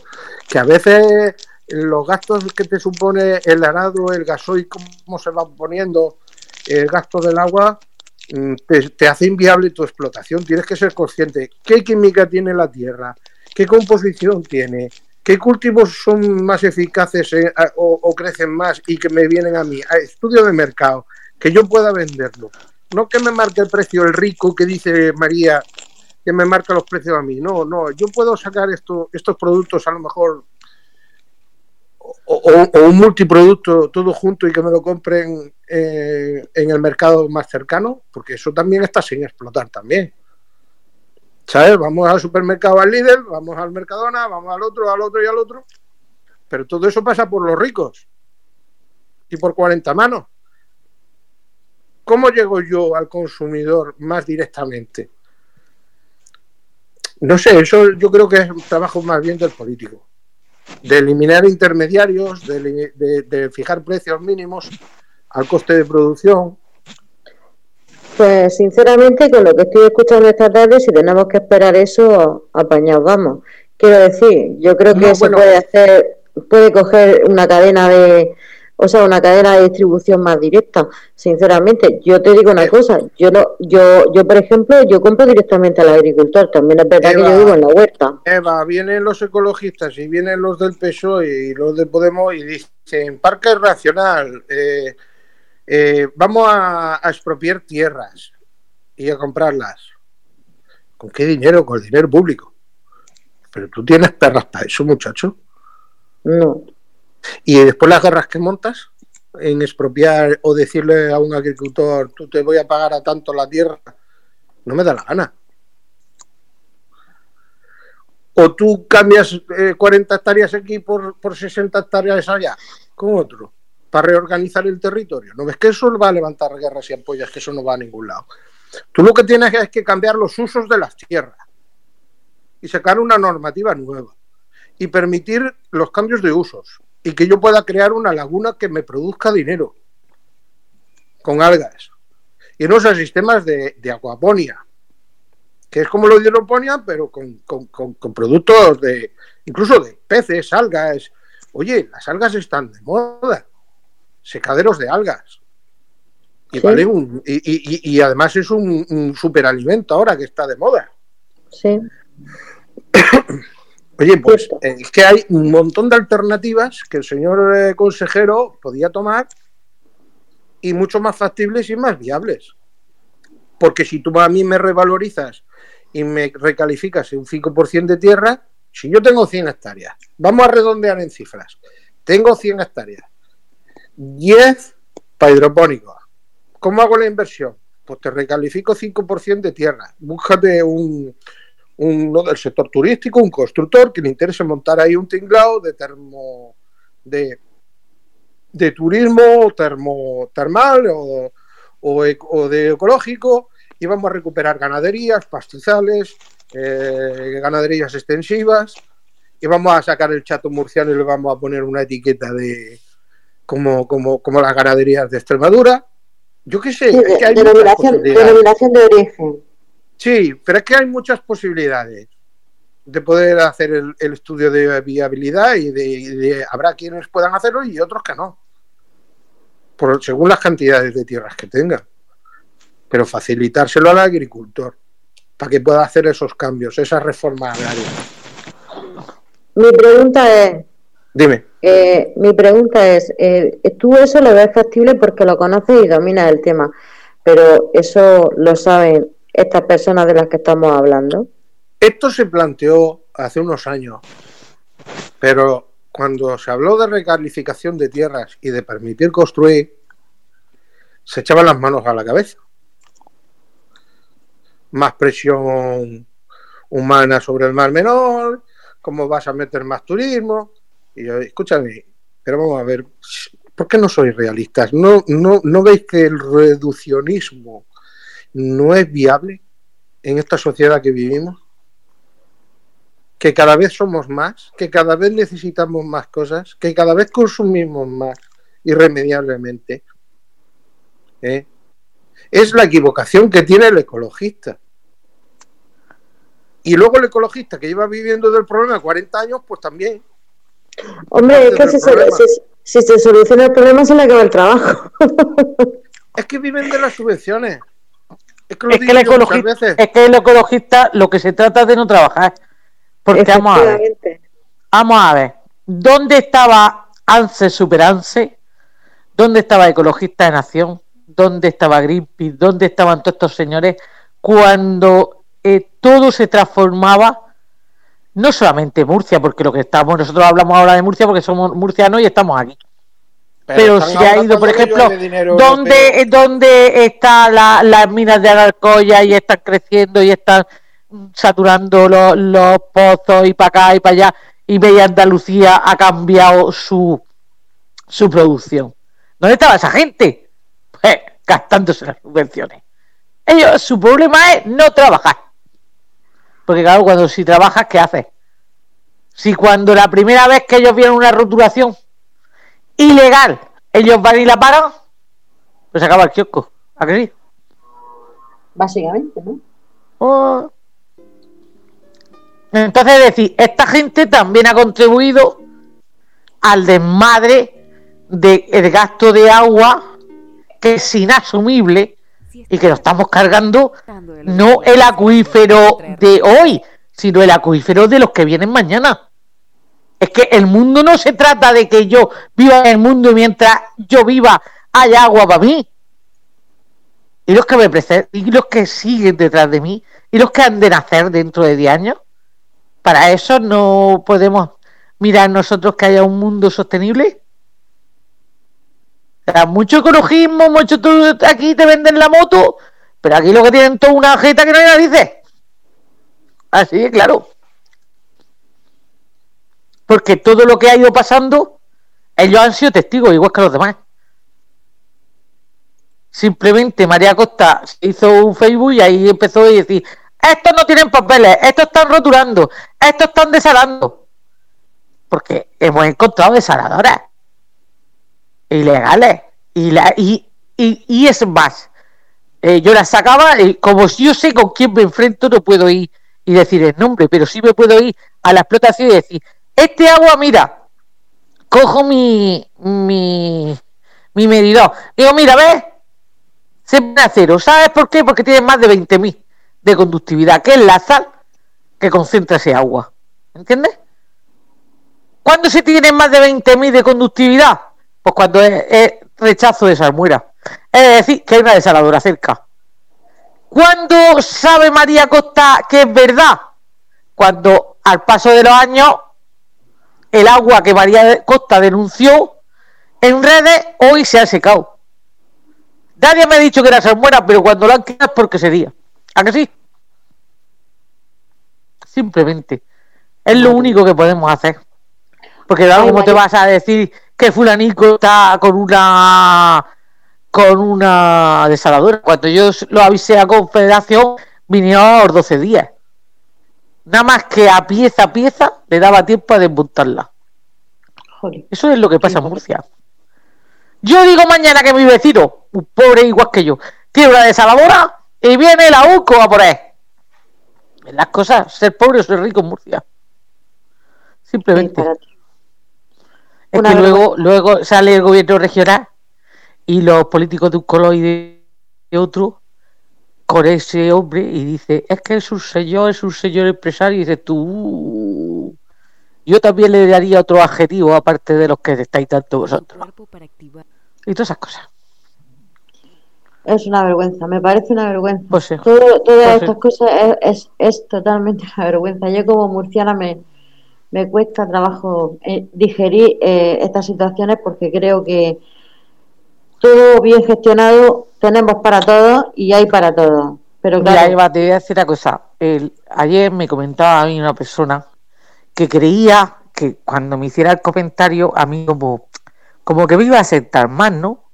que a veces los gastos que te supone el arado, el gasoil, cómo se va poniendo, el gasto del agua, mm, te, hace inviable tu explotación. Tienes que ser consciente qué química tiene la tierra, qué composición tiene, ¿Qué cultivos son más eficaces eh, o, crecen más y que me vienen a mí? A estudio de mercado. que yo pueda venderlo. No que me marque el precio el rico que dice María, que me marca los precios a mí. No, no, yo puedo sacar esto, estos productos a lo mejor o, un multiproducto todo junto y que me lo compren eh, en el mercado más cercano, porque eso también está sin explotar también. ¿Sabes? Vamos al supermercado al líder, vamos al Mercadona, vamos al otro, al otro y al otro. Pero todo eso pasa por los ricos y por 40 manos. ¿Cómo llego yo al consumidor más directamente? No sé, eso yo creo que es un trabajo más bien del político. De eliminar intermediarios, de, fijar precios mínimos al coste de producción. Pues sinceramente, con lo que estoy escuchando esta tarde, si tenemos que esperar eso, apañados vamos. Quiero decir, yo creo que se puede hacer, puede coger una cadena de, o sea, una cadena de distribución más directa. Sinceramente, yo te digo una cosa, yo no, yo, yo por ejemplo, yo compro directamente al agricultor, también es verdad que yo vivo en la huerta. Eva, vienen los ecologistas y vienen los del PSOE y los de Podemos y dicen, parque racional, eh, eh, vamos a, expropiar tierras y a comprarlas. ¿Con qué dinero? Con el dinero público. Pero tú tienes perras para eso, muchacho. No. Y después las guerras que montas en expropiar o decirle a un agricultor, tú te voy a pagar a tanto la tierra, no me da la gana. O tú cambias 40 eh, hectáreas aquí por, por 60 hectáreas allá, con otro, para reorganizar el territorio. ¿No ves que eso va a levantar guerras y apoyas, que eso no va a ningún lado? Tú lo que tienes es que cambiar los usos de las tierras y sacar una normativa nueva y permitir los cambios de usos y que yo pueda crear una laguna que me produzca dinero con algas. Y no usa sistemas de, de, acuaponia, que es como lo de hidroponía, pero con, productos de, incluso de peces, algas. Oye, las algas están de moda, secaderos de algas. Y, vale y, además es un, un superalimento ahora que está de moda. Sí. <coughs> Oye, pues eh, es que hay un montón de alternativas que el señor eh, consejero podía tomar y mucho más factibles y más viables. Porque si tú a mí me revalorizas y me recalificas en un 5% de tierra, si yo tengo 100 hectáreas, vamos a redondear en cifras, tengo 100 hectáreas, 10 para hidropónicos. ¿Cómo hago la inversión? Pues te recalifico 5% de tierra. Búscate un, uno del sector turístico, un constructor que le interese montar ahí un tinglado de termo de, de turismo termo, termal o, o, de ecológico y vamos a recuperar ganaderías, pastizales, eh, ganaderías extensivas y vamos a sacar el chato murciano y le vamos a poner una etiqueta de como, como, como las ganaderías de Extremadura. Yo qué sé, es que hay denominación, denominación de origen. Sí, pero es que hay muchas posibilidades de poder hacer el, estudio de viabilidad y de, habrá quienes puedan hacerlo y otros que no, por, según las cantidades de tierras que tengan. Pero facilitárselo al agricultor para que pueda hacer esos cambios, esas reformas agrarias. Mi pregunta es. Dime. Eh, mi pregunta es: eh, ¿tú eso lo ves factible porque lo conoces y dominas el tema? Pero eso lo saben estas personas de las que estamos hablando? Esto se planteó hace unos años, pero cuando se habló de recalificación de tierras y de permitir construir, se echaban las manos a la cabeza. Más presión humana sobre el mar menor, cómo vas a meter más turismo. Y yo, escúchame, pero vamos a ver, ¿por qué no sois realistas? ¿No, no, ¿No veis que el reduccionismo no es viable en esta sociedad que vivimos? Que cada vez somos más, que cada vez necesitamos más cosas, que cada vez consumimos más irremediablemente. ¿eh? Es la equivocación que tiene el ecologista. Y luego el ecologista que lleva viviendo del problema 40 años, pues también. Hombre, es que si se, si se, soluciona el problema se le acaba el trabajo. es que viven de las subvenciones. Es que, el ecologista, lo que se trata de no trabajar. Porque vamos a ver. Vamos a ver. ¿Dónde estaba ANSE Superanse? ¿Dónde estaba Ecologista de Nación? dónde estaba Greenpeace, dónde estaban todos estos señores cuando eh, todo se transformaba, no solamente Murcia, porque lo que estamos, nosotros hablamos ahora de Murcia porque somos murcianos y estamos aquí. Pero, se ha ido, por ejemplo, ¿dónde, ¿dónde están las minas de Alarcoya y están creciendo y están saturando los, los pozos y para acá y para allá? Y Bella Andalucía ha cambiado su, su producción. ¿Dónde estaba esa gente? Pues gastándose las subvenciones. Ellos, su problema es no trabajar. Porque claro, cuando si trabajas, ¿qué haces? Si cuando la primera vez que ellos vieron una rotulación ilegal, ellos van y la paran, pues acaba el kiosco. ¿A qué sí? Básicamente, ¿no? Oh. Entonces, es decir, esta gente también ha contribuido al desmadre del gasto de agua que es inasumible y que lo estamos cargando no el acuífero de hoy, sino el acuífero de los que vienen mañana. Es que el mundo no se trata de que yo viva en el mundo mientras yo viva haya agua para mí. Y los que me preceden, y los que siguen detrás de mí, y los que han de nacer dentro de 10 años. Para eso no podemos mirar nosotros que haya un mundo sostenible. mucho ecologismo, mucho aquí te venden la moto, pero aquí lo que tienen toda una jeta que no hay narices. Así, claro porque todo lo que ha ido pasando, ellos han sido testigos, igual que los demás. Simplemente María Costa hizo un Facebook y ahí empezó a decir, estos no tienen papeles, estos están rotulando, estos están desalando. Porque hemos encontrado desaladoras ilegales. Y, la, y, y, es más, eh, yo las sacaba y como yo sé con quién me enfrento, no puedo ir y decir el nombre, pero sí me puedo ir a la explotación y decir, este agua, mira, cojo mi, mi, mi medidor. Digo, mira, ¿ves? Se pone a cero. ¿Sabes por qué? Porque tiene más de 20.000 de conductividad, que es la sal que concentra ese agua. ¿Entiendes? ¿Cuándo se tiene más de 20.000 de conductividad? Pues cuando es, rechazo de salmuera. Es decir, que hay una desaladora cerca. ¿Cuándo sabe María Costa que es verdad? Cuando al paso de los años el agua que María Costa denunció en redes hoy se ha secado. Nadie me ha dicho que era salmuera, pero cuando lo han quitado es porque sería. ¿A que sí? Simplemente. Es lo único que podemos hacer. Porque claro, ¿cómo te vas a decir que fulanico está con una con una desaladora? Cuando yo lo avisé a Confederación, vinieron a los 12 días. Nada más que a pieza a pieza le daba tiempo a desmontarla. Eso es lo que pasa en Murcia. Yo digo mañana que mi vecino, un pobre igual que yo, tiene una desaladora y viene la UCO a por él. Las cosas, ser pobre o ser rico en Murcia. Simplemente. es que luego, luego sale el gobierno regional y los políticos de un color y de otro con ese hombre y dice, es que es un señor, es un señor empresario, y dice, tú, yo también le daría otro adjetivo aparte de los que estáis tanto vosotros. Y todas esas cosas. Es una vergüenza, me parece una vergüenza. Pues todas pues estas cosas es, es, totalmente una vergüenza. Yo como murciana me, me cuesta trabajo eh, digerir eh, estas situaciones porque creo que todo bien gestionado tenemos para todos y hay para todos. Pero claro. Mira, te voy a decir una cosa. El, ayer me comentaba a mí una persona que creía que cuando me hiciera el comentario, a mí como, como que me iba a aceptar más, ¿no?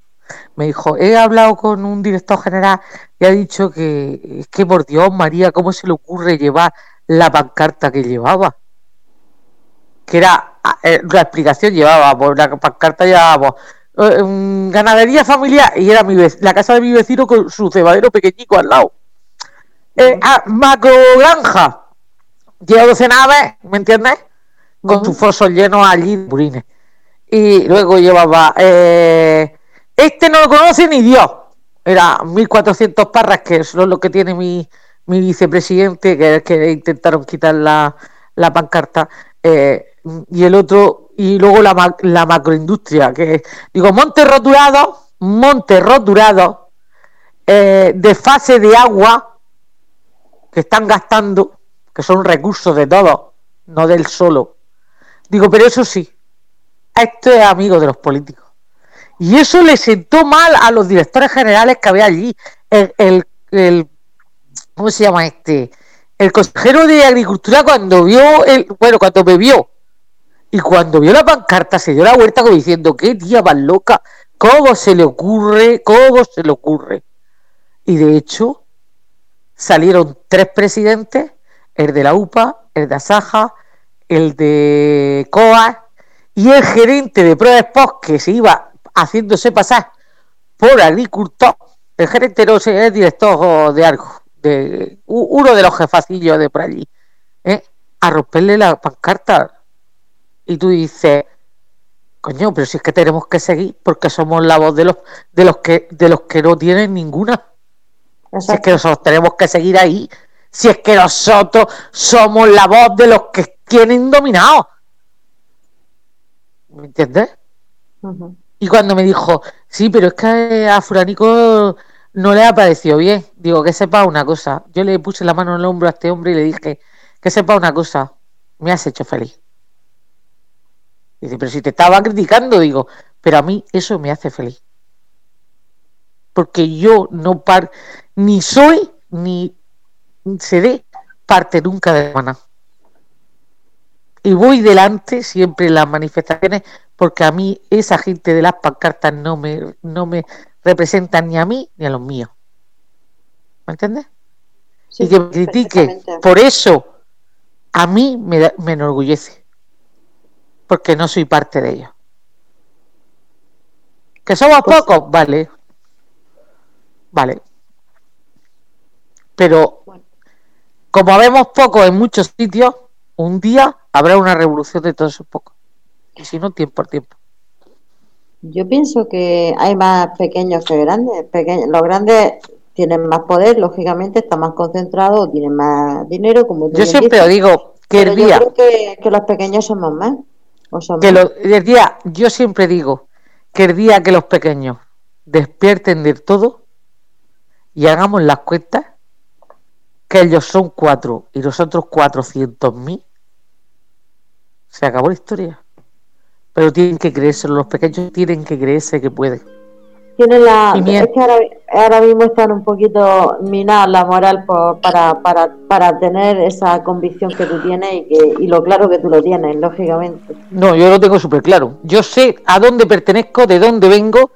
Me dijo, he hablado con un director general y ha dicho que es que por Dios, María, ¿cómo se le ocurre llevar la pancarta que llevaba? Que era, eh, la explicación llevaba, por la pancarta llevábamos eh, ganadería familiar y era mi la casa de mi vecino con su cebadero pequeñico al lado. Eh, ah, macro granja, lleva 12 naves, ¿me entiendes? Con tus fosos llenos allí de purines. Y luego llevaba, eh, este no lo conoce ni Dios. Era 1400 parras, que es lo que tiene mi, mi vicepresidente, que es que intentaron quitar la, la pancarta. Eh, y el otro, y luego la, la macroindustria, que digo, monte roturado, monte roturado, eh, de fase de agua que están gastando, que son recursos de todos, no del solo. Digo, pero eso sí, esto es amigo de los políticos. Y eso le sentó mal a los directores generales que había allí. El, el, ¿cómo se llama este? El consejero de Agricultura cuando vio el, bueno, cuando me vio y cuando vio la pancarta se dio la vuelta como diciendo, qué tía más loca, ¿cómo se le ocurre? ¿Cómo se le ocurre? Y de hecho, salieron tres presidentes, el de la UPA, el de Asaja, el de COA y el gerente de ProExpos que se iba haciéndose pasar por agricultor. El gerente no sé, es director de algo, de uno de los jefacillos de por allí, ¿eh? a romperle la pancarta y tú dices, coño, pero si es que tenemos que seguir porque somos la voz de los de los que de los que no tienen ninguna. Si es que nosotros tenemos que seguir ahí, si es que nosotros somos la voz de los que tienen dominado. ¿Me entiendes? Y cuando me dijo, sí, pero es que a Furanico no le ha parecido bien, digo, que sepa una cosa. Yo le puse la mano en el hombro a este hombre y le dije, que sepa una cosa, me has hecho feliz. Dice, pero si te estaba criticando, digo, pero a mí eso me hace feliz. Porque yo no par ni soy ni seré parte nunca de la Y voy delante siempre en las manifestaciones porque a mí esa gente de las pancartas no me, no me representa ni a mí ni a los míos. ¿Me entiendes? y que me critique por eso a mí me, me enorgullece porque no soy parte de ellos. ¿Que somos pues pocos? Vale. Vale. Pero como vemos pocos en muchos sitios, un día habrá una revolución de todos esos pocos. Y si no, tiempo al tiempo. Yo pienso que hay más pequeños que grandes. Pequeños. Los grandes tienen más poder, lógicamente, están más concentrados, tienen más dinero. como Yo siempre digo que el día... Yo creo que los pequeños somos más que el día, yo siempre digo que el día que los pequeños despierten del todo y hagamos las cuentas, que ellos son cuatro y nosotros cuatrocientos mil, se acabó la historia. Pero tienen que creerse, los pequeños tienen que creerse que pueden. Tienen la, es que ahora, mismo están un poquito minadas la moral para, para, para tener esa convicción que tú tienes y, que, y lo claro que tú lo tienes, lógicamente. No, yo lo tengo súper claro. Yo sé a dónde pertenezco, de dónde vengo,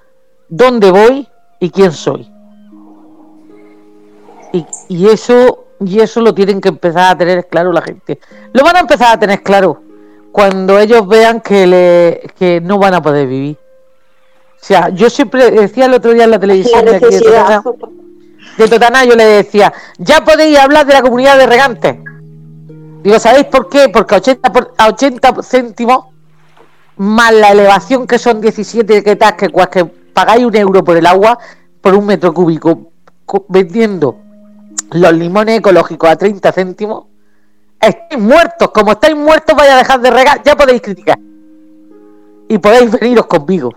dónde voy y quién soy. Y, y eso y eso lo tienen que empezar a tener claro la gente. Lo van a empezar a tener claro cuando ellos vean que, le, que no van a poder vivir o sea, yo siempre decía el otro día en la televisión de, Totana, yo le decía, ya podéis hablar de la comunidad de regantes. Digo, ¿sabéis por qué? Porque a 80, por, a 80 céntimos más la elevación que son 17 que que, que pagáis un euro por el agua por un metro cúbico vendiendo los limones ecológicos a 30 céntimos, estáis muertos. Como estáis muertos, vais a dejar de regar, ya podéis criticar. Y podéis veniros conmigo.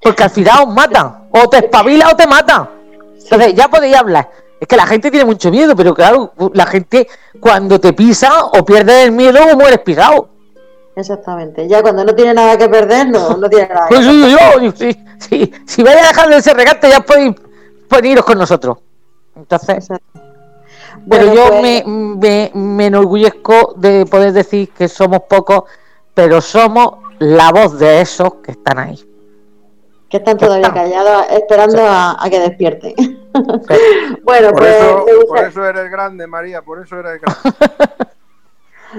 Porque al final os matan. O te espabila o te matan. Entonces ya podéis hablar. Es que la gente tiene mucho miedo, pero claro, la gente cuando te pisa o pierdes el miedo o mueres pisado. Exactamente. Ya cuando no tiene nada que perder, no, no tiene nada que pues yo, si, si, si vais a dejar de ser regate, ya podéis veniros con nosotros. Entonces. Bueno, yo pues me, me, me enorgullezco de poder decir que somos pocos, pero somos la voz de esos que están ahí. Que están todavía callados esperando a, que despierten. <laughs> bueno, por, pues, eso, por eso eres grande, María, por eso eres grande.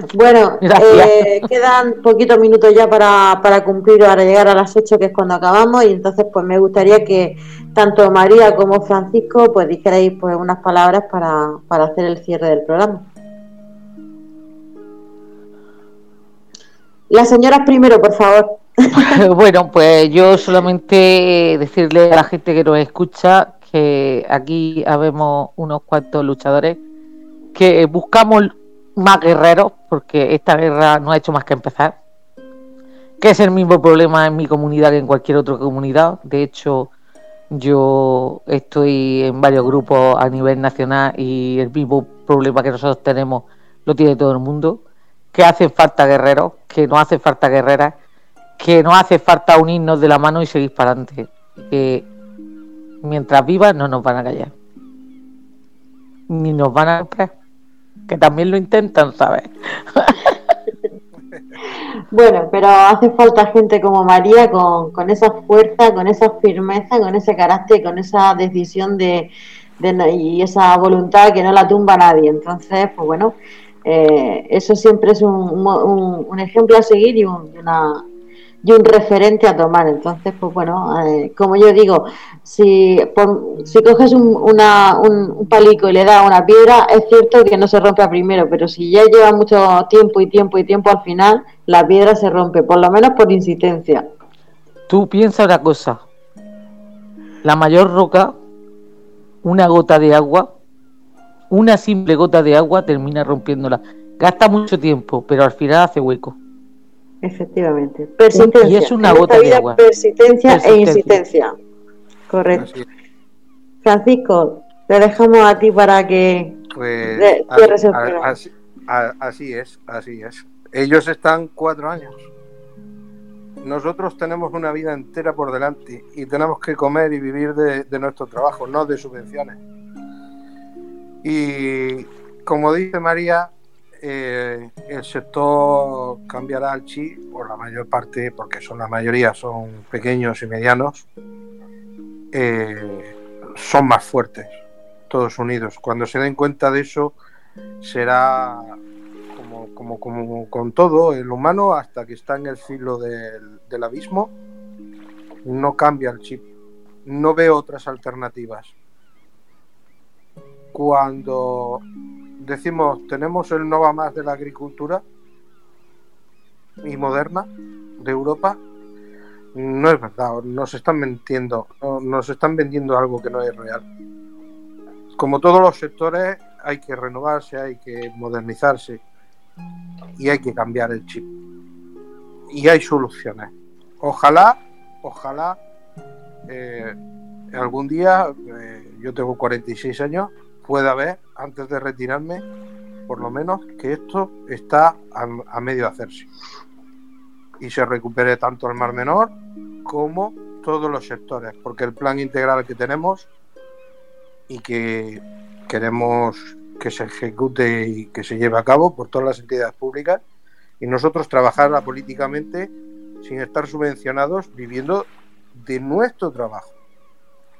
<laughs> bueno, eh, quedan poquitos minutos ya para, para cumplir, para llegar a las 8, que es cuando acabamos, y entonces pues me gustaría que tanto María como Francisco pues dijerais pues unas palabras para, para hacer el cierre del programa. Las señoras primero, por favor. <laughs> bueno, pues yo solamente decirle a la gente que nos escucha que aquí habemos unos cuantos luchadores que buscamos más guerreros, porque esta guerra no ha hecho más que empezar. Que es el mismo problema en mi comunidad que en cualquier otra comunidad. De hecho, Yo estoy en varios grupos a nivel nacional y el mismo problema que nosotros tenemos lo tiene todo el mundo, que hace falta guerreros, que no hace falta guerreras, que no hace falta unirnos de la mano y seguir para adelante. Que mientras vivas no nos van a callar. Ni nos van a comprar. Que también lo intentan, ¿sabes? <laughs> Bueno, pero hace falta gente como María con, con esa fuerza, con esa firmeza, con ese carácter, con esa decisión de, de y esa voluntad que no la tumba nadie. Entonces, pues bueno, eh, eso siempre es un, un, un, ejemplo a seguir y, un, y un referente a tomar. Entonces, pues bueno, eh, como yo digo, si, por, si coges un, una, un, palico y le das una piedra, es cierto que no se rompe primero, pero si ya lleva mucho tiempo y tiempo y tiempo, al final la piedra se rompe, por lo menos por insistencia. Tú piensa una cosa, la mayor roca, una gota de agua, una simple gota de agua termina rompiéndola. Gasta mucho tiempo, pero al final hace hueco. Efectivamente. Persistencia. Y es una gota de agua. Persistencia, e insistencia. Correcto. Francisco, te dejamos a ti para que pues, así, así, es, así es. Ellos están cuatro años. Nosotros tenemos una vida entera por delante y tenemos que comer y vivir de, de nuestro trabajo, no de subvenciones. Y como dice María, eh, el sector cambiará al chi por la mayor parte, porque son la mayoría son pequeños y medianos, eh, son más fuertes, todos unidos. Cuando se den cuenta de eso, será como, como, como con todo, el humano hasta que está en el filo del, del abismo, no cambia el chip. No veo otras alternativas. Cuando decimos, tenemos el Nova más de la agricultura y moderna de Europa, no es verdad, nos están mintiendo, nos están vendiendo algo que no es real. Como todos los sectores, hay que renovarse, hay que modernizarse y hay que cambiar el chip. Y hay soluciones. Ojalá, ojalá, eh, algún día, eh, yo tengo 46 años, pueda ver, antes de retirarme, por lo menos, que esto está a, medio de hacerse. Y se recupere tanto el Mar Menor como todos los sectores, porque el plan integral que tenemos y que queremos que se ejecute y que se lleve a cabo por todas las entidades públicas y nosotros trabajar políticamente sin estar subvencionados, viviendo de nuestro trabajo,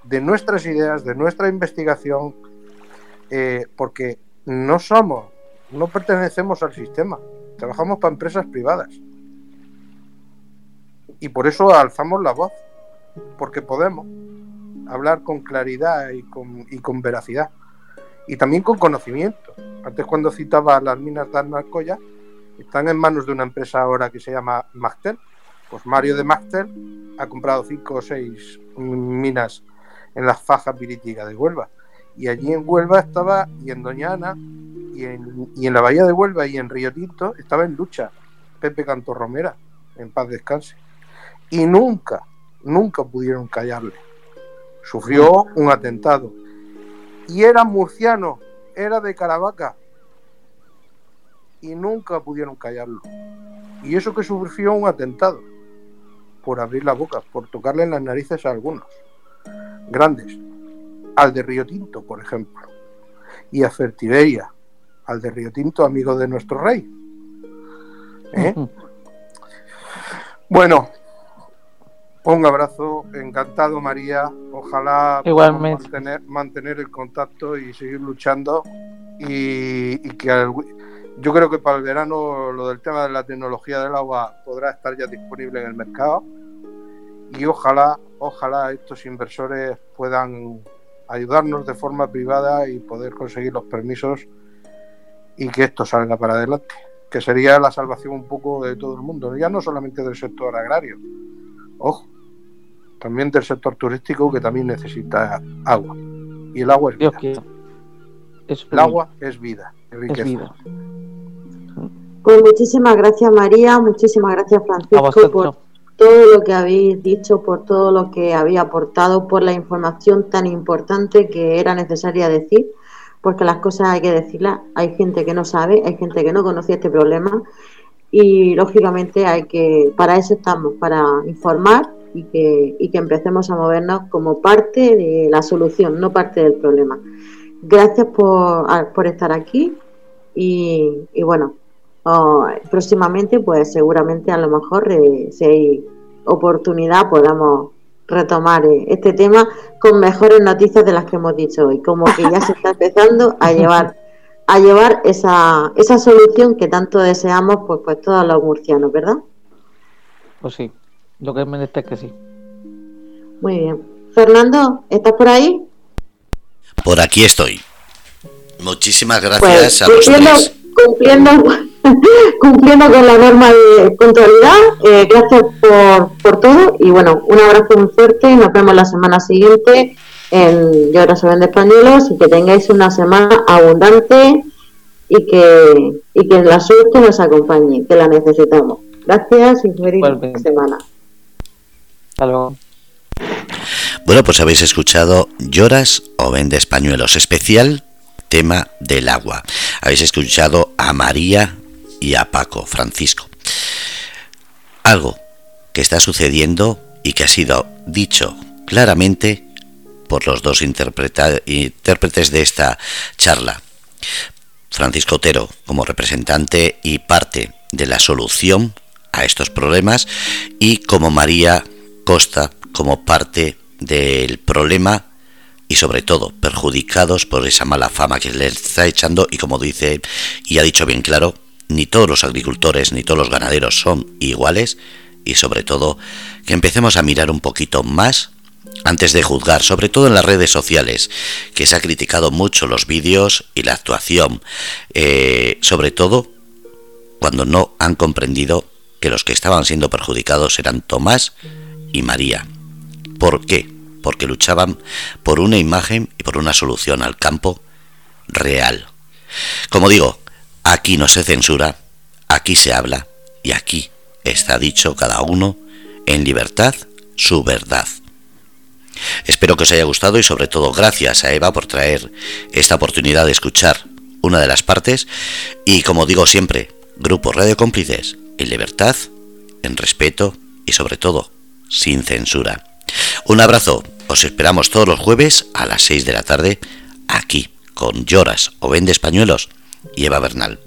de nuestras ideas, de nuestra investigación, eh, porque no somos, no pertenecemos al sistema, trabajamos para empresas privadas. Y por eso alzamos la voz, porque podemos hablar con claridad y con, veracidad. Y también con conocimiento. Antes cuando citaba las minas de Arnalcoya, están en manos de una empresa ahora que se llama Magtel. Pues Mario de Magtel ha comprado cinco o seis minas en las fajas viríticas de Huelva y allí en Huelva estaba, y en Doñana, y en, y en la Bahía de Huelva y en Río Tinto, estaba en lucha Pepe Canto Romera, en paz descanse. Y nunca, nunca pudieron callarle. Sufrió un atentado. Y era murciano, era de Caravaca. Y nunca pudieron callarlo. Y eso que sufrió un atentado. Por abrir la boca, por tocarle en las narices a algunos. Grandes al de Río Tinto, por ejemplo, y a Fertiberia, al de Río Tinto, amigo de nuestro rey. ¿Eh? Bueno, un abrazo, encantado María, ojalá Igualmente. Mantener, mantener, el contacto y seguir luchando y, y que yo creo que para el verano lo del tema de la tecnología del agua podrá estar ya disponible en el mercado y ojalá, ojalá estos inversores puedan ayudarnos de forma privada y poder conseguir los permisos y que esto salga para adelante, que sería la salvación un poco de todo el mundo, ya no solamente del sector agrario, ojo, también del sector turístico que también necesita agua. Y el agua es vida. el agua es vida, es vida. Pues muchísimas gracias María, muchísimas gracias Francisco por, todo lo que habéis dicho, por todo lo que habéis aportado, por la información tan importante que era necesaria decir, porque las cosas hay que decirlas. Hay gente que no sabe, hay gente que no conocía este problema y lógicamente hay que, para eso estamos, para informar y que, y que empecemos a movernos como parte de la solución, no parte del problema. Gracias por, por estar aquí y, y bueno, próximamente pues seguramente a lo mejor eh, si hay oportunidad podamos retomar eh, este tema con mejores noticias de las que hemos dicho hoy, como que ya se está empezando a <laughs> llevar a llevar esa, esa solución que tanto deseamos pues, pues todos los murcianos, ¿verdad? Pues sí, lo que me es que sí. Muy bien. Fernando, ¿estás por ahí? Por aquí estoy. Muchísimas gracias pues, a los Cumpliendo, cumpliendo <laughs> con la norma de puntualidad. Eh, gracias por, por todo y bueno, un abrazo muy fuerte. Nos vemos la semana siguiente en Yo ahora soy de españolos y que tengáis una semana abundante y que, y que la suerte nos acompañe, que la necesitamos. Gracias y feliz semana. Hasta luego. Bueno, pues habéis escuchado Lloras o Vende Españuelos, especial tema del agua. Habéis escuchado a María y a Paco, Francisco. Algo que está sucediendo y que ha sido dicho claramente por los dos intérpretes de esta charla. Francisco Otero como representante y parte de la solución a estos problemas y como María Costa como parte del problema y sobre todo perjudicados por esa mala fama que le está echando y como dice y ha dicho bien claro, ni todos los agricultores ni todos los ganaderos son iguales y sobre todo que empecemos a mirar un poquito más antes de juzgar, sobre todo en las redes sociales, que se ha criticado mucho los vídeos y la actuación, eh, sobre todo cuando no han comprendido que los que estaban siendo perjudicados eran Tomás y María. ¿Por qué? Porque luchaban por una imagen y por una solución al campo real. Como digo, aquí no se censura, aquí se habla y aquí está dicho cada uno en libertad su verdad. Espero que os haya gustado y sobre todo gracias a Eva por traer esta oportunidad de escuchar una de las partes y como digo siempre, Grupo Radio Cómplices en libertad, en respeto y sobre todo sin censura. Un abrazo, os esperamos todos los jueves a las 6 de la tarde aquí con Lloras o Vende Españuelos y Eva Bernal.